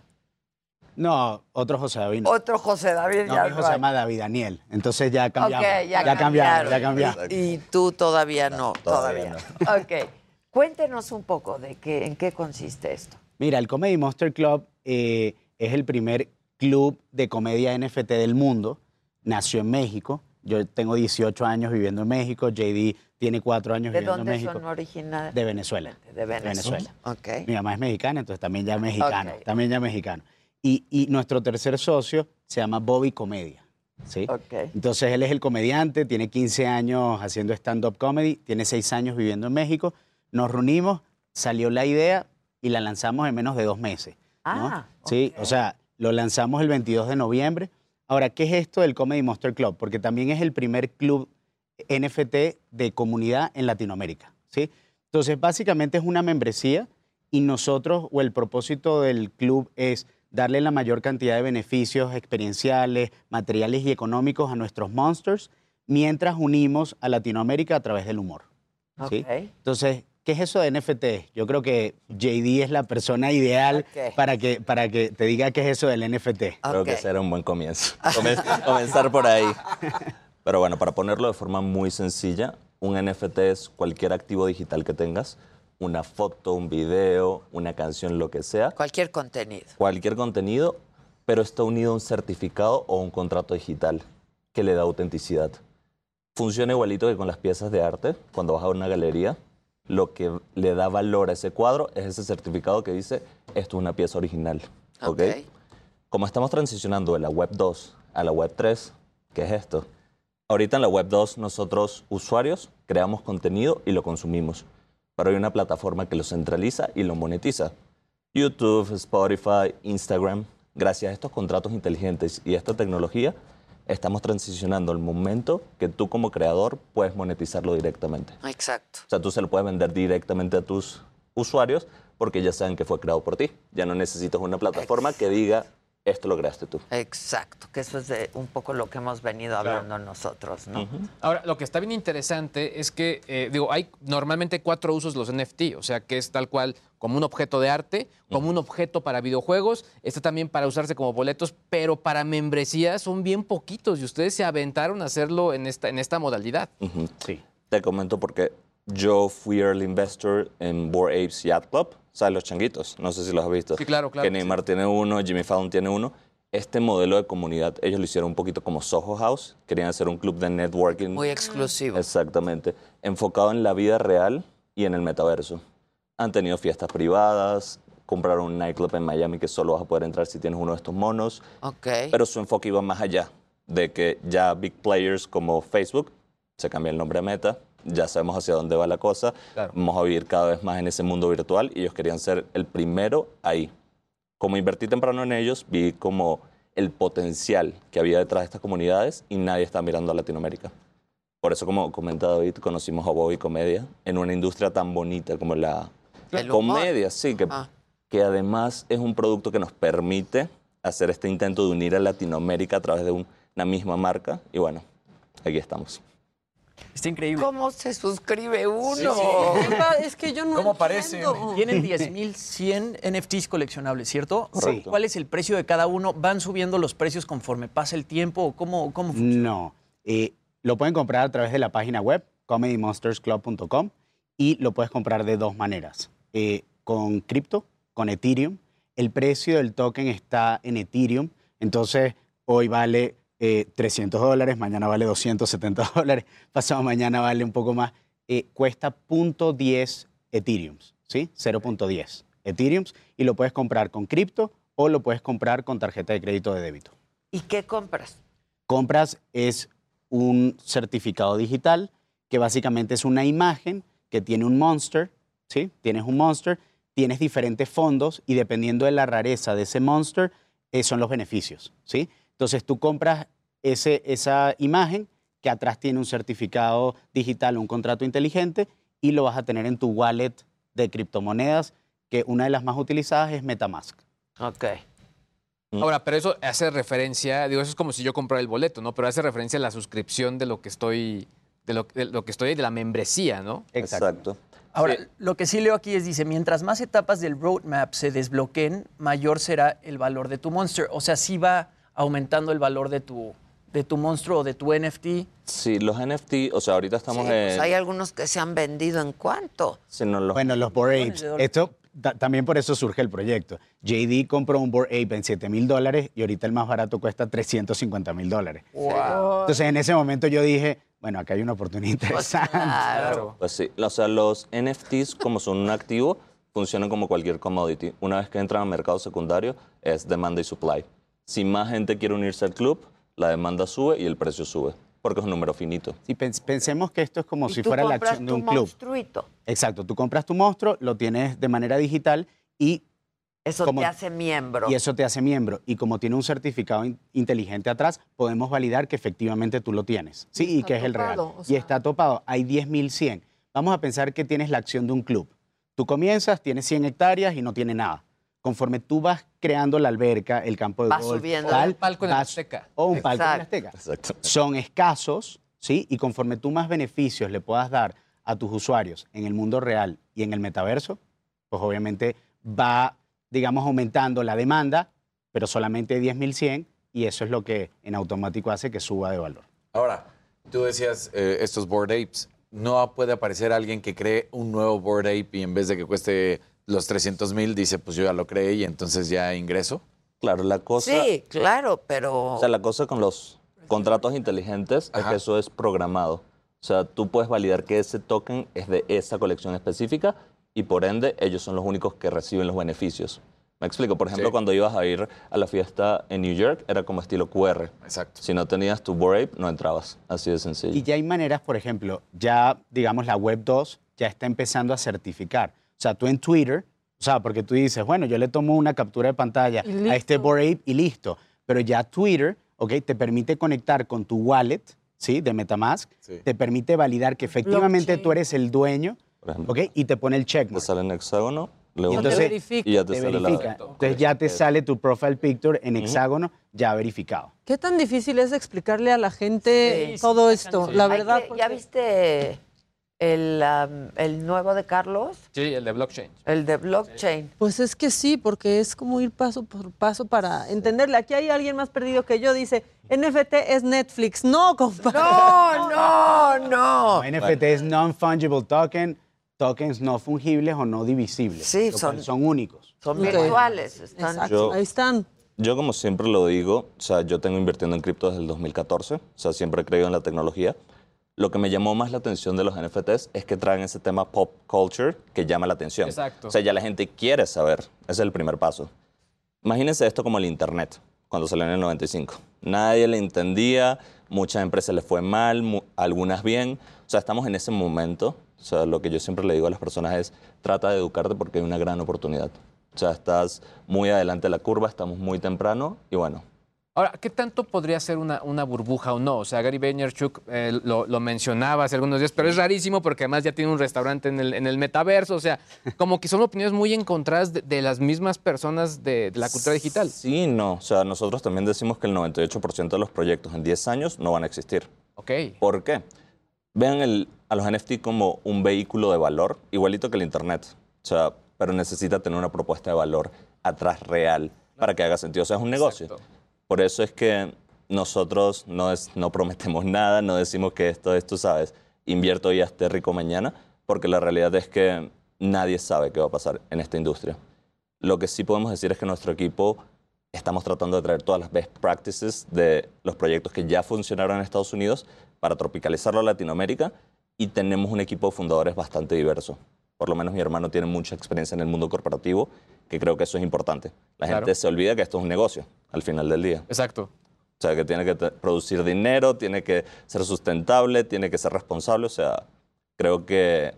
No, otro José David. no. Otro José David No, ya mi hijo no se llama David Daniel. Entonces ya cambiamos. Ok, ya, ya cambiamos, ya cambiaron. cambiamos. Y, y tú todavía no, todavía todavía. [LAUGHS] Ok. Cuéntenos un poco de qué, en qué consiste esto. Mira, el Comedy Monster Club eh, es el primer club de comedia NFT del mundo. Nació en México. Yo tengo 18 años viviendo en México. JD tiene 4 años ¿De viviendo en dónde México. son originarios? De Venezuela. De Venezuela. Ok. Mi mamá es mexicana, entonces también ya mexicano. Ok. También ya mexicano. Y, y nuestro tercer socio se llama Bobby Comedia. ¿sí? Ok. Entonces él es el comediante, tiene 15 años haciendo stand-up comedy, tiene 6 años viviendo en México. Nos reunimos, salió la idea y la lanzamos en menos de dos meses. ¿no? Ah, Sí, o sea, lo lanzamos el 22 de noviembre. Ahora, ¿qué es esto del Comedy Monster Club? Porque también es el primer club NFT de comunidad en Latinoamérica, ¿sí? Entonces, básicamente es una membresía y nosotros, o el propósito del club es darle la mayor cantidad de beneficios experienciales, materiales y económicos a nuestros monsters, mientras unimos a Latinoamérica a través del humor. ¿sí? Entonces, ¿qué es eso de NFT? Yo creo que JD es la persona ideal Ok. para, que, para que te diga qué es eso del NFT. Creo que era un buen comienzo. [LAUGHS] Comen- comenzar por ahí. Pero bueno, para ponerlo de forma muy sencilla, un NFT es cualquier activo digital que tengas, una foto, un video, una canción, lo que sea, Cualquier contenido. cualquier contenido, pero está unido a un certificado o un contrato digital que le da autenticidad. Funciona igualito que con las piezas de arte, cuando vas a una galería, lo que le da valor a ese cuadro es ese certificado que dice, esto es una pieza original. ¿ok? Como estamos transicionando de la web 2 a la web 3, ¿qué es esto? Ahorita en la Web 2 nosotros, usuarios, creamos contenido y lo consumimos. Pero hay una plataforma que lo centraliza y lo monetiza. YouTube, Spotify, Instagram. Gracias a estos contratos inteligentes y a esta tecnología, estamos transicionando el momento que tú como creador puedes monetizarlo directamente. Exacto. O sea, tú se lo puedes vender directamente a tus usuarios porque ya saben que fue creado por ti. Ya no necesitas una plataforma que diga, esto lo creaste tú. Exacto, que eso es de un poco lo que hemos venido hablando nosotros, ¿no? Ahora, lo que está bien interesante es que, eh, digo, hay normalmente cuatro usos los NFT, o sea, que es tal cual como un objeto de arte, como un objeto para videojuegos, está también para usarse como boletos, pero para membresías son bien poquitos y ustedes se aventaron a hacerlo en esta, en esta modalidad. Sí. Te comento porque yo fui early investor en Bored Apes Yacht Club, ¿sabes? Los changuitos, no sé si los has visto. Sí, claro, claro. Que Neymar tiene uno, Jimmy Fallon tiene uno. Este modelo de comunidad, ellos lo hicieron un poquito como Soho House, querían hacer un club de networking. Muy exclusivo. Exactamente, enfocado en la vida real y en el metaverso. Han tenido fiestas privadas, compraron un nightclub en Miami que solo vas a poder entrar si tienes uno de estos monos. Ok. Pero su enfoque iba más allá, de que ya big players como Facebook, se cambia el nombre a Meta, ya sabemos hacia dónde va la cosa, vamos a vivir cada vez más en ese mundo virtual y ellos querían ser el primero ahí. Como invertí temprano en ellos, vi como el potencial que había detrás de estas comunidades y nadie está mirando a Latinoamérica. Por eso, como comenta David, conocimos a Bobby Comedia en una industria tan bonita como la El humor. comedia, sí, que, Ah. que además es un producto que nos permite hacer este intento de unir a Latinoamérica a través de un- una misma marca. Y bueno, aquí estamos. Está increíble. ¿Cómo se suscribe uno? Es que yo no ¿Cómo parece? Tienen 10.100 NFTs coleccionables, ¿cierto? Correcto. ¿Cuál es el precio de cada uno? ¿Van subiendo los precios conforme pasa el tiempo? ¿O ¿Cómo, cómo funciona? No. Eh, lo pueden comprar a través de la página web, comedymonstersclub.com, y lo puedes comprar de dos maneras. Eh, con cripto, con Ethereum. El precio del token está en Ethereum, entonces hoy vale eh, 300 dólares, mañana vale 270 [LAUGHS] dólares, pasado mañana vale un poco más. Eh, cuesta .10 Ethereum, ¿sí? 0.10 Ethereum, y lo puedes comprar con cripto o lo puedes comprar con tarjeta de crédito de débito ¿Y qué compras? compras es un certificado digital que básicamente es una imagen que tiene un monster, ¿sí? Tienes un monster, tienes diferentes fondos y dependiendo de la rareza de ese monster, eh, son los beneficios, ¿sí? Entonces tú compras ese, esa imagen que atrás tiene un certificado digital, un contrato inteligente y lo vas a tener en tu wallet de criptomonedas, que una de las más utilizadas es Metamask. Ok. Ahora, pero eso hace referencia, digo, eso es como si yo comprara el boleto, ¿no? Pero hace referencia a la suscripción de lo que estoy, de lo, de lo que estoy, de la membresía, ¿no? Exacto. Ahora, lo que sí leo aquí es, dice, mientras más etapas del roadmap se desbloqueen, mayor será el valor de tu monster. O sea, sí va aumentando el valor de tu, de tu monstruo o de tu NFT. Sí, los NFT, o sea, ahorita estamos Sí, pues en... hay algunos que se han vendido en cuánto. Sí, no, los- Bueno, los Bored Apes. Esto ta- también por eso surge el proyecto. JD compró un Bored Ape en 7 mil dólares y ahorita el más barato cuesta 350 mil dólares. Entonces en ese momento yo dije, bueno, acá hay una oportunidad interesante. Pues sí, o sea, los NFTs como son un activo, funcionan como cualquier commodity. Una vez que entran al mercado secundario, es demanda y supply. Si más gente quiere unirse al club, la demanda sube y el precio sube, porque es un número finito. Pens- pensemos que esto es como Y si fuera la compras acción de tu un club. monstruito. Exacto, tú compras tu monstruo, lo tienes de manera digital y... Eso como- te hace miembro. Y eso te hace miembro. Y como tiene un certificado in- inteligente atrás, podemos validar que efectivamente tú lo tienes. Sí, y, que es el real. Y está topado. Hay 10.100. Vamos a pensar que tienes la acción de un club. Tú comienzas, tienes 100 hectáreas y no tiene nada. Conforme tú vas creando la alberca, el campo de Vas golf, subiendo. tal, Un palco en la vas- Azteca. O un palco en la. Azteca. Exacto. Son escasos, ¿sí? Y conforme tú más beneficios le puedas dar a tus usuarios en el mundo real y en el metaverso, pues obviamente va, digamos, aumentando la demanda, pero solamente 10.100 y eso es lo que en automático hace que suba de valor. Ahora, tú decías eh, estos Bored Apes. No puede aparecer alguien que cree un nuevo Bored Ape y en vez de que cueste los 300 mil, dice, pues yo ya lo creé y entonces ya ingreso. Claro, la cosa... Sí, claro, pero... O sea, la cosa con los contratos inteligentes es que eso es programado. O sea, tú puedes validar que ese token es de esa colección específica y por ende ellos son los únicos que reciben los beneficios. Me explico, por ejemplo, Sí. cuando ibas a ir a la fiesta en New York, era como estilo QR. Exacto. Si no tenías tu Bored Ape, no entrabas. Así de sencillo. Y ya hay maneras, por ejemplo, ya, digamos, la Web 2 ya está empezando a certificar. O sea, tú en Twitter, o sea, porque tú dices, bueno, yo le tomo una captura de pantalla a este. Bored Ape y listo. Pero ya Twitter, ¿ok? Te permite conectar con tu wallet, ¿sí? De Metamask. Sí. Te permite validar que efectivamente Blockchain. tú eres el dueño, ¿ok? Y te pone el te checkmark. sale en hexágono, le Y entonces- verifica. y ya te, Te sale verifica. la... Entonces ya te sale tu profile picture en hexágono ya verificado. ¿Qué tan difícil es explicarle a la gente Sí. todo esto? La verdad, que- ¿Ya viste el, am, el nuevo de Carlos? Sí, el de blockchain. El de blockchain. Pues es que sí, porque es como ir paso por paso para entenderle. Aquí hay alguien más perdido que yo, dice, NFT es Netflix. No, compadre. No, no, no. NFT es non-fungible token, tokens no fungibles o no divisibles. Sí, son- son únicos. Son Ok. virtuales. Están Yo- ahí están. Yo como siempre lo digo, o sea, yo tengo invirtiendo en cripto desde el 2014, o sea, siempre he creído en la tecnología. Lo que me llamó más la atención de los NFTs es que traen ese tema pop culture que llama la atención. Exacto. O sea, ya la gente quiere saber, ese es el primer paso. Imagínense esto como el Internet, cuando salió en el 95. Nadie le entendía, muchas empresas les fue mal, algunas bien. O sea, estamos en ese momento. O sea, lo que yo siempre le digo a las personas es, trata de educarte porque hay una gran oportunidad. O sea, estás muy adelante de la curva, estamos muy temprano y bueno, Ahora, ¿qué tanto podría ser una, una burbuja o no? O sea, Gary Vaynerchuk eh, lo, lo mencionaba hace algunos días, pero es rarísimo porque además ya tiene un restaurante en el, en el metaverso. O sea, como que son opiniones muy encontradas de, de las mismas personas de, de la cultura digital. Sí, no. O sea, nosotros también decimos que el 98% de los proyectos en 10 años no van a existir. Ok. ¿Por qué? Vean el- a los NFT como un vehículo de valor, igualito que el Internet. O sea, pero necesita tener una propuesta de valor atrás real para que haga sentido. O sea, es un negocio. Exacto. Por eso es que nosotros no, prometemos [LAUGHS] nada, no decimos que esto es, tú sabes, invierto y esté rico mañana, porque la realidad es que nadie sabe qué va a pasar en esta industria. Lo que sí podemos decir es que nuestro equipo estamos tratando de traer todas las best practices de los proyectos que ya funcionaron en Estados Unidos para tropicalizarlo a Latinoamérica y tenemos un equipo de fundadores bastante diverso. Por lo menos mi hermano tiene mucha experiencia en el mundo corporativo, que creo que eso es importante. La Claro. gente se olvida que esto es un negocio al final del día. Exacto. O sea, que tiene que producir dinero, tiene que ser sustentable, tiene que ser responsable. O sea, creo que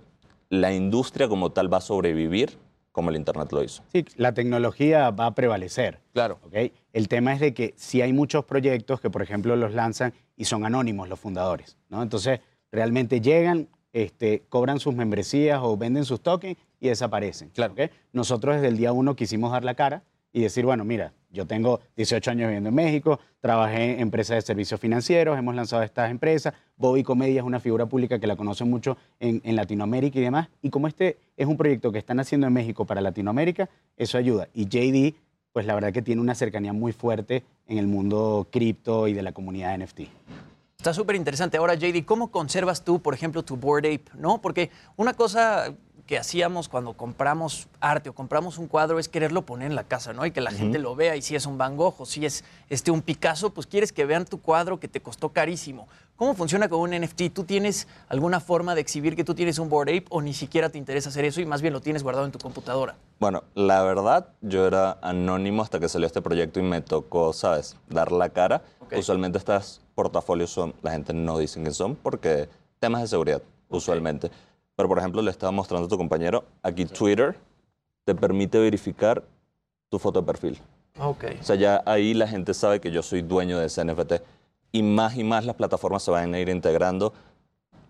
la industria como tal va a sobrevivir como el Internet lo hizo. Sí, la tecnología va a prevalecer. Claro. ¿ok? El tema es de que si hay muchos proyectos que, por ejemplo, los lanzan y son anónimos los fundadores, ¿no? Entonces, realmente llegan, este, cobran sus membresías o venden sus tokens y desaparecen. Claro. ¿ok? Nosotros desde el día uno quisimos dar la cara y decir, bueno, mira, yo tengo 18 años viviendo en México, trabajé en empresas de servicios financieros, hemos lanzado estas empresas, Bobby Comedia es una figura pública que la conocen mucho en, en Latinoamérica y demás, y como este es un proyecto que están haciendo en México para Latinoamérica, eso ayuda. Y JD, pues la verdad que tiene una cercanía muy fuerte en el mundo cripto y de la comunidad NFT. Está súper interesante. Ahora, JD, ¿cómo conservas tú, por ejemplo, tu Board Ape? ¿No? Porque una cosa que hacíamos cuando compramos arte o compramos un cuadro es quererlo poner en la casa, ¿no? Y que la gente lo vea. Y si es un Van Gogh o si es este, un Picasso, pues quieres que vean tu cuadro que te costó carísimo. ¿Cómo funciona con un NFT? ¿Tú tienes alguna forma de exhibir que tú tienes un Board Ape o ni siquiera te interesa hacer eso y más bien lo tienes guardado en tu computadora? Bueno, la verdad, yo era anónimo hasta que salió este proyecto y me tocó, ¿sabes?, dar la cara. Usualmente estas portafolios son, la gente no dice que son porque temas de seguridad, usualmente. Pero, por ejemplo, le estaba mostrando a tu compañero, aquí Twitter te permite verificar tu foto de perfil. Ok. O sea, ya ahí la gente sabe que yo soy dueño de ese NFT. Y más y más las plataformas se van a ir integrando.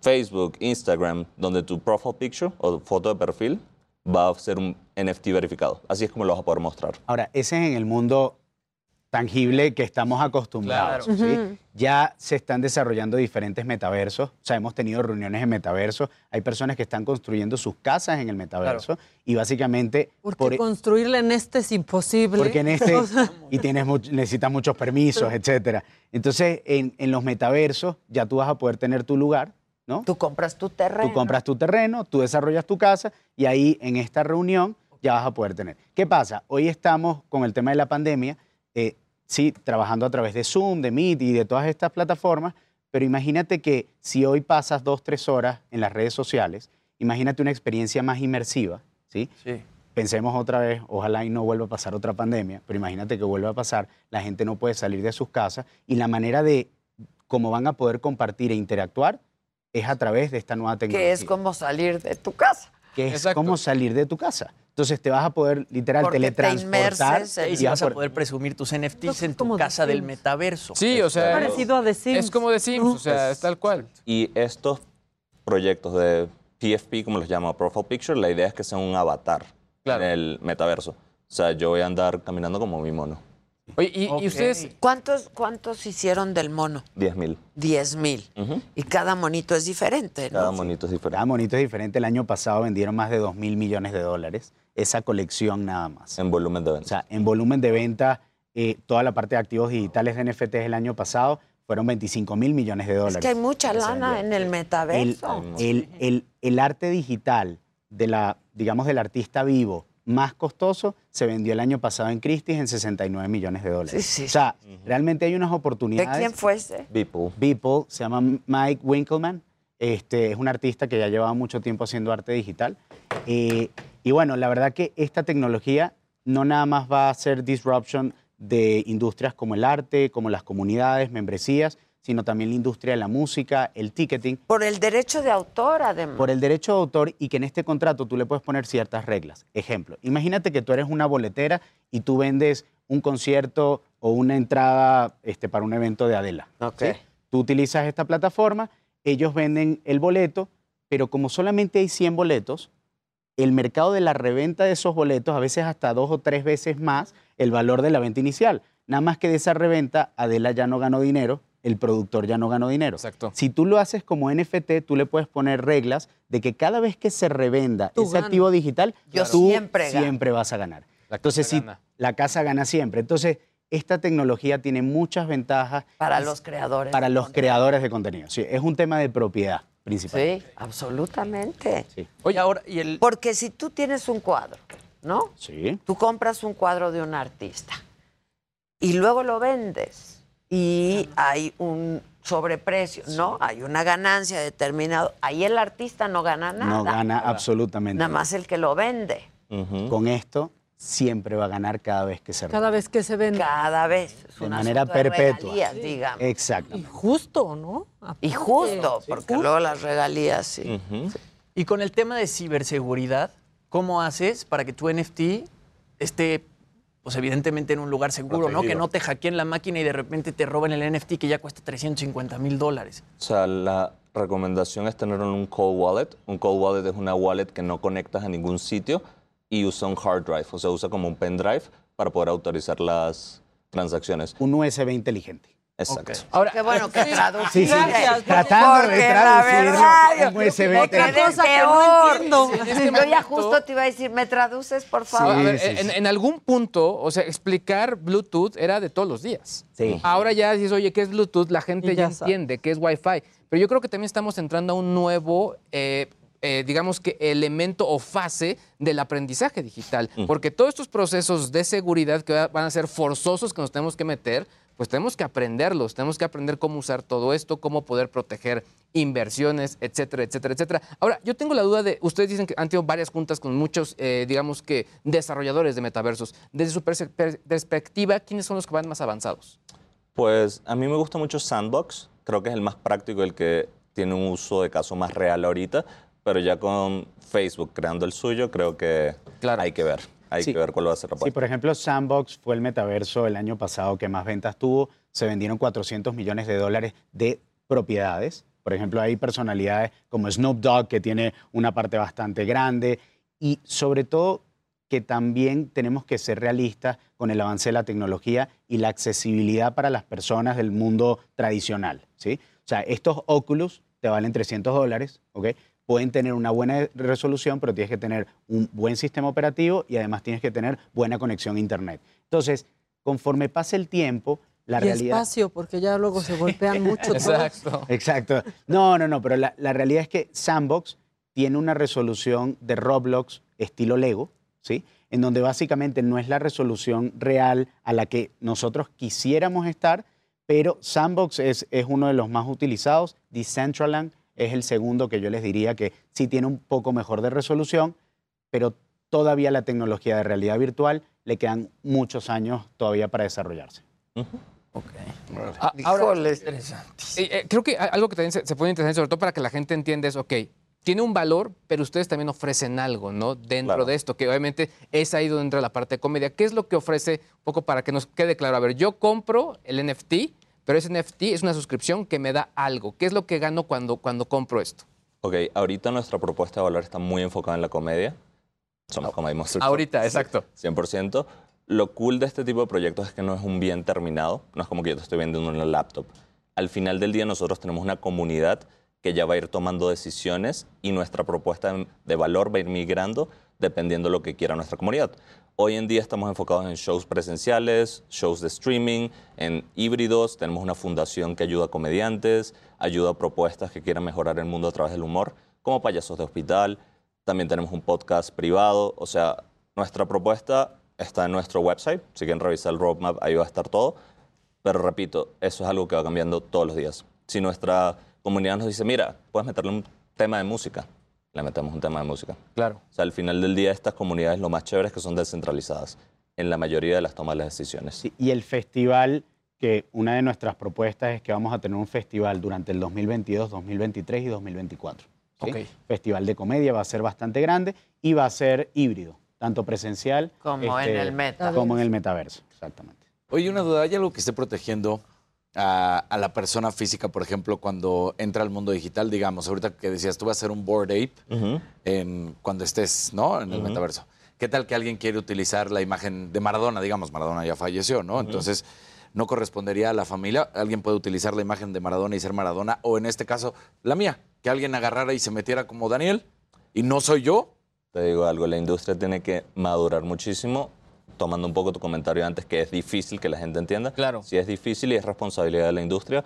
Facebook, Instagram, donde tu profile picture o foto de perfil va a ser un NFT verificado. Así es como lo vas a poder mostrar. Ahora, ese es en el mundo tangible que estamos acostumbrados. Claro. ¿sí? Ujú. Ya se están desarrollando diferentes metaversos. O sea, hemos tenido reuniones en metaverso. Hay personas que están construyendo sus casas en el metaverso. Y básicamente... Porque por- construirle en este es imposible. porque en [LAUGHS] este y tienes much- necesitas muchos permisos, etcétera. Entonces, en, en los metaversos ya tú vas a poder tener tu lugar, ¿no? Tú compras tu terreno. Tú compras tu terreno, tú desarrollas tu casa y ahí en esta reunión ya vas a poder tener. ¿Qué pasa? Hoy estamos con el tema de la pandemia, eh, sí, trabajando a través de Zoom, de Meet y de todas estas plataformas, pero imagínate que si hoy pasas dos, tres horas en las redes sociales, imagínate una experiencia más inmersiva, ¿sí? Sí. pensemos otra vez, ojalá y no vuelva a pasar otra pandemia, pero imagínate que vuelva a pasar, la gente no puede salir de sus casas y la manera de cómo van a poder compartir e interactuar es a través de esta nueva tecnología. Que es como salir de tu casa. Que es como salir de tu casa. Entonces te vas a poder literal Porque te teletransportar en- Y vas a poder presumir tus NFTs en tu casa del metaverso. Sí, o sea. Parecido a The Sims. Es como The Sims, o sea, es tal cual. Y estos proyectos de PFP, como los llama Profile Picture, la idea es que sea un avatar en el metaverso. O sea, yo voy a andar caminando como mi mono. Oye, y, y ustedes. ¿Cuántos, ¿Cuántos hicieron del mono? 10 mil. 10 mil. Y cada monito es diferente, ¿no? Cada monito es diferente. Cada monito es diferente. El año pasado vendieron más de 2 mil millones de dólares. Esa colección nada más. En volumen de venta. O sea, en volumen de venta, eh, toda la parte de activos digitales de NFTs el año pasado fueron 25 mil millones de dólares. Es que hay mucha lana en el metaverso. el- el- el arte digital de la, digamos, del artista vivo más costoso se vendió el año pasado en Christie's en 69 millones de dólares. Sí, sí. O sea, realmente hay unas ¿De oportunidades. quién fue ese? Beeple. Beeple, se llama Mike Winkleman. Este, es un artista que ya llevaba mucho tiempo haciendo arte digital. Eh, y bueno, la verdad que esta tecnología no nada más va a hacer disruption de industrias como el arte, como las comunidades, membresías, sino también la industria de la música, el ticketing, Por el derecho de autor, además. por el derecho de autor y que en este contrato tú le puedes poner ciertas reglas. Ejemplo, imagínate que tú eres una boletera y tú vendes un concierto o una entrada este, para un evento de Adela. Ok. ¿sí? Tú utilizas esta plataforma, ellos venden el boleto, pero como solamente hay 100 boletos, el mercado de la reventa de esos boletos a veces hasta dos o tres veces más el valor de la venta inicial. Nada más que de esa reventa, Adela ya no ganó dinero, el productor ya no ganó dinero. Exacto. Si tú lo haces como NFT, tú le puedes poner reglas de que cada vez que se revenda Tú ese activo digital, Yo tú siempre vas a ganar. La Entonces, casa si gana. la casa gana siempre. Entonces, esta tecnología tiene muchas ventajas Para los creadores. para los contenido. creadores de contenido. Sí, es un tema de propiedad principal. Sí, absolutamente. Oye, ahora, y el. Porque si tú tienes un cuadro, ¿no? Sí. Tú compras un cuadro de un artista y luego lo vendes y hay un sobreprecio, ¿no? Hay una ganancia determinada. Ahí el artista no gana nada. No gana absolutamente Nada más el que lo vende. Con esto siempre va a ganar cada vez que se revenda. Cada vez que se vende. Cada vez. Es De manera asunto de perpetua. regalías, digamos. Exacto. Justo, ¿no? Y justo, porque luego las regalías sí. Y con el tema de ciberseguridad, ¿cómo haces para que tu NFT esté, pues evidentemente en un lugar seguro, ¿no? Que no te hackeen la máquina y de repente te roben el NFT que ya cuesta 350 mil dólares. O sea, la recomendación es tener un cold wallet. Un cold wallet es una wallet que no conectas a ningún sitio y usa un hard drive, o sea, usa como un pendrive para poder autorizar las transacciones. Un USB inteligente. Exacto. Ahora, Qué bueno que [LAUGHS] traduciste. Sí, sí, Gracias, tratando de USB otra cosa que no entiendo. En este Yo ya justo te iba a decir, ¿me traduces, por A favor? ver, sí, en, sí. en algún punto, o sea, explicar Bluetooth era de todos los días. Sí. Ahora ya dices, oye, ¿qué es Bluetooth? La gente Y ya, entiende qué es Wi-Fi. Pero yo creo que también estamos entrando a un nuevo, eh, eh, digamos que elemento o fase del aprendizaje digital. Porque todos estos procesos de seguridad que va- van a ser forzosos que nos tenemos que meter, pues tenemos que aprenderlos, tenemos que aprender cómo usar todo esto, cómo poder proteger inversiones, etcétera, etcétera, etcétera. Ahora, yo tengo la duda de, ustedes dicen que han tenido varias juntas con muchos, eh, digamos que, desarrolladores de metaversos. Desde su perspectiva, ¿quiénes son los que van más avanzados? Pues a mí me gusta mucho Sandbox, creo que es el más práctico, el que tiene un uso de caso más real ahorita, pero ya con Facebook creando el suyo, creo que hay que ver, hay Sí. que ver cuál va a ser la Sí, por ejemplo, Sandbox fue el metaverso el año pasado que más ventas tuvo. Se vendieron 400 millones de dólares de propiedades. Por ejemplo, hay personalidades como Snoop Dogg, que tiene una parte bastante grande. Y sobre todo, que también tenemos que ser realistas con el avance de la tecnología y la accesibilidad para las personas del mundo tradicional. ¿sí? O sea, estos Oculus te valen 300 dólares, ¿ok? Pueden tener una buena resolución, pero tienes que tener un buen sistema operativo y además tienes que tener buena conexión a Internet. Entonces, conforme pase el tiempo, la y realidad... espacio, porque ya luego se golpean [LAUGHS] mucho. todos. Exacto. No, no, no, pero la, la realidad es que Sandbox tiene una resolución de Roblox estilo Lego, ¿sí? En donde básicamente no es la resolución real a la que nosotros quisiéramos estar, pero Sandbox es, es uno de los más utilizados. Decentraland es el segundo que yo les diría que sí tiene un poco mejor de resolución, pero todavía la tecnología de realidad virtual le quedan muchos años todavía para desarrollarse. Ah, ahora, eh, eh, creo que algo que también se, se puede interesante, sobre todo para que la gente entienda es, ok, tiene un valor, pero ustedes también ofrecen algo, ¿no? Dentro de esto, que obviamente es ahí donde entra la parte de comedia. ¿Qué es lo que ofrece, un poco para que nos quede claro? A ver, yo compro el NFT, pero ese NFT es una suscripción que me da algo. ¿Qué es lo que gano cuando, cuando compro esto? Ok, ahorita nuestra propuesta de valor está muy enfocada en la comedia. Somos Comedy Monster. Ahorita, exacto. 100%. Lo cool de este tipo de proyectos es que no es un bien terminado, no es como que yo te estoy vendiendo una laptop. Al final del día nosotros tenemos una comunidad que ya va a ir tomando decisiones y nuestra propuesta de valor va a ir migrando dependiendo de lo que quiera nuestra comunidad. Hoy en día estamos enfocados en shows presenciales, shows de streaming, en híbridos. Tenemos una fundación que ayuda a comediantes, ayuda a propuestas que quieran mejorar el mundo a través del humor, como payasos de hospital. También tenemos un podcast privado. O sea, nuestra propuesta está en nuestro website. Si quieren revisar el roadmap, ahí va a estar todo. Pero repito, eso es algo que va cambiando todos los días. Si nuestra comunidad nos dice, mira, puedes meterle un tema de música, le metemos un tema de música. Claro. O sea, al final del día estas comunidades lo más chévere es que son descentralizadas en la mayoría de las tomas de las decisiones. Y el festival, que una de nuestras propuestas es que vamos a tener un festival durante el 2022, 2023 y 2024. ¿sí? Ok. Festival de comedia va a ser bastante grande y va a ser híbrido, tanto presencial Como en el metaverso. Como en el metaverso, exactamente. Oye, una duda, ¿hay algo que esté protegiendo a, a la persona física, por ejemplo, cuando entra al mundo digital? Digamos, ahorita que decías, tú vas a ser un board ape en, cuando estés ¿no? en el metaverso. ¿Qué tal que alguien quiere utilizar la imagen de Maradona? Digamos, Maradona ya falleció, ¿no? Entonces, ¿no correspondería a la familia? ¿Alguien puede utilizar la imagen de Maradona y ser Maradona? O en este caso, la mía, que alguien agarrara y se metiera como Daniel y no soy yo. Te digo algo, la industria tiene que madurar muchísimo, tomando un poco tu comentario antes, que es difícil que la gente entienda. Claro. Si es difícil y es responsabilidad de la industria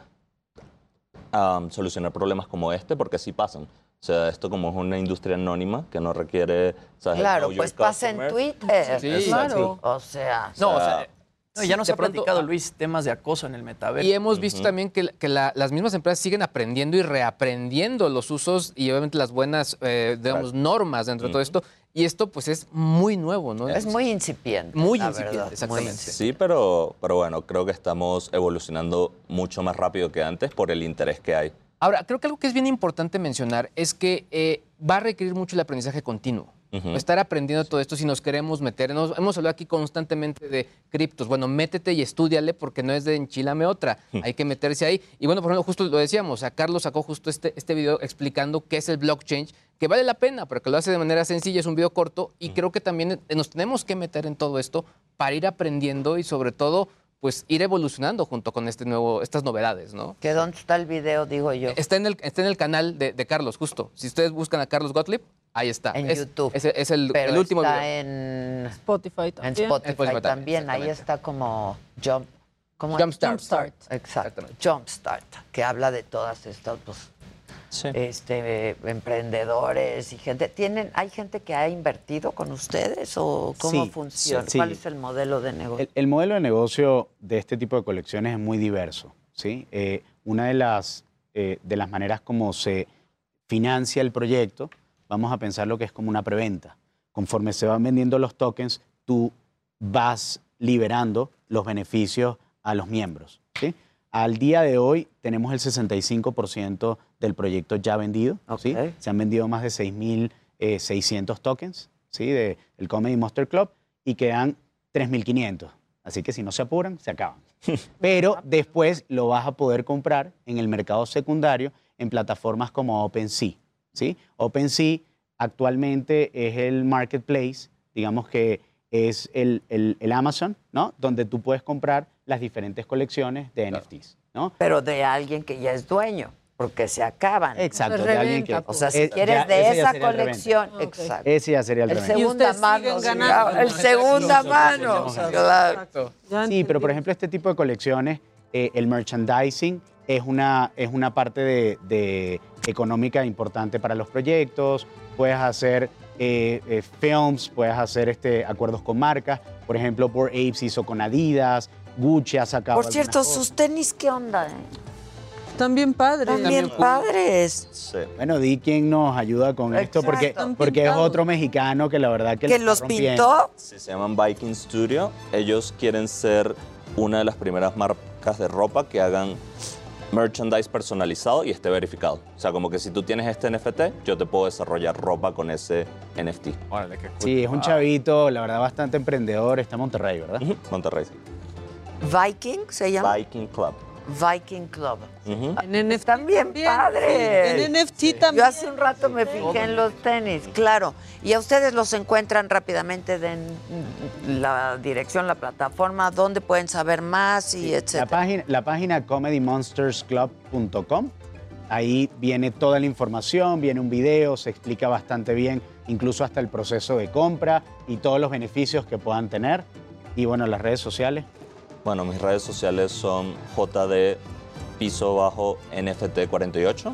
um, solucionar problemas como este, porque sí pasan. O sea, esto como es una industria anónima que no requiere... Claro, pues pasa en. Twitter. Sí, Claro. O sea. No, o sea, no, ya nos ha pronto- platicado Luis temas de acoso en el metaverso. Y hemos visto también que, que la- las mismas empresas siguen aprendiendo y reaprendiendo los usos y obviamente las buenas, eh, digamos, normas dentro de todo esto. Y esto pues es muy nuevo, ¿no? Es muy incipiente. Muy la incipiente, verdad, muy exactamente. incipiente. Sí, pero, pero bueno, creo que estamos evolucionando mucho más rápido que antes por el interés que hay. Ahora, creo que algo que es bien importante mencionar es que eh, va a requerir mucho el aprendizaje continuo. Estar aprendiendo todo esto si nos queremos meter. Nos- hemos hablado aquí constantemente de criptos. Bueno, métete y estudiale porque no es de enchilame otra. Hay que meterse ahí. Y bueno, por ejemplo, justo lo decíamos, a Carlos sacó justo este, este video explicando qué es el blockchain, que vale la pena, porque lo hace de manera sencilla, es un video corto y creo que también eh, nos tenemos que meter en todo esto para ir aprendiendo y sobre todo pues ir evolucionando junto con este nuevo, estas novedades, ¿no? ¿Que dónde está el video, digo yo? Está en el, está en el canal de, de Carlos, justo. Si ustedes buscan a Carlos Gottlieb, ahí está. En Es- YouTube. Es, es el, Pero el último está video. en Spotify En también. Spotify, Spotify también, también, ahí está como Jump. Jumpstart. Jumpstart. Exacto. Jumpstart, que habla de todas estas pues, este, emprendedores y gente. ¿Tienen, ¿Hay gente que ha invertido con ustedes o cómo Sí, funciona? sí. ¿Cuál es el modelo de negocio? El, el modelo de negocio de este tipo de colecciones es muy diverso. ¿sí? Eh, una de las, eh, de las maneras como se financia el proyecto, vamos a pensar lo que es como una preventa. Conforme se van vendiendo los tokens, tú vas liberando los beneficios a los miembros. ¿sí? Al día de hoy tenemos el 65% del proyecto ya vendido. ¿sí? Se han vendido más de 6.600 tokens ¿sí? del Comedy Monster Club y quedan 3.500. Así que si no se apuran, se acaban. [LAUGHS] Pero después lo vas a poder comprar en el mercado secundario en plataformas como OpenSea. ¿Sí? OpenSea actualmente es el marketplace, digamos que es el, el- el Amazon, ¿no? Donde tú puedes comprar las diferentes colecciones de NFTs, ¿no? Pero de alguien que ya es dueño, porque se acaban. Exacto, de alguien que... O sea, si Eh, quieres ya- de esa colección, exacto. Ese ya sería el, El segunda mano. ganando. claro, El segunda mano. Claro. Sí, pero por ejemplo, este tipo de colecciones, eh, el merchandising es una, es una parte de, de económica importante para los proyectos. Puedes hacer eh, eh, films, puedes hacer este, acuerdos con marcas. Por ejemplo, Bored Apes hizo con Adidas, Gucci ha sacado. Por cierto, cosas. sus tenis, ¿qué onda? eh? Están bien padres. También padres. Bueno, di quién nos ayuda con esto, porque, porque es otro mexicano que la verdad que, ¿Que los pintó? Sí, se llaman Viking Studio. Ellos quieren ser una de las primeras marcas de ropa que hagan merchandise personalizado y esté verificado. O sea, como que si tú tienes este NFT, yo te puedo desarrollar ropa con ese NFT. Órale, qué cool. Sí, es un chavito, la verdad, bastante emprendedor. Está en Monterrey, ¿verdad? Monterrey, sí. Viking se llama. Viking Club. Viking Club. Ujú. En NFT También padre. En NFT también. Yo hace un rato me fijé en los tenis, claro. Y a ustedes los encuentran rápidamente en la dirección, la plataforma, donde pueden saber más y La etcétera. página, la página comedymonstersclub.com. Ahí viene toda la información, viene un video, se explica bastante bien, incluso hasta el proceso de compra y todos los beneficios que puedan tener. Y bueno, las redes sociales. Bueno, mis redes sociales son JD piso bajo NFT 48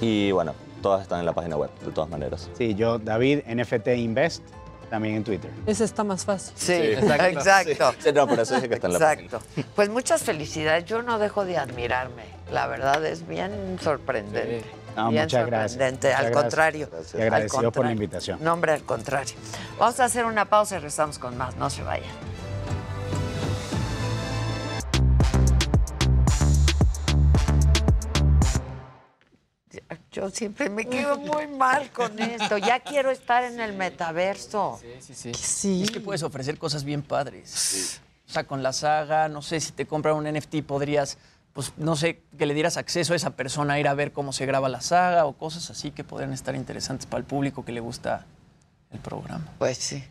y bueno, todas están en la página web, de todas maneras. Sí, yo, David, NFT Invest, también en Twitter. Ese está más fácil. Sí, exacto. [LAUGHS] Sí, no, por eso dije que está en la Exacto. Pues muchas felicidades. Yo no dejo de admirarme. La verdad es bien sorprendente. No, bien muchas gracias. sorprendente. Muchas al gracias. contrario. Gracias. Y al agradecidos por la contrario. invitación. No, hombre, al contrario. Vamos a hacer una pausa y regresamos con más. No se vayan. Yo siempre me quedo muy mal con esto. Ya quiero estar en el metaverso. Sí, sí. Sí. Es que puedes ofrecer cosas bien padres. O sea, con la saga, no sé, si te compran un NFT podrías, pues, no sé, que le dieras acceso a esa persona a ir a ver cómo se graba la saga o cosas así que podrían estar interesantes para el público que le gusta el programa. Pues sí.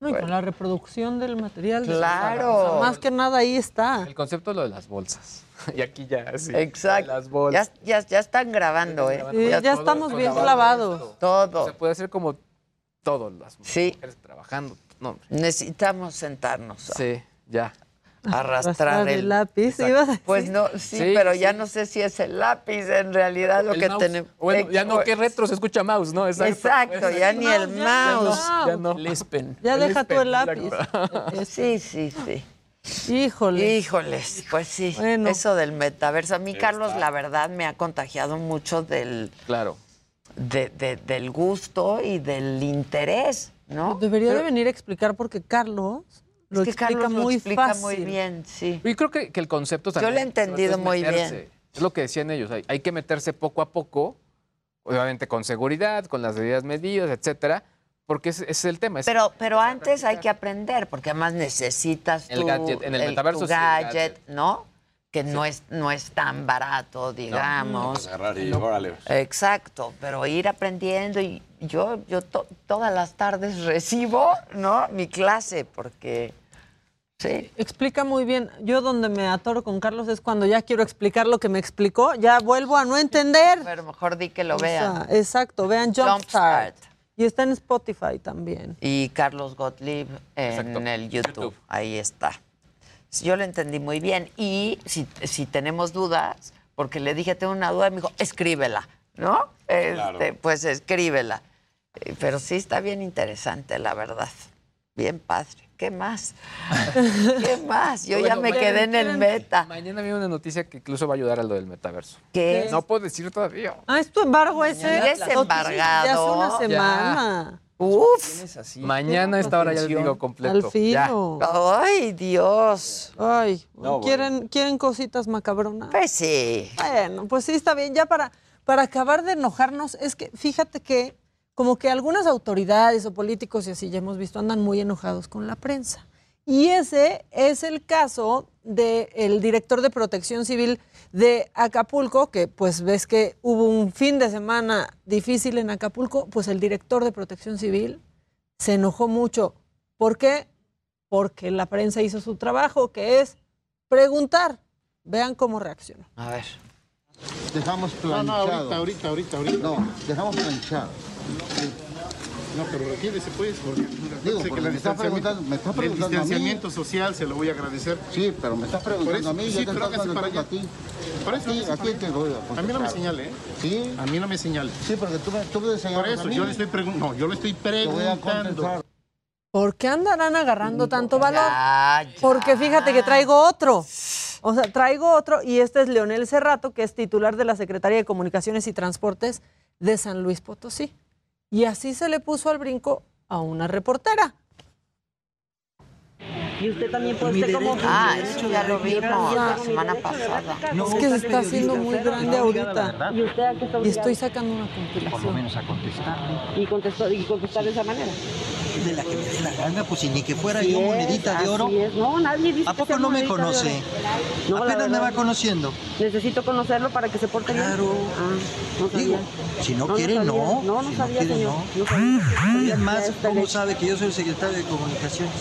No, y con la reproducción del material. de- Claro. O sea, más que nada ahí está. El concepto es lo de las bolsas. [LAUGHS] Y aquí ya, sí. Exacto. Las Ya, bolsas. ya, ya están grabando, ¿eh? Sí, ya todo- estamos bien clavados. Todo. Se puede hacer como todo, las Sí. mujeres trabajando. No, hombre. Necesitamos sentarnos. Sí, ya. Arrastrar Arrastrar el, el lápiz, ibas a decir. Pues no, sí, Sí, pero ya sí. no sé si es el lápiz en realidad lo El que mouse. tenemos. Bueno, ya no, qué retro se escucha mouse, ¿no? Exacto. Exacto, ya ni el Ya no. mouse. Ya no. Ya deja tú el lápiz. Sí, sí, sí. Híjole. Híjoles, pues sí. Bueno. Eso del metaverso. A mí, Carlos, la verdad, me ha contagiado mucho del, Claro. de- de- del gusto y del interés, ¿no? Debería de venir a explicar porque Carlos lo es que explica Carlos muy lo explica fácil. muy bien, sí. Yo creo que, que el concepto Yo también. lo he entendido es muy meterse. bien. Es lo que decían ellos. Hay, hay que meterse poco a poco, obviamente con seguridad, con las medidas medidas, etcétera, porque ese es el tema. es- Pero, pero antes hay que aprender, porque además necesitas El tu- gadget, en el metaverso tu sí, el gadget, gadget. ¿no? Que no, es, no es tan barato, digamos. Pues agarrar y órale. Exacto, pero ir aprendiendo y yo, yo to- todas las tardes [LAUGHS] recibo, ¿no? Mi clase, porque sí. Explica muy bien. Yo donde me atoro con Carlos es cuando ya quiero explicar lo que me explicó, ya vuelvo a no entender. Pero mejor di que lo O vean. sea, exacto, vean Jumpstart. Jumpstart. Y está en Spotify también. Y Carlos Gottlieb en Exacto. el YouTube. YouTube. Ahí está. Yo lo entendí muy bien. Y si, si tenemos dudas, porque le dije, tengo una duda, me dijo, escríbela, ¿no? Este, Pues escríbela. Eh, Pero sí está bien interesante, la verdad. Bien padre. ¿Qué más? [LAUGHS] ¿Qué más? Yo ya me quedé en el meta. Mañana viene una noticia que incluso va a ayudar a lo del metaverso. ¿Qué? No puedo decir todavía. Ah, es tu embargo ese. ¿Sigues Noticia embargado? De hace una Ya. semana. Uf. Mañana a esta hora ya les digo completo. Al filo. Ay, Dios. Ay, No, ¿quieren, ¿quieren cositas macabronas? Pues sí. Bueno, pues sí, está bien. Ya para, para acabar de enojarnos, es que fíjate que como que algunas autoridades o políticos y así ya hemos visto andan muy enojados con la prensa. Y ese es el caso del director de Protección Civil de Acapulco, que pues ves que hubo un fin de semana difícil en Acapulco, pues el director de Protección Civil se enojó mucho. ¿Por qué? Porque la prensa hizo su trabajo, que es preguntar. Vean cómo reaccionó. A ver. Dejamos No, planchado. no, ahorita, ahorita, ahorita, ahorita. No, dejamos planchado. No, pero retírese pues, porque Digo, porque que me está preguntando- me está preguntando a el mí. distanciamiento social se lo voy a agradecer. Sí, pero me estás preguntando eso, a mí, sí, yo te pero hágase para preguntando a allá. ti. Por eso a ti, hágase a ti para te allá. voy a A mí no me señale, ¿eh? Sí. A mí no me señale. Sí, porque tú me, tú me Por a eso, mí. yo le estoy preguntando. No, yo le estoy preguntando. ¿Por qué andarán agarrando tanto valor? Ya, ya. Porque fíjate que traigo otro. O sea, traigo otro y este es Leonel Cerrato, que es titular de la Secretaría de Comunicaciones y Transportes de San Luis Potosí. Y así se le puso al brinco a una reportera. Y usted también puede ser como... Ah, eso ya lo vimos la semana pasada. es que se está haciendo muy grande ahorita. ¿Y usted a qué está Y estoy sacando una Por lo compilación. menos a contestar. ¿Y contestó, y contestar de esa manera? De la que me dé la gana, pues y ni que fuera Así yo es, monedita de oro. así es. No, nadie dice ¿A poco no me conoce? No, Apenas me va conociendo. Necesito conocerlo para que se porte bien. Claro. Ah, no. Digo, si no, quiere, no. No, no Si no sabía, quiere, señor. no. No sabía. Además, ¿cómo sabe que yo soy el secretario de Comunicaciones?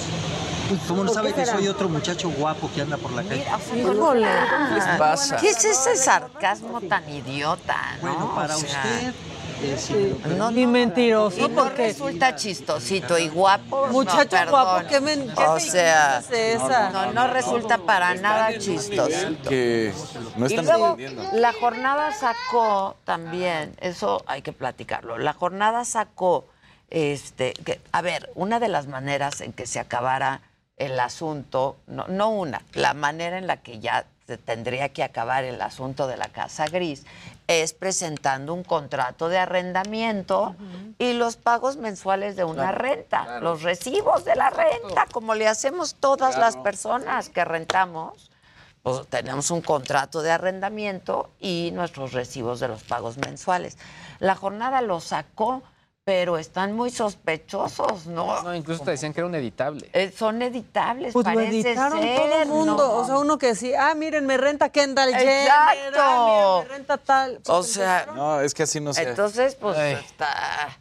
[LAUGHS] ¿Cómo no ¿por sabe que soy otro muchacho guapo que anda por la calle? Híjole. ¿Qué les pasa? ¿Qué es ese sarcasmo tan idiota? no? Bueno, para O sea, usted, eh, permite. No, ni mentiroso, Y no porque resulta chistosito y guapo. Muchacho no, guapo. ¿qué men- qué O sea, esa? no, no resulta para nada chistoso. Que no Y luego entendiendo. la jornada sacó también, eso hay que platicarlo. La jornada sacó, este, que, a ver, una de las maneras en que se acabara el asunto, no, no una, la manera en la que ya se tendría que acabar el asunto de la casa gris es presentando un contrato de arrendamiento y los pagos mensuales de una Claro, renta, claro. los recibos de la renta, como le hacemos todas las personas que rentamos pues tenemos un contrato de arrendamiento y nuestros recibos de los pagos mensuales. La jornada lo sacó, pero están muy sospechosos, ¿no? No, incluso te decían que era un editable. Eh, son editables, Pues lo parece editaron ser, todo el mundo. ¿no? O sea, uno que decía, ah, miren, me renta Kendall Jenner. Exacto. ah, miren, me renta tal. O sea, No, es que así no se. entonces, pues Ay. está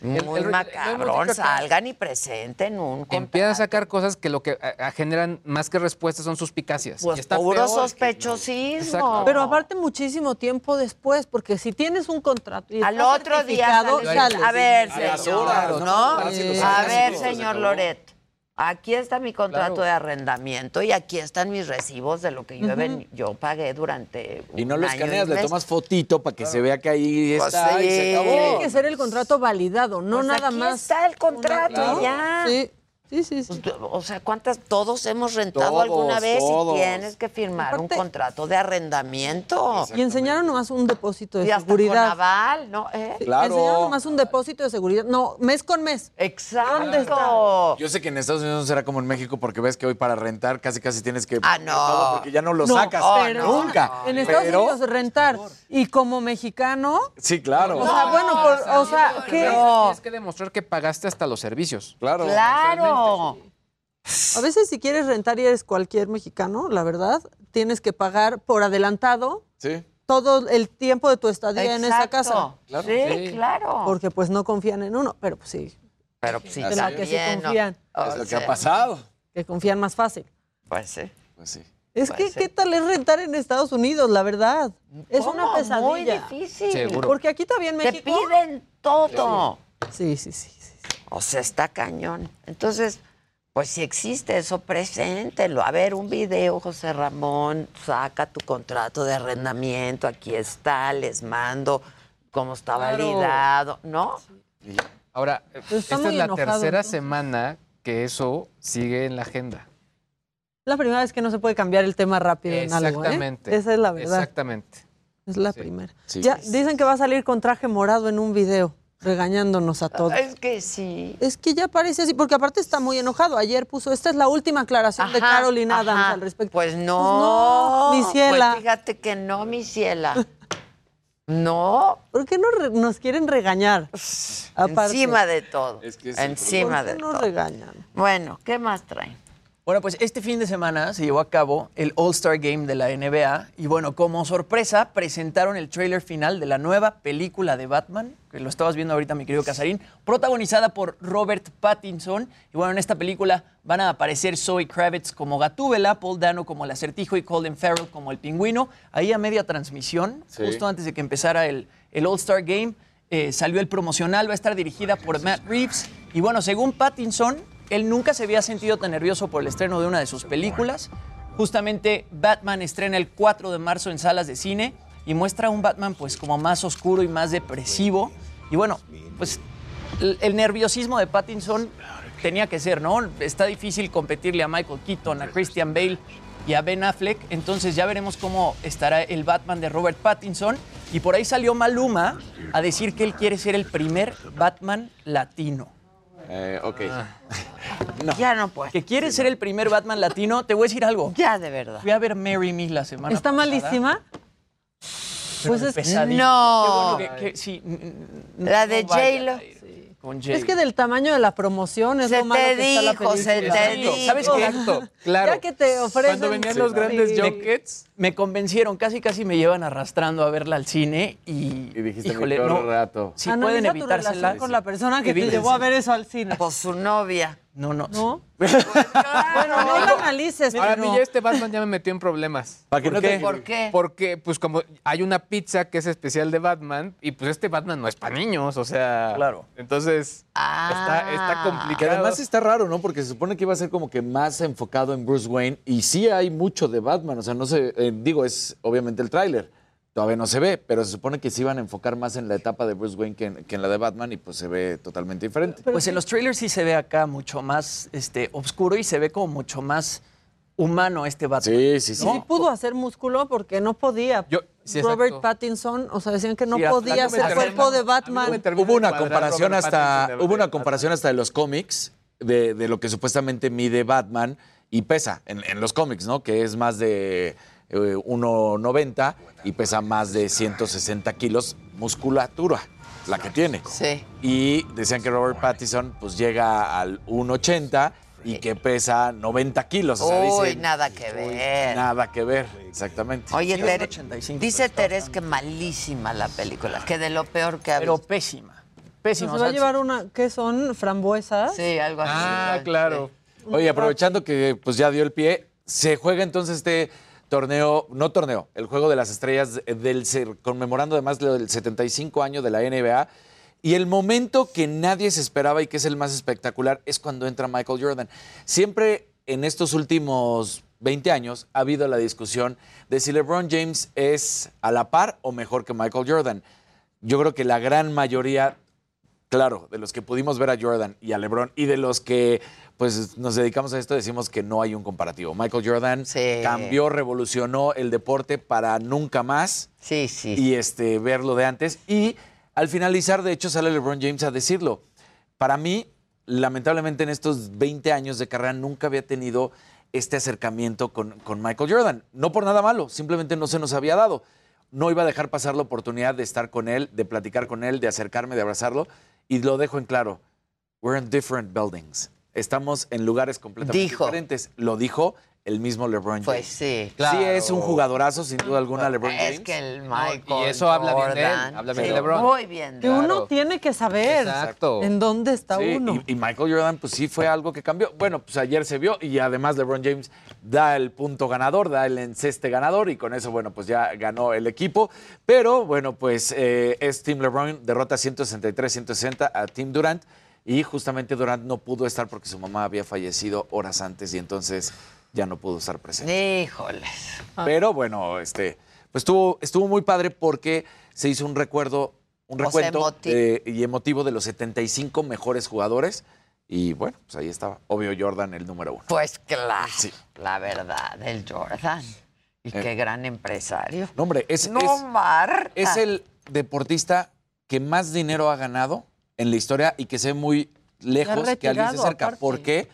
muy El- el- macabrón. Salgan y presenten un Empiezan a sacar cosas que lo que a- a- generan más que respuestas son suspicacias. Pues Y está puro peor. sospechosismo. Pero aparte muchísimo tiempo después, porque si tienes un contrato y Al otro día certificado, sales- sales. A ver, señor, ¿no? A ver, señor se Loret. Aquí está mi contrato Claro. de arrendamiento y aquí están mis recibos de lo que yo, ven- yo pagué durante Y no un lo año escaneas, le tomas fotito para que se vea que ahí Pues está y se acabó. Tiene que ser el contrato validado, no Pues nada aquí más. está el contrato Claro. y ya. Sí, sí, sí. sí. Pues, O sea, ¿cuántas? Todos hemos rentado Todos, alguna vez todos. y tienes que firmar un contrato de arrendamiento. Y enseñaron nomás un depósito de Y hasta seguridad. con aval, ¿no? ¿Eh? Sí, Enseñaron nomás un depósito de seguridad. No, mes con mes. Exacto. ¿Dónde está? Yo sé que en Estados Unidos no será como en México porque ves que hoy para rentar casi casi tienes que Ah, no. porque ya no lo No, sacas pero nunca. En Estados Pero- Unidos rentar. Y como mexicano, Sí, claro. o sea, bueno, por- o sea, ¿qué? Tienes que demostrar que pagaste hasta los servicios. Claro. Claro. A veces si quieres rentar y eres cualquier mexicano, la verdad, tienes que pagar por adelantado Sí. todo el tiempo de tu estadía en esa casa. Claro. Sí, claro. Porque pues no confían en uno, pero pues sí. Pero pues sí, En la que sí confían. Es lo que ha pasado. Que confían más fácil. Pues sí. Pues sí. Es Pues que, sí. ¿qué tal es rentar en Estados Unidos, la verdad? Es ¿Cómo? una pesadilla. Muy difícil. Seguro. Porque aquí también Te México... piden todo. Sí, sí, sí. O sea, está cañón. Entonces, pues si existe eso, preséntelo. A ver, un video, José Ramón, saca tu contrato de arrendamiento, aquí está, les mando cómo está Claro. validado, ¿no? Ahora, está esta es la enojado, tercera semana que eso sigue en la agenda. La primera vez que no se puede cambiar el tema rápido en algo, ¿eh? Exactamente. Esa es la verdad. Exactamente. Es la Sí. primera. Sí. Ya dicen que va a salir con traje morado en un video, regañándonos a todos. Es que sí. Es que ya parece así, porque aparte está muy enojado. Ayer puso, esta es la última aclaración de Ajá, Caroline Adams ajá. al respecto. Pues no. no, mi ciela. Pues fíjate que no, mi ciela. [LAUGHS] No. ¿Por qué no re- nos quieren regañar? Aparte. Encima de todo. Es que sí, Encima ¿Por qué de nos todo. regañan? Bueno, ¿qué más traen? Bueno, pues este fin de semana se llevó a cabo el All-Star Game de la NBA y bueno, como sorpresa presentaron el tráiler final de la nueva película de Batman, que lo estabas viendo ahorita mi querido Casarín, protagonizada por Robert Pattinson. Y bueno, en esta película van a aparecer Zoe Kravitz como Gatúbela, Paul Dano como el acertijo y Colin Farrell como el pingüino. Ahí a media transmisión, Sí. justo antes de que empezara el, el All-Star Game, eh, salió el promocional, va a estar dirigida por Matt Reeves. Y bueno, según Pattinson, él nunca se había sentido tan nervioso por el estreno de una de sus películas. Justamente Batman estrena el 4 de marzo en salas de cine y muestra un Batman pues como más oscuro y más depresivo. Y bueno, pues el, el nerviosismo de Pattinson tenía que ser, ¿no? Está difícil competirle a Michael Keaton, a Christian Bale, y a Ben Affleck. Entonces ya veremos cómo estará el Batman de Robert Pattinson. Y por ahí salió Maluma a decir que él quiere ser el primer Batman latino. Eh, ok. Ya no puede. Que quiere ser el primer Batman latino. Te voy a decir algo. Ya, de verdad. Fui a ver Mary Me la semana ¿Está pasada. malísima? Pero Pues es-. No. Qué bueno que- que- sí, La de no J-Lo. Es que del tamaño de la promoción es Se lo malo te que está la dijo, se película. te dijo. ¿Sabes qué? Exacto, claro. Ya que te ofrecen... Cuando venían los grandes Sí. junkets, Me convencieron, casi casi me llevan arrastrando a verla al cine y, Y dijiste, híjole, no, rato. si Analiza pueden evitársela. con la persona que te llevó a ver eso al cine. Pues su novia. No, no. ¿No? [LAUGHS] bueno, no lo analices, Ahora a mí pero- ya este Batman ya me metió en problemas. ¿Para qué ¿Por qué? Porque, pues, como hay una pizza que es especial de Batman, y pues este Batman no es para niños, o sea. Claro. Entonces, Ah. está, está Que complicado. además está raro, ¿no? Porque se supone que iba a ser como que más enfocado en Bruce Wayne y sí hay mucho de Batman, o sea, no sé, eh, digo, es obviamente el tráiler, todavía no se ve, pero se supone que se iban a enfocar más en la etapa de Bruce Wayne que en, que en la de Batman y pues se ve totalmente diferente. Pues en los trailers sí se ve acá mucho más este, oscuro y se ve como mucho más humano este Batman. Sí, sí, sí. Sí pudo hacer músculo porque no podía. sí, Robert. Pattinson, o sea, decían que no Sí, podía hacer cuerpo de Batman. Hubo una comparación Robert hasta hubo una comparación hasta de los cómics de, de lo que supuestamente mide Batman y pesa en, en los cómics, ¿no? Que es más de eh, 1.90 y pesa más de 160 kilos musculatura, la que tiene. Sí. Y decían que Robert Pattinson pues llega al 1.80 y que pesa 90 kilos. O sea, Uy, dicen, nada que ver. nada que ver, exactamente. Oye, Sí, Tere, 85, dice Teres que malísima la película, que de lo peor que ha Pero visto. pésima. Pésima. o va a llevar una, ¿qué son? ¿Frambuesas? Sí, algo así. Ah, claro. Oye, aprovechando que pues ya dio el pie, se juega entonces este torneo, no torneo, el juego de las estrellas del conmemorando además del 75 año de la NBA. Y el momento que nadie se esperaba y que es el más espectacular es cuando entra Michael Jordan. Siempre en estos últimos 20 años ha habido la discusión de si LeBron James es a la par o mejor que Michael Jordan. Yo creo que la gran mayoría claro, de los que pudimos ver a Jordan y a LeBron y de los que pues nos dedicamos a esto decimos que no hay un comparativo. Michael Jordan cambió, revolucionó el deporte para nunca más. Sí, sí. Y este verlo de antes y al finalizar de hecho sale LeBron James a decirlo. Para mí, lamentablemente en estos 20 años de carrera nunca había tenido este acercamiento con, con Michael Jordan. No por nada malo, simplemente no se nos había dado. No iba a dejar pasar la oportunidad de estar con él, de platicar con él, de acercarme, de abrazarlo. Y lo dejo en claro. We're in different buildings. Estamos en lugares completamente Dijo. diferentes. Lo dijo el mismo LeBron James. Pues sí. Sí es un jugadorazo, sin duda alguna, LeBron James. Es que el Michael y eso habla bien de él, habla bien sí, de LeBron. Muy bien. Que uno tiene que saber Exacto. en dónde está Sí, uno. Y, y Michael Jordan, pues sí fue algo que cambió. Bueno, pues ayer se vio y además LeBron James da el punto ganador, da el enceste ganador y con eso, bueno, pues ya ganó el equipo. Pero bueno, pues eh, es Team LeBron, derrota 163-160 a Team Durant y justamente Durant no pudo estar porque su mamá había fallecido horas antes y entonces ya no pudo estar presente. Híjoles. Pero bueno, este, pues estuvo, estuvo muy padre porque se hizo un recuerdo, un recuento emotivo. eh, y emotivo de los 75 mejores jugadores. Y bueno, pues ahí estaba. Obvio Jordan, el número uno. Pues claro, Sí. la verdad, el Jordan. Y Eh. qué gran empresario. No, hombre, es, No, es, Marta. es el deportista que más dinero ha ganado en la historia y que se ve muy lejos que alguien se acerca. aparte. ¿Por qué?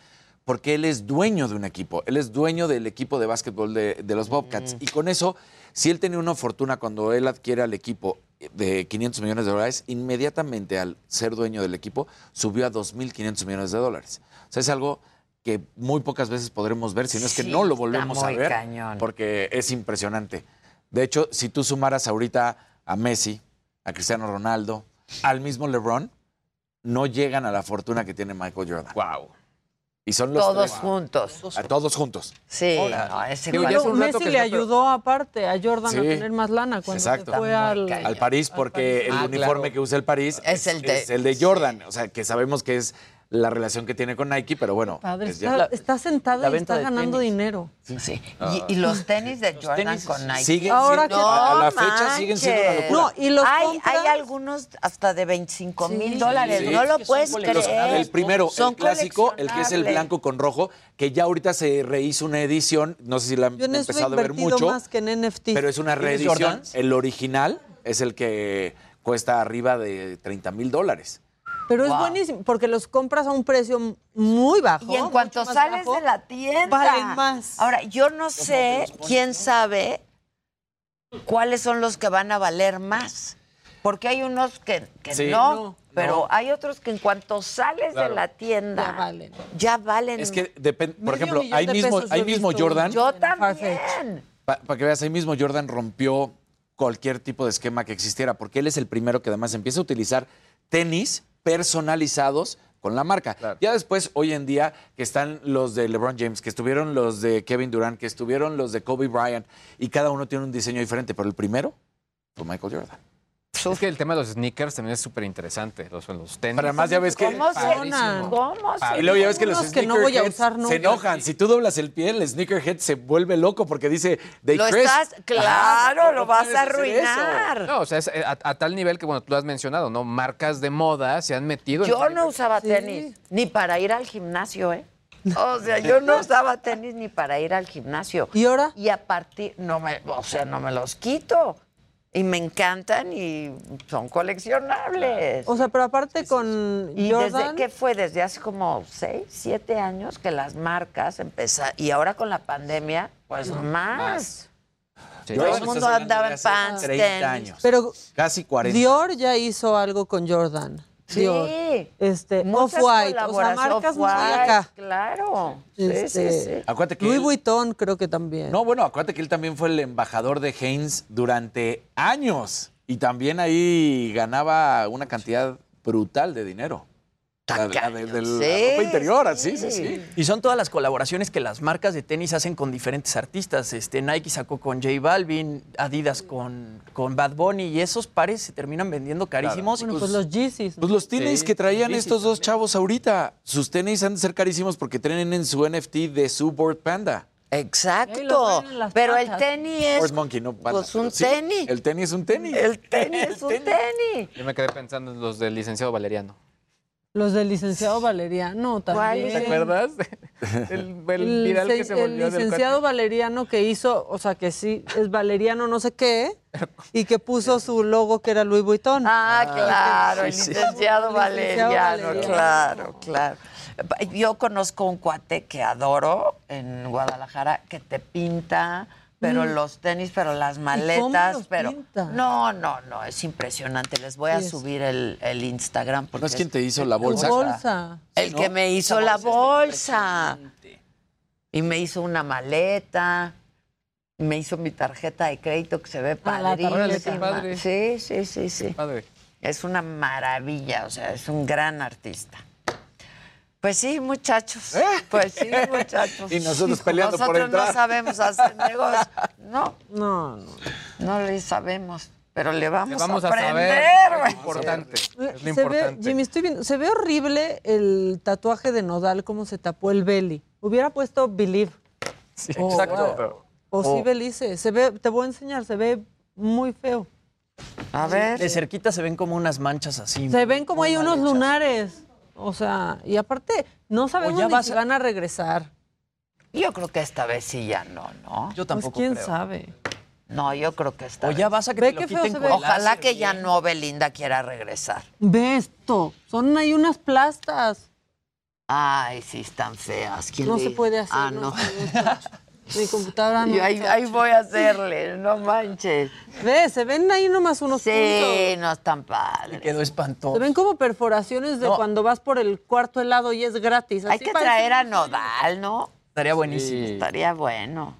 Porque él es dueño de un equipo. Él es dueño del equipo de básquetbol de, de los Bobcats. Y con eso, si él tenía una fortuna cuando él adquiere al equipo de 500 millones de dólares, inmediatamente al ser dueño del equipo, subió a 2.500 millones de dólares. O sea, es algo que muy pocas veces podremos ver, si no es que Sí, no lo volvemos a ver, cañón. porque es impresionante. De hecho, si tú sumaras ahorita a Messi, a Cristiano Ronaldo, al mismo LeBron, no llegan a la fortuna que tiene Michael Jordan. Wow. Y son los Todos tres. juntos. A todos juntos. Sí, no, ese digo, es un Messi que le pero- ayudó aparte a Jordan Sí. a tener más lana cuando Exacto. se fue al... Al París, porque París. el Ah, uniforme claro. que usa el París Es el de- Jordan. O sea, que sabemos que es la relación que tiene con Nike, pero bueno. Padre, es ya- está, está sentado la y venta está ganando tenis. dinero. Sí. Y, y los tenis de Jordan tenis con Nike. siguen Ahora siendo- que- a, a la No fecha siguen siendo una locura. No, y los hay, compras- hay algunos hasta de 25 mil Sí, dólares. sí. No lo puedes creer. El primero, Son el clásico, el que es el blanco con rojo, que ya ahorita se rehizo una edición, no sé si la han empezado a ver mucho, más que en NFT. pero es una ¿Tienes reedición. El original es el que cuesta arriba de 30 mil dólares. Pero es buenísimo porque los compras a un precio muy bajo. Y en cuanto sales bajo, de la tienda. valen más. Ahora, yo no sé quién sabe cuáles son los que van a valer más. Porque hay unos que, que Sí. no, No, pero no. hay otros que en cuanto sales Claro. de la tienda Ya valen. ya valen. Es que depende, por ejemplo, ahí mismo, ahí mismo. Jordan, yo también. para que veas, ahí mismo Jordan rompió cualquier tipo de esquema que existiera, porque él es el primero que además empieza a utilizar tenis personalizados con la marca. Ya después, hoy en día, que están los de LeBron James, que estuvieron los de Kevin Durant, que estuvieron los de Kobe Bryant, y cada uno tiene un diseño diferente, pero el primero fue Michael Jordan. Es que el tema de los sneakers también es súper interesante. Los, los tenis. Pero además ya ves que... ¿Cómo se. ¿Cómo se Y luego ya ves que los que no voy a usar nunca. se enojan. Si tú doblas el pie, el sneakerhead se vuelve loco porque dice, they Lo estás, claro, lo vas a arruinar. No, o sea, es a, a tal nivel que, bueno, tú lo has mencionado, ¿no? Marcas de moda se han metido en Yo no usaba tenis, ni para ir al gimnasio, ¿eh? O sea, yo no usaba tenis ni para ir al gimnasio. ¿Y ahora? Y a partir, no me, o sea, no me los quito. Y me encantan y son coleccionables. O sea, pero aparte con y Jordan, desde que fue desde hace como seis, siete años que las marcas empezaron y ahora con la pandemia, pues más. Sí. Todo el mundo andaba en hace pants, 30 tenis. años. pero Casi 40. Dior ya hizo algo con Jordan. Sí. Dior. Este, Off-White, o sea, marcas muy acá. Claro. Sí, Este, sí, sí. Acuérdate que Louis él- Vuitton creo que también. No, bueno, acuérdate que él también fue el embajador de Haynes durante años y también ahí ganaba una cantidad brutal de dinero. La, la de, de la Sí, ropa interior, sí, sí, sí. Y son todas las colaboraciones que las marcas de tenis hacen con diferentes artistas. Este, Nike sacó con J Balvin, Adidas con, con Bad Bunny y esos pares se terminan vendiendo carísimos. Bueno, y pues los Yeezys. ¿no? Pues los tenis Sí, que traían estos dos chavos ahorita, sus tenis han de ser carísimos porque tienen en su NFT de su Board Panda. Exacto. traen Pero el tenis es Board Monkey, no panda, pues un sí, tenis. El tenis es un tenis. El tenis [LAUGHS] es un tenis. Yo me quedé pensando en los del licenciado Valeriano. Los del licenciado Valeriano también. ¿Te acuerdas? [LAUGHS] El, el El, viral que se- el volvió del licenciado Valeriano que hizo, o sea, que sí, es Valeriano no sé qué, y que puso su logo que era Louis Vuitton. Ah, claro, el sí, sí. licenciado El licenciado Valeriano, Valeriano. claro, claro. Yo conozco un cuate que adoro en Guadalajara que te pinta, pero Mm. los tenis, pero las cómo maletas, los pero pinta? no, no, no, es impresionante. Les voy a es- subir el, el Instagram. ¿No porque es quien te hizo la bolsa? bolsa. El que ¿no? me hizo la bolsa. Y me hizo una maleta. Me hizo mi tarjeta de crédito que se ve Ah, padrísima. padre. Sí, sí, sí, sí. Padre. Es una maravilla, o sea, es un gran artista. Pues sí, muchachos. Pues sí, muchachos. Y nosotros peleando por Nosotros entrar. no sabemos hacer negocios. No, No, no. no le sabemos, pero le vamos, Le vamos a a aprender. saber. Es güey. importante. Es lo Se ve, importante. Jimmy, estoy viendo, se ve horrible el tatuaje de Nodal, cómo se tapó el belly. Hubiera puesto Believe. Sí, Oh, exacto. O sí. Belice. Se ve, te voy a enseñar, se ve muy feo. A ver. De cerquita se ven como unas manchas así. Se ven como hay unos hechas. lunares. O sea, y aparte, no sabemos ya ni vas si a- van a regresar. Yo creo que esta vez sí ya no, ¿no? Yo Pues tampoco quién creo. sabe. No, yo creo que esta O ya vas a que Ve te lo quiten con. Ojalá láser, que ya bien. no Belinda quiera regresar. Ve esto. Son ahí unas plastas. Ay, sí, están feas. ¿Quién No le- se puede hacer. Ah, no. no. [LAUGHS] Mi computadora no. Yo ahí, voy a hacerle, no manches. Ve, se ven ahí nomás unos Sí, puntos. no están Me padres. quedó espantoso. Se ven como perforaciones de No. cuando vas por el cuarto helado y es gratis. Hay que traer a Nodal, ¿no? Estaría buenísimo. Estaría bueno.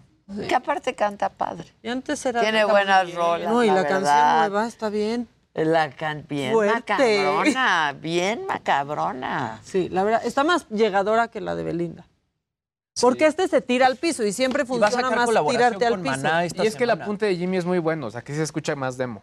Que aparte canta padre. Y antes era Tiene buenas bien. rolas, No, y la la, canción nueva está bien. La can bien Fuerte. macabrona, bien macabrona. Sí, la verdad, está más llegadora que la de Belinda. Porque este se tira al piso y siempre Y va a funciona sacar más tirarte al con piso. Maná esta Y es que el apunte de Jimmy es muy bueno, o sea, que se escucha más demo.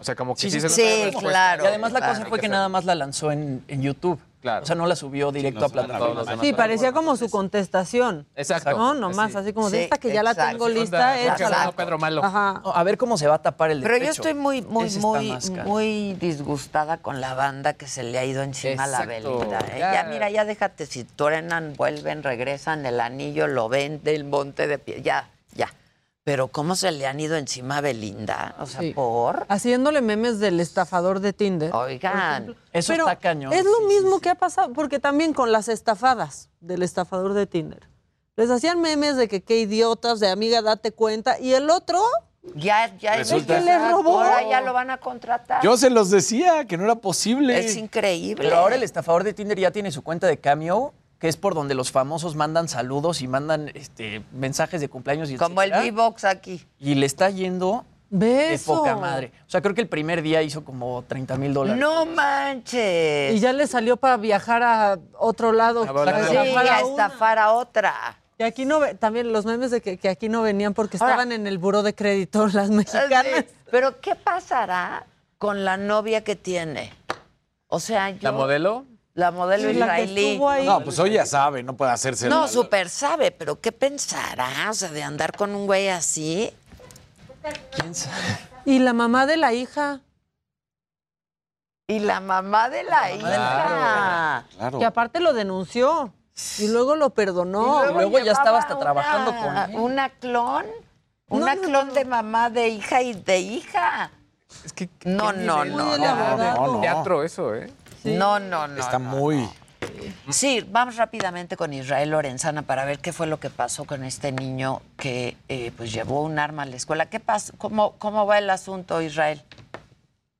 O sea, como que sí, Sí, se sí, claro. Y además la Claro, cosa fue que nada más la lanzó en, en YouTube. Claro. O sea, no la subió directo a plataformas. Sí, parecía como su contestación. Exacto. No, nomás así como de Sí, esta que ya la tengo lista, échala. Pedro Malo. Ajá. No, a ver cómo se va a tapar el Pero yo estoy muy, muy, Ese muy, muy disgustada con la banda que se le ha ido encima a la. Belinda. ¿eh? Ya. Ya. mira, ya déjate, si truenan, vuelven, regresan, el anillo lo ven del monte de pie, ya. Pero ¿cómo se le han ido encima a Belinda? O sea, Sí. por... Haciéndole memes del estafador de Tinder. Oigan, Eso Pero está cañón. Es lo Sí, mismo que ha pasado, porque también con las estafadas del estafador de Tinder. Les hacían memes de que qué idiotas, de amiga, date cuenta. Y el otro, ya, ya Resulta- Es que le robó. Ahora ya lo van a contratar. Yo se los decía que no era posible. Es increíble. Pero ahora el estafador de Tinder ya tiene su cuenta de Cameo, que es por donde los famosos mandan saludos y mandan este, mensajes de cumpleaños y Como el. V-Box aquí. Y le está yendo ve de poca madre. O sea, creo que el primer día hizo como 30 mil dólares. No manches. Y ya le salió para viajar a otro lado. A para Sí, estafar a estafar a otra. Y aquí no también los memes de que, que aquí no venían porque Ahora- estaban en el buró de crédito [LAUGHS] las mexicanas. Sí, Pero ¿qué pasará con la novia que tiene? O sea, yo... ¿La modelo? La modelo Sí, la que israelí. ahí. No, pues hoy ya sabe, no puede hacerse. No, súper sabe, pero ¿qué pensará? O sea, de andar con un güey así. ¿Quién sabe? Y la mamá de la hija, Y la mamá de la, hija. Claro. que aparte lo denunció y luego lo perdonó. Y luego ya estaba hasta trabajando con él. ¿Una clon? ¿Una no, clon de mamá de hija y de hija? Es que No, no, no, Muy no. elaborado. no, no. Teatro eso, ¿eh? No, no, no. Está no, muy. no. Sí, vamos rápidamente con Israel Lorenzana para ver qué fue lo que pasó con este niño que eh, pues llevó un arma a la escuela. ¿Qué pasó? ¿Cómo, ¿Cómo va el asunto, Israel?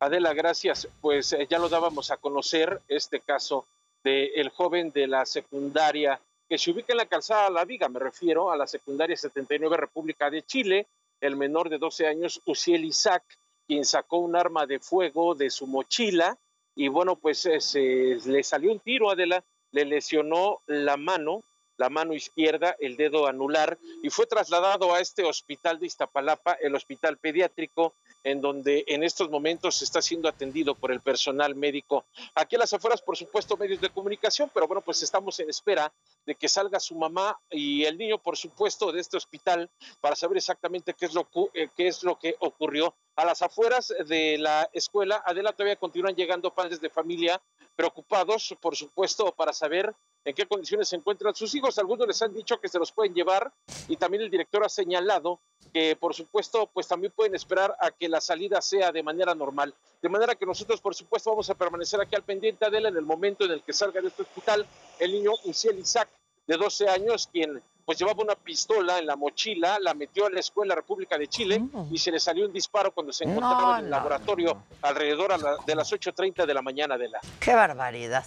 Adela, gracias. Pues eh, ya lo dábamos a conocer este caso del joven de la secundaria que se ubica en la calzada La Viga, me refiero a la secundaria 79 República de Chile, el menor de 12 años, Uciel Isaac, quien sacó un arma de fuego de su mochila y bueno, pues eh, se, le salió un tiro, Adela, le lesionó la mano, la mano izquierda, el dedo anular y fue trasladado a este hospital de Iztapalapa, el hospital pediátrico, en donde en estos momentos está siendo atendido por el personal médico. Aquí a las afueras, por supuesto, medios de comunicación, pero bueno, pues estamos en espera de que salga su mamá y el niño, por supuesto, de este hospital para saber exactamente qué es lo, eh, qué es lo que ocurrió. A las afueras de la escuela, Adela, todavía continúan llegando padres de familia preocupados, por supuesto, para saber en qué condiciones se encuentran sus hijos. Algunos les han dicho que se los pueden llevar y también el director ha señalado que, por supuesto, pues también pueden esperar a que la salida sea de manera normal. De manera que nosotros, por supuesto, vamos a permanecer aquí al pendiente de él en el momento en el que salga de este hospital el niño Uciel Isaac, de 12 años, quien pues llevaba una pistola en la mochila, la metió a la escuela República de Chile y se le salió un disparo cuando se encontraba No, en el no, laboratorio alrededor a la- de las 8.30 de la mañana de la... Qué barbaridad.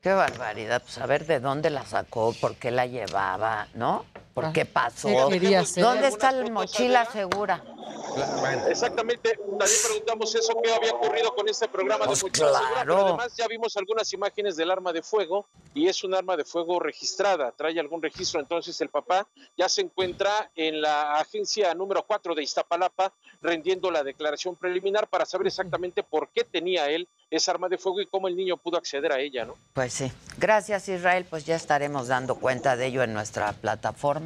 Qué barbaridad. Pues a ver de dónde la sacó, por qué la llevaba, ¿no? ¿Por qué pasó? ¿qué quería hacer? ¿Dónde está la mochila segura? Exactamente, también preguntamos eso, qué había ocurrido con este programa Pues de Mochila Segura, claro. pero además ya vimos algunas imágenes del arma de fuego y es un arma de fuego registrada, trae algún registro, entonces el papá ya se encuentra en la agencia número 4 de Iztapalapa rendiendo la declaración preliminar para saber exactamente por qué tenía él esa arma de fuego y cómo el niño pudo acceder a ella, ¿no? Pues sí. Gracias, Israel. Pues ya estaremos dando cuenta de ello en nuestras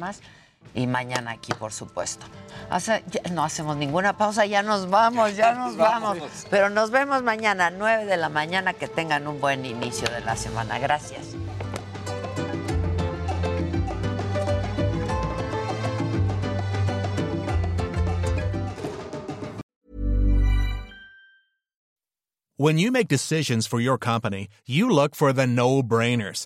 plataformas y mañana aquí, por supuesto. Hace- ya no hacemos ninguna pausa, ya nos vamos, ya [LAUGHS] nos vamos. Pero nos vemos mañana, 9 de la mañana. Que tengan un buen inicio de la semana. Gracias. When you make decisions for your company, you look for the no brainers.